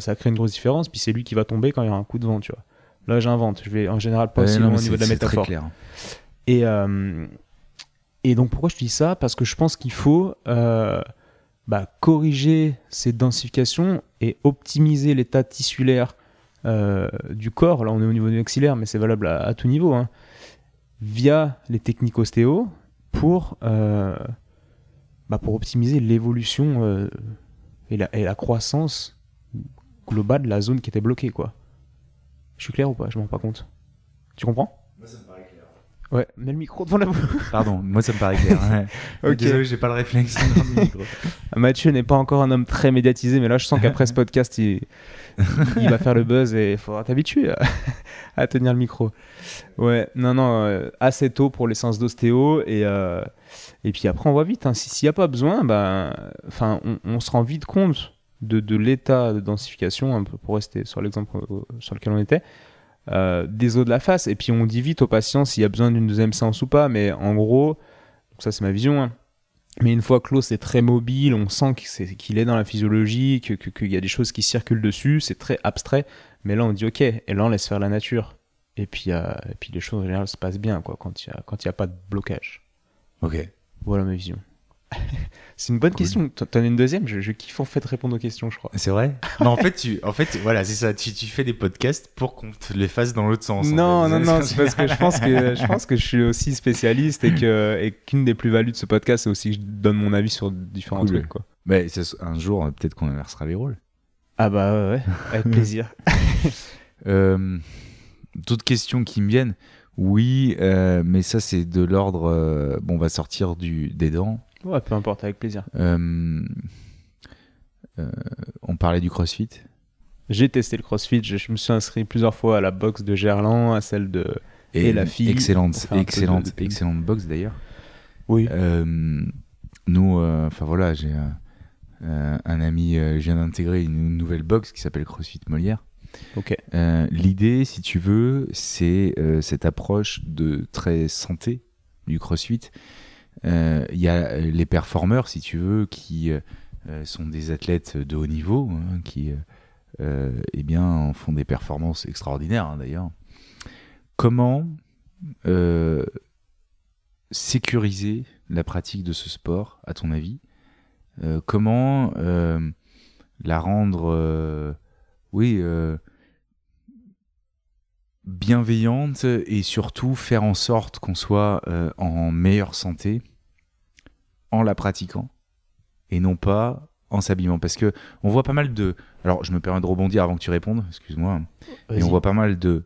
ça crée une grosse différence. Puis c'est lui qui va tomber quand il y aura un coup de vent, tu vois. Là, j'invente. Je vais en général pas aussi loin au niveau de la c'est très métaphore. clair. Et, euh, et donc pourquoi je dis ça? Parce que je pense qu'il faut euh, bah, corriger ces densifications et optimiser l'état tissulaire euh, du corps. Là, on est au niveau du maxillaire, mais c'est valable à, à tout niveau. hein, via les techniques ostéo pour, bah, pour optimiser l'évolution et, la, et la croissance globale de la zone qui était bloquée. Quoi. Je suis clair ou pas? Je m'en rends pas compte. Tu comprends? Ouais, mets le micro devant la bouche. Pardon, moi ça me paraît clair. ouais. Ok. Désolé, j'ai pas le réflexe. le micro. Mathieu n'est pas encore un homme très médiatisé, mais là je sens qu'après ce podcast, il, il va faire le buzz et il faudra t'habituer à, à tenir le micro. Ouais, non, non, euh, assez tôt pour les séances d'ostéo et, euh, et puis après on voit vite. hein. Si- S'il n'y a pas besoin, ben, enfin, on, on se rend vite compte de, de l'état de densification, un peu pour rester sur l'exemple euh, sur lequel on était, euh, des os de la face. Et puis on dit vite aux patients s'il y a besoin d'une deuxième séance ou pas, mais en gros, ça c'est ma vision. hein. Mais une fois que l'os est très mobile, on sent que c'est- qu'il est dans la physiologie, que- que- qu'il y a des choses qui circulent dessus, c'est très abstrait. Mais là, on dit OK, et là, on laisse faire la nature. Et puis, euh, et puis les choses en général se passent bien quoi, quand il n'y a, quand il y a pas de blocage. Ok. Voilà ma vision. c'est une bonne Cool. question. T'en as une deuxième? Je, je kiffe en fait répondre aux questions, je crois. C'est vrai? Mais en fait, tu, en fait, voilà, c'est ça. Tu, tu fais des podcasts pour qu'on te les fasse dans l'autre sens. en Non, fait. non, non, c'est parce que je pense que je pense que je suis aussi spécialiste et que et qu'une des plus-values de ce podcast, c'est aussi que je donne mon avis sur différents Cool. trucs. Quoi. Mais un jour, peut-être qu'on inversera les rôles. Ah bah ouais, ouais, avec plaisir. Euh, D'autres questions qui me viennent? Oui, euh, mais ça, c'est de l'ordre. euh, bon, on va sortir du, des dents. Ouais, peu importe, avec plaisir. Euh, euh, on parlait du crossfit. J'ai testé le CrossFit, je, je me suis inscrit plusieurs fois à la boxe de Gerland, à celle de. Et la fille, Excellente, excellente, de- de- excellente boxe d'ailleurs. Oui. Euh, nous, enfin voilà, j'ai un, ami, je viens d'intégrer une nouvelle box qui s'appelle CrossFit Molière. Ok. L'idée, si tu veux, c'est cette approche de très santé du CrossFit. Euh, Il y a les performeurs, si tu veux, qui euh, sont des athlètes de haut niveau, hein, qui euh, euh, eh bien, en font des performances extraordinaires hein, d'ailleurs. Comment euh, sécuriser la pratique de ce sport, à ton avis? Euh, Comment euh, la rendre, euh, oui, euh, bienveillante et surtout faire en sorte qu'on soit euh, en meilleure santé en la pratiquant et non pas en s'habillant parce que on voit pas mal de alors je me permets de rebondir avant que tu répondes excuse-moi et on voit pas mal de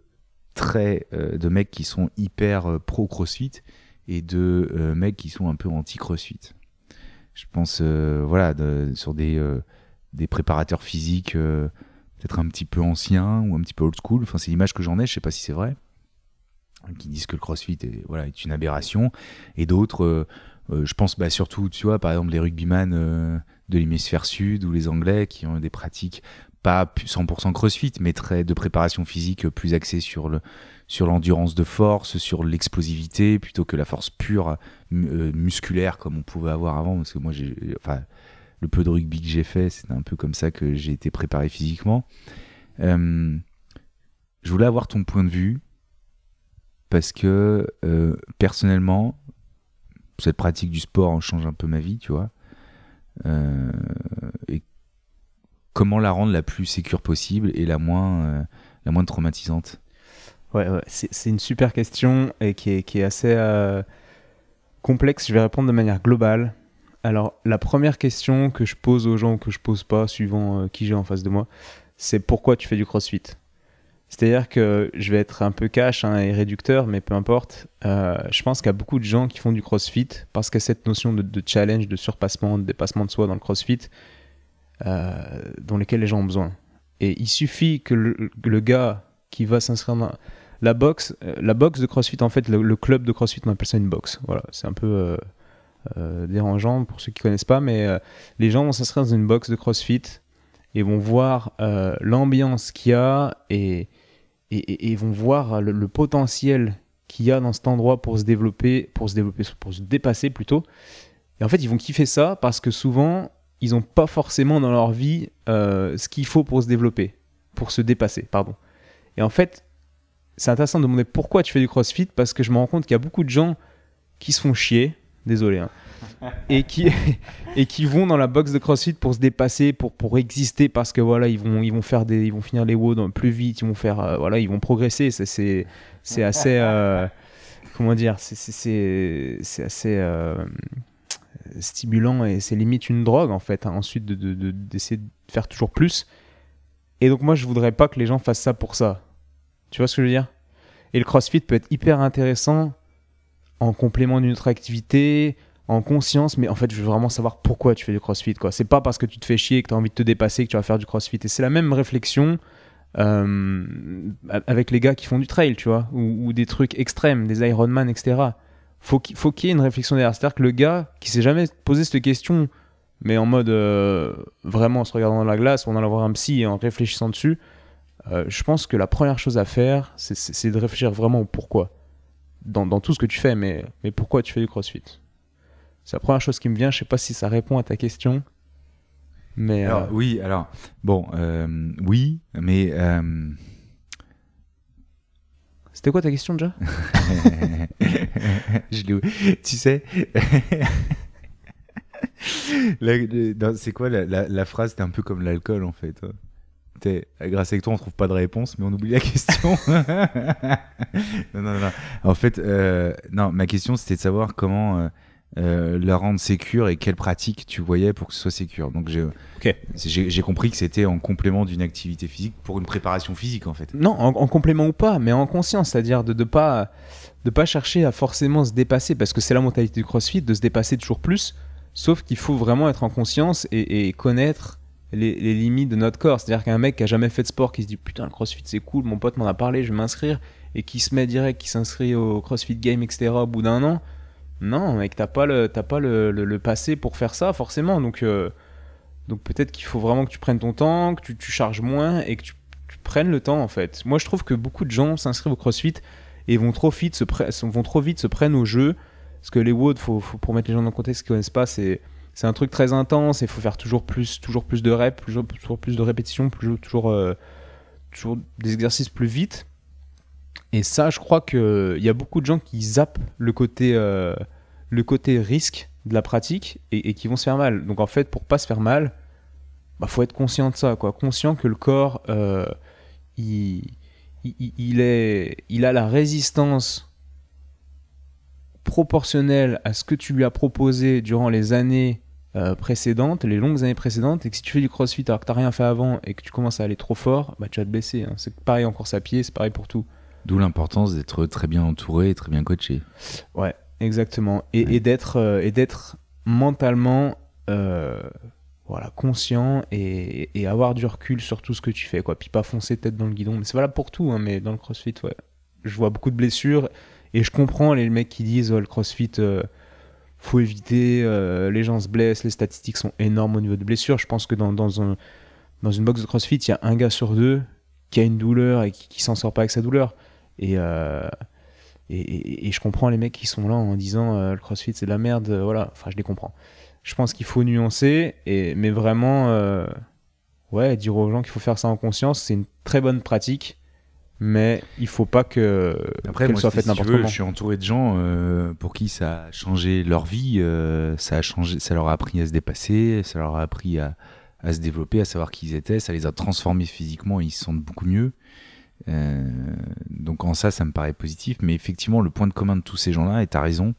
traits euh, de mecs qui sont hyper euh, pro crossfit et de euh, mecs qui sont un peu anti crossfit je pense voilà de- sur des des préparateurs physiques peut-être un petit peu anciens ou un petit peu old school. Enfin c'est l'image que j'en ai je sais pas si c'est vrai qui disent que le crossfit est, voilà, est une aberration. Et d'autres euh, euh, je pense bah, surtout tu vois par exemple les rugbyman euh, de l'hémisphère sud ou les anglais qui ont des pratiques pas pu- 100% crossfit mais très de préparation physique plus axée sur sur l'endurance de force sur l'explosivité plutôt que la force pure mu- musculaire comme on pouvait avoir avant. Parce que moi j'ai enfin le peu de rugby que j'ai fait c'était un peu comme ça que j'ai été préparé physiquement Euh, je voulais avoir ton point de vue parce que euh, personnellement cette pratique du sport en change un peu ma vie tu vois Euh, et comment la rendre la plus sécure possible et la moins, la moins traumatisante? Ouais, c'est c'est une super question et qui est, assez complexe. Je vais répondre de manière globale. Alors, la première question que je pose aux gens ou que je pose pas, suivant euh, qui j'ai en face de moi, c'est pourquoi tu fais du crossfit? C'est-à-dire que je vais être un peu cash hein, et réducteur, mais peu importe. Euh, je pense qu'il y a beaucoup de gens qui font du crossfit parce qu'il y a cette notion de, challenge, de surpassement, de dépassement de soi dans le crossfit, euh, dont lesquels les gens ont besoin. Et il suffit que le, gars qui va s'inscrire dans la boxe, la boxe de CrossFit en fait, le, le club de CrossFit on appelle ça une boxe. Voilà, c'est un peu dérangeant pour ceux qui connaissent pas, mais euh, les gens vont s'inscrire dans une boxe de CrossFit et vont voir euh, l'ambiance qu'il y a et, vont voir le, potentiel qu'il y a dans cet endroit pour se développer, pour se développer, pour se dépasser plutôt. Et en fait, ils vont kiffer ça parce que souvent, ils n'ont pas forcément dans leur vie euh, ce qu'il faut pour se développer, pour se dépasser, pardon. Et en fait, c'est intéressant de demander pourquoi tu fais du crossfit parce que je me rends compte qu'il y a beaucoup de gens qui se font chier, désolé, hein, et, qui, et qui vont dans la box de crossfit pour se dépasser, pour, pour exister parce que voilà, ils vont, ils vont, faire des, ils vont finir les WOD plus vite, ils vont, faire, euh, voilà, ils vont progresser. C'est- assez. euh, comment dire C'est- assez. euh, stimulant et c'est limite une drogue en fait hein, ensuite de- de- de- d'essayer de, faire toujours plus et donc moi je voudrais pas que les gens fassent ça pour ça tu vois ce que je veux dire? Et le crossfit peut être hyper intéressant en complément d'une autre activité en conscience mais en fait je veux vraiment savoir pourquoi tu fais du crossfit quoi c'est pas parce que tu te fais chier que tu as envie de te dépasser que tu vas faire du crossfit et c'est la même réflexion euh, avec les gars qui font du trail tu vois ou, des trucs extrêmes des Ironman etc faut qu'il faut qu'il y ait une réflexion derrière. C'est-à-dire que le gars qui s'est jamais posé cette question, mais en mode euh, vraiment en se regardant dans la glace, en allant voir un psy et en réfléchissant dessus, euh, je pense que la première chose à faire, c'est- c'est c'est de réfléchir vraiment au pourquoi. Dans, dans tout ce que tu fais, mais, mais pourquoi tu fais du crossfit? C'est la première chose qui me vient. Je sais pas si ça répond à ta question. Mais euh, Alors, oui, alors, bon, euh, oui, mais. euh, c'était quoi ta question déjà? Je Tu sais. C'est quoi la, la- la phrase? C'était un peu comme l'alcool en fait. hein. Grâce avec toi, on trouve pas de réponse, mais on oublie la question. non, non, non. En fait, euh, non, ma question c'était de savoir comment euh, euh, la rendre sécure et quelles pratiques tu voyais pour que ce soit sécure. Donc j'ai compris que c'était en complément d'une activité physique pour une préparation physique en fait. Non, en, en complément ou pas, mais en conscience, c'est-à-dire de ne pas, de pas chercher à forcément se dépasser, parce que c'est la mentalité du CrossFit, de se dépasser toujours plus, sauf qu'il faut vraiment être en conscience et, et connaître les, limites de notre corps. C'est-à-dire qu'un mec qui a jamais fait de sport, qui se dit putain le CrossFit c'est cool, mon pote m'en a parlé, je vais m'inscrire, et qui se met direct, qui s'inscrit au CrossFit Game, etc. au bout d'un an, non mec, t'as pas le, t'as pas le, le- passé pour faire ça forcément, donc... euh, donc peut-être qu'il faut vraiment que tu prennes ton temps, que tu, tu charges moins et que tu, prennes le temps en fait. Moi je trouve que beaucoup de gens s'inscrivent au CrossFit et vont trop vite se, vont trop vite se prennent au jeu. Parce que les WOD, faut, faut- pour mettre les gens dans le contexte qui connaissent pas, c'est c'est un truc très intense et il faut faire toujours plus, toujours plus de reps, toujours, toujours plus de répétitions, toujours, toujours, euh, toujours des exercices plus vite. Et ça, je crois qu'il y a beaucoup de gens qui zappent le côté, euh, le côté risque de la pratique et, qui vont se faire mal. Donc en fait, pour pas se faire mal, bah faut être conscient de ça, quoi. Conscient que le corps, euh, il, il est, il a la résistance proportionnelle à ce que tu lui as proposé durant les années euh, précédentes, les longues années précédentes, et que si tu fais du crossfit alors que t'as rien fait avant et que tu commences à aller trop fort, bah tu vas te blesser. hein. C'est pareil en course à pied, c'est pareil pour tout. D'où l'importance d'être très bien entouré et très bien coaché. Ouais, exactement. Et, Ouais. et d'être euh, et d'être mentalement euh, voilà conscient et, et avoir du recul sur tout ce que tu fais quoi. Puis pas foncer tête dans le guidon. Mais c'est valable pour tout, hein, mais dans le CrossFit, ouais. Je vois beaucoup de blessures et je comprends les mecs qui disent le CrossFit. Faut éviter, euh, les gens se blessent, les statistiques sont énormes au niveau de blessures. Je pense que dans, dans, un, dans une box de CrossFit, il y a un gars sur deux qui a une douleur et qui, s'en sort pas avec sa douleur. Et, euh, et je comprends les mecs qui sont là en disant euh, le crossfit c'est de la merde, euh, voilà, enfin je les comprends. Je pense qu'il faut nuancer, et, mais vraiment, euh, ouais, dire aux gens qu'il faut faire ça en conscience, c'est une très bonne pratique, mais il faut pas que Après, moi, soit si faite tu n'importe veux, comment. je suis entouré de gens euh, pour qui ça a changé leur vie, euh, ça a changé, ça leur a appris à se dépasser, ça leur a appris à, à se développer, à savoir qui ils étaient. Ça les a transformés physiquement et ils se sentent beaucoup mieux. Euh, donc en ça, ça me paraît positif. Mais effectivement, le point de commun de tous ces gens-là, et tu as raison,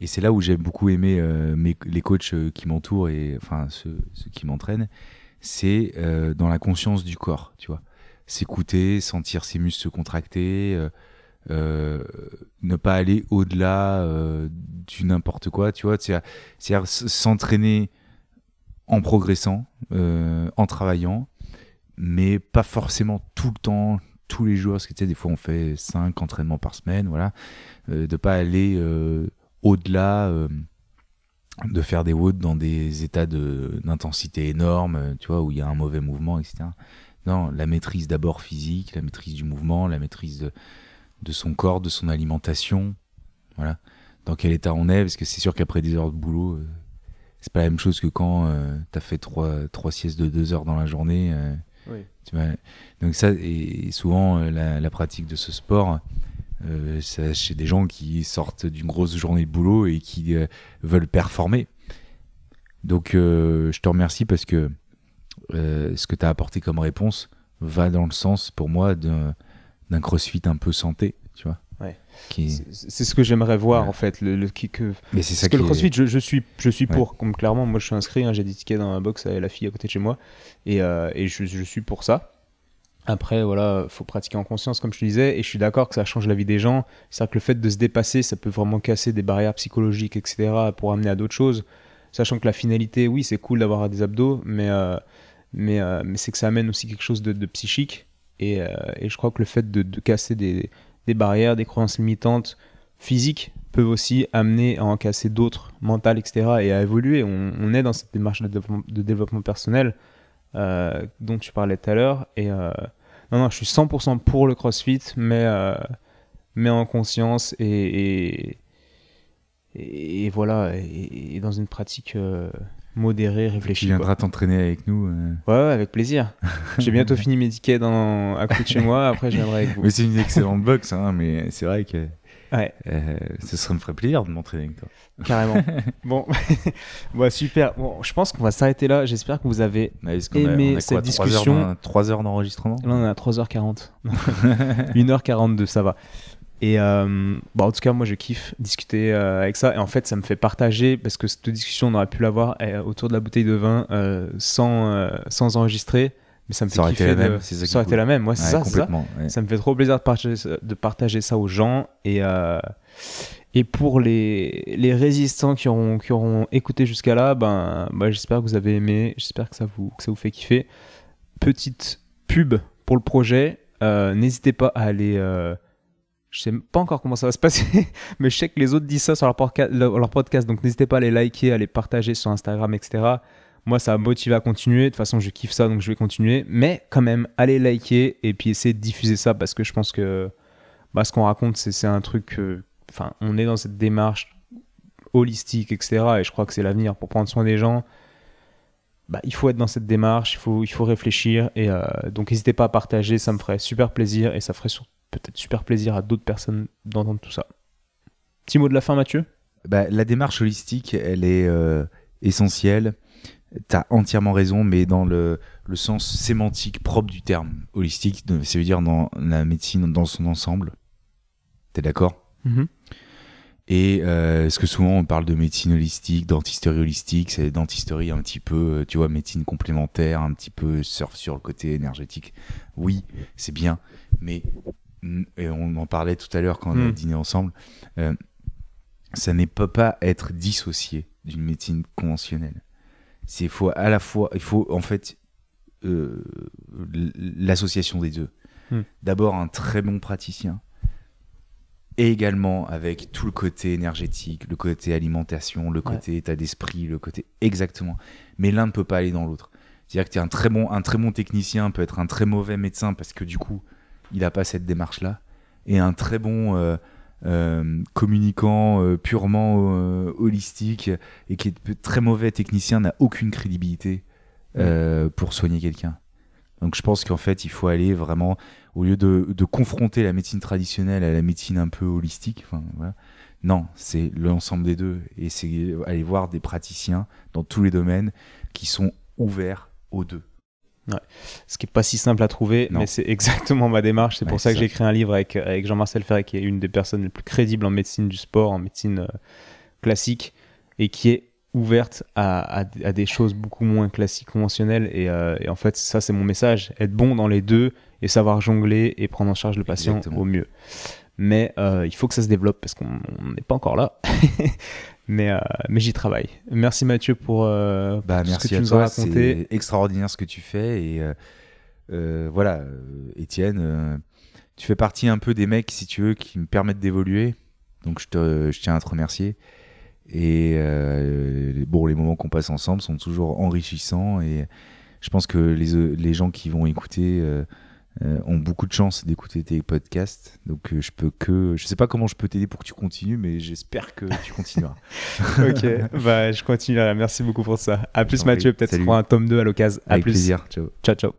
et c'est là où j'ai beaucoup aimé mes, les coachs qui m'entourent et enfin ceux, ceux qui m'entraînent, c'est dans la conscience du corps, tu vois. S'écouter, sentir ses muscles se contracter, euh, euh, ne pas aller au-delà euh, du n'importe quoi, tu vois. C'est- C'est-à-dire s'entraîner en progressant, en travaillant, mais pas forcément tout le temps, tous les jours, parce que tu sais, des fois on fait 5 entraînements par semaine, voilà. Euh, de pas aller au-delà de faire des WOD dans des états d'intensité énorme, tu vois, où il y a un mauvais mouvement, etc. Non, la maîtrise d'abord physique, la maîtrise du mouvement, la maîtrise de, de son corps, de son alimentation, voilà. Dans quel état on est, parce que c'est sûr qu'après des heures de boulot, euh, c'est pas la même chose que quand euh, t'as fait trois, trois siestes de deux heures dans la journée. euh, Oui. tu vois. Donc ça, et souvent la, la pratique de ce sport, c'est chez des gens qui sortent d'une grosse journée de boulot et qui veulent performer. Donc je te remercie parce que euh, ce que tu as apporté comme réponse va dans le sens pour moi d'un crossfit un peu santé, tu vois. Ouais. Qui... C'est ce que j'aimerais voir Ouais. en fait. Le, le- qui- que, Mais c'est ça parce que le est- crossfit, je, je suis, je suis Ouais. pour. Comme clairement, moi je suis inscrit, hein, j'ai des tickets dans la box avec la fille à côté de chez moi. Et, euh, et je, je suis pour ça. Après, voilà, faut pratiquer en conscience, comme je te disais, et je suis d'accord que ça change la vie des gens. C'est-à-dire que le fait de se dépasser, ça peut vraiment casser des barrières psychologiques, etc., pour amener à d'autres choses. Sachant que la finalité, oui, c'est cool d'avoir des abdos, mais, euh, mais, euh, mais c'est que ça amène aussi quelque chose de, psychique. Et, euh, et je crois que le fait de, casser des, des barrières, des croyances limitantes physiques, peuvent aussi amener à en casser d'autres, mentales, etc., et à évoluer. On, est dans cette démarche de développement, personnel euh, dont tu parlais tout à l'heure. Et non, non, je suis 100% pour le CrossFit, mais, mais en conscience et, et, voilà, et dans une pratique euh, modérée, Tu viendras t'entraîner avec nous. euh. Ouais, ouais, avec plaisir. J'ai bientôt fini mes tickets dans, à côté de chez moi, après je viendrai avec vous. Mais c'est une excellente boxe, hein, mais c'est vrai que Ouais, euh, ce serait me ferait plaisir de m'entraîner avec toi. carrément. bon, ouais, super. Bon, je pense qu'on va s'arrêter là. J'espère que vous avez. Ouais, parce qu'on a- on a cette quoi, discussion. heures d'en- trois heures d'enregistrement? Là, on est à 3h40. 1h42, ça va. Et euh, bah, en tout cas, moi, je kiffe discuter euh, avec ça. Et en fait, ça me fait partager, parce que cette discussion, on aurait pu l'avoir euh, autour de la bouteille de vin euh, sans, sans enregistrer. Mais ça me fait Ça aurait été kiffer. la de- même, c'est ça ça aurait été la même, ouais, c'est Ouais, ça, ça. ouais. Ça me fait trop plaisir de partager, ça- de partager ça aux gens. Et, et pour les, les résistants qui auront, qui auront écouté jusqu'à là, ben, bah, j'espère que vous avez aimé. J'espère que ça vous, que ça vous fait kiffer. Petite pub pour le projet. N'hésitez pas à aller. Euh, je sais pas encore comment ça va se passer, mais je sais que les autres disent ça sur leur, podca- leur leur podcast. Donc n'hésitez pas à les liker, à les partager sur Instagram, etc. Moi, ça m'a motivé à continuer. De toute façon, je kiffe ça, donc je vais continuer. Mais quand même, allez liker et puis essayer de diffuser ça parce que je pense que bah, ce qu'on raconte, c'est un truc. que- Enfin, on est dans cette démarche holistique, etc. Et je crois que c'est l'avenir pour prendre soin des gens. Bah, il faut être dans cette démarche, il faut, réfléchir. Et euh, donc, n'hésitez pas à partager, ça me ferait super plaisir et ça ferait sur- peut-être super plaisir à d'autres personnes d'entendre tout ça. Petit mot de la fin, Mathieu? Bah, la démarche holistique, elle est euh, essentielle. T'as entièrement raison, mais dans le, le sens sémantique propre du terme holistique, ça veut dire dans la médecine dans son ensemble. T'es d'accord? Et euh, ce que souvent on parle de médecine holistique, dentisterie holistique, c'est dentisterie un petit peu, euh, tu vois, médecine complémentaire, un petit peu surf sur le côté énergétique. Oui, c'est bien, mais et on en parlait tout à l'heure quand on a Mm. dîné ensemble, euh, ça ne peut pas être dissocié d'une médecine conventionnelle. C'est faut à la fois, il faut en fait euh, l'association des deux. Mm. D'abord un très bon praticien et également avec tout le côté énergétique, le côté alimentation, le côté état d'esprit, le côté exactement. Mais l'un ne peut pas aller dans l'autre. C'est-à-dire que tu es un très bon un très bon technicien peut être un très mauvais médecin parce que du coup, il n'a pas cette démarche là et un très bon euh, euh, communicant euh, purement holistique et qui est très mauvais technicien n'a aucune crédibilité euh, pour soigner quelqu'un. Donc je pense qu'en fait, il faut aller vraiment, au lieu de, de confronter la médecine traditionnelle à la médecine un peu holistique, voilà, non, c'est l'ensemble des deux. Et c'est aller voir des praticiens dans tous les domaines qui sont ouvert aux deux. Ce qui est pas si simple à trouver, Non. mais c'est exactement ma démarche. C'est Ouais, pour ça que j'ai écrit un livre avec, avec Jean-Marcel Ferret, qui est une des personnes les plus crédibles en médecine du sport, en médecine euh, classique, et qui est ouverte à, à- à des choses beaucoup moins classiques, conventionnelles. Et, euh, et en fait, ça, c'est mon message. Être bon dans les deux et savoir jongler et prendre en charge le patient Exactement. au mieux. Mais euh, il faut que ça se développe parce qu'on on n'est pas encore là. mais euh, mais j'y travaille. Merci Mathieu pour, euh, pour Bah, tout ce merci que tu nous toi, as raconté. c'est extraordinaire ce que tu fais et euh, voilà, Étienne, tu fais partie un peu des mecs, si tu veux, qui me permettent d'évoluer. Donc je, te, je tiens à te remercier. Et bon, les moments qu'on passe ensemble sont toujours enrichissants et je pense que les, les gens qui vont écouter ont beaucoup de chance d'écouter tes podcasts. Donc euh, je peux que, je sais pas comment je peux t'aider pour que tu continues, mais j'espère que tu continueras. ok, bah, je continuerai. Merci beaucoup pour ça. À plus Mathieu, peut-être pour un tome 2 à l'occasion. À Avec plus. plaisir. Ciao. Ciao, ciao.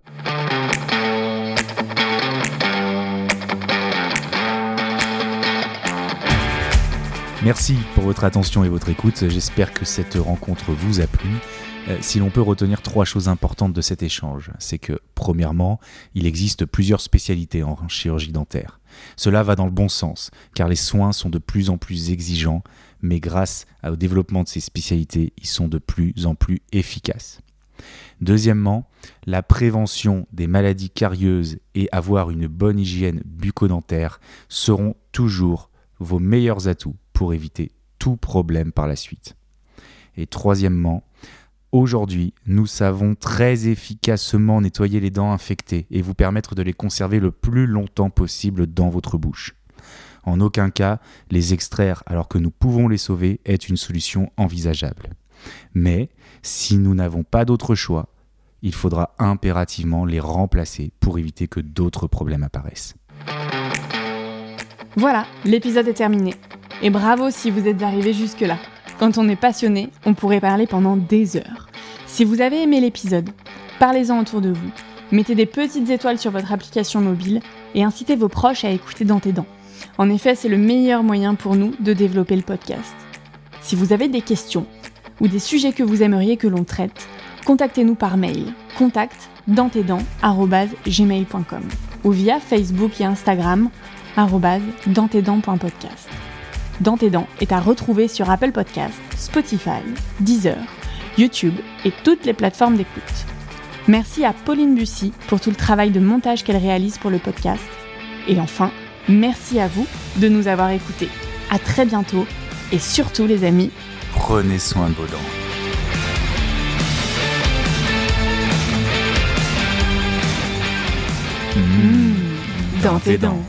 Merci pour votre attention et votre écoute. J'espère que cette rencontre vous a plu. Euh, si l'on peut retenir trois choses importantes de cet échange, c'est que, premièrement, il existe plusieurs spécialités en chirurgie dentaire. Cela va dans le bon sens, car les soins sont de plus en plus exigeants, mais grâce au développement de ces spécialités, ils sont de plus en plus efficaces. Deuxièmement, la prévention des maladies carieuses et avoir une bonne hygiène bucco-dentaire seront toujours vos meilleurs atouts pour éviter tout problème par la suite. Et troisièmement, aujourd'hui, nous savons très efficacement nettoyer les dents infectées et vous permettre de les conserver le plus longtemps possible dans votre bouche. En aucun cas, les extraire alors que nous pouvons les sauver est une solution envisageable. Mais si nous n'avons pas d'autre choix, il faudra impérativement les remplacer pour éviter que d'autres problèmes apparaissent. Voilà, l'épisode est terminé. Et bravo si vous êtes arrivé jusque-là. Quand on est passionné, on pourrait parler pendant des heures. Si vous avez aimé l'épisode, parlez-en autour de vous. Mettez des petites étoiles sur votre application mobile et incitez vos proches à écouter dans tes dents. En effet, c'est le meilleur moyen pour nous de développer le podcast. Si vous avez des questions ou des sujets que vous aimeriez que l'on traite, contactez-nous par mail contact dans ou via Facebook et Instagram dantetdents.podcast. Dans tes dents est à retrouver sur Apple Podcasts, Spotify, Deezer, YouTube et toutes les plateformes d'écoute. Merci à Pauline Bussy pour tout le travail de montage qu'elle réalise pour le podcast. Et enfin, merci à vous de nous avoir écoutés. À très bientôt et surtout les amis, Prenez soin de vos dents. mmh, dans tes dents.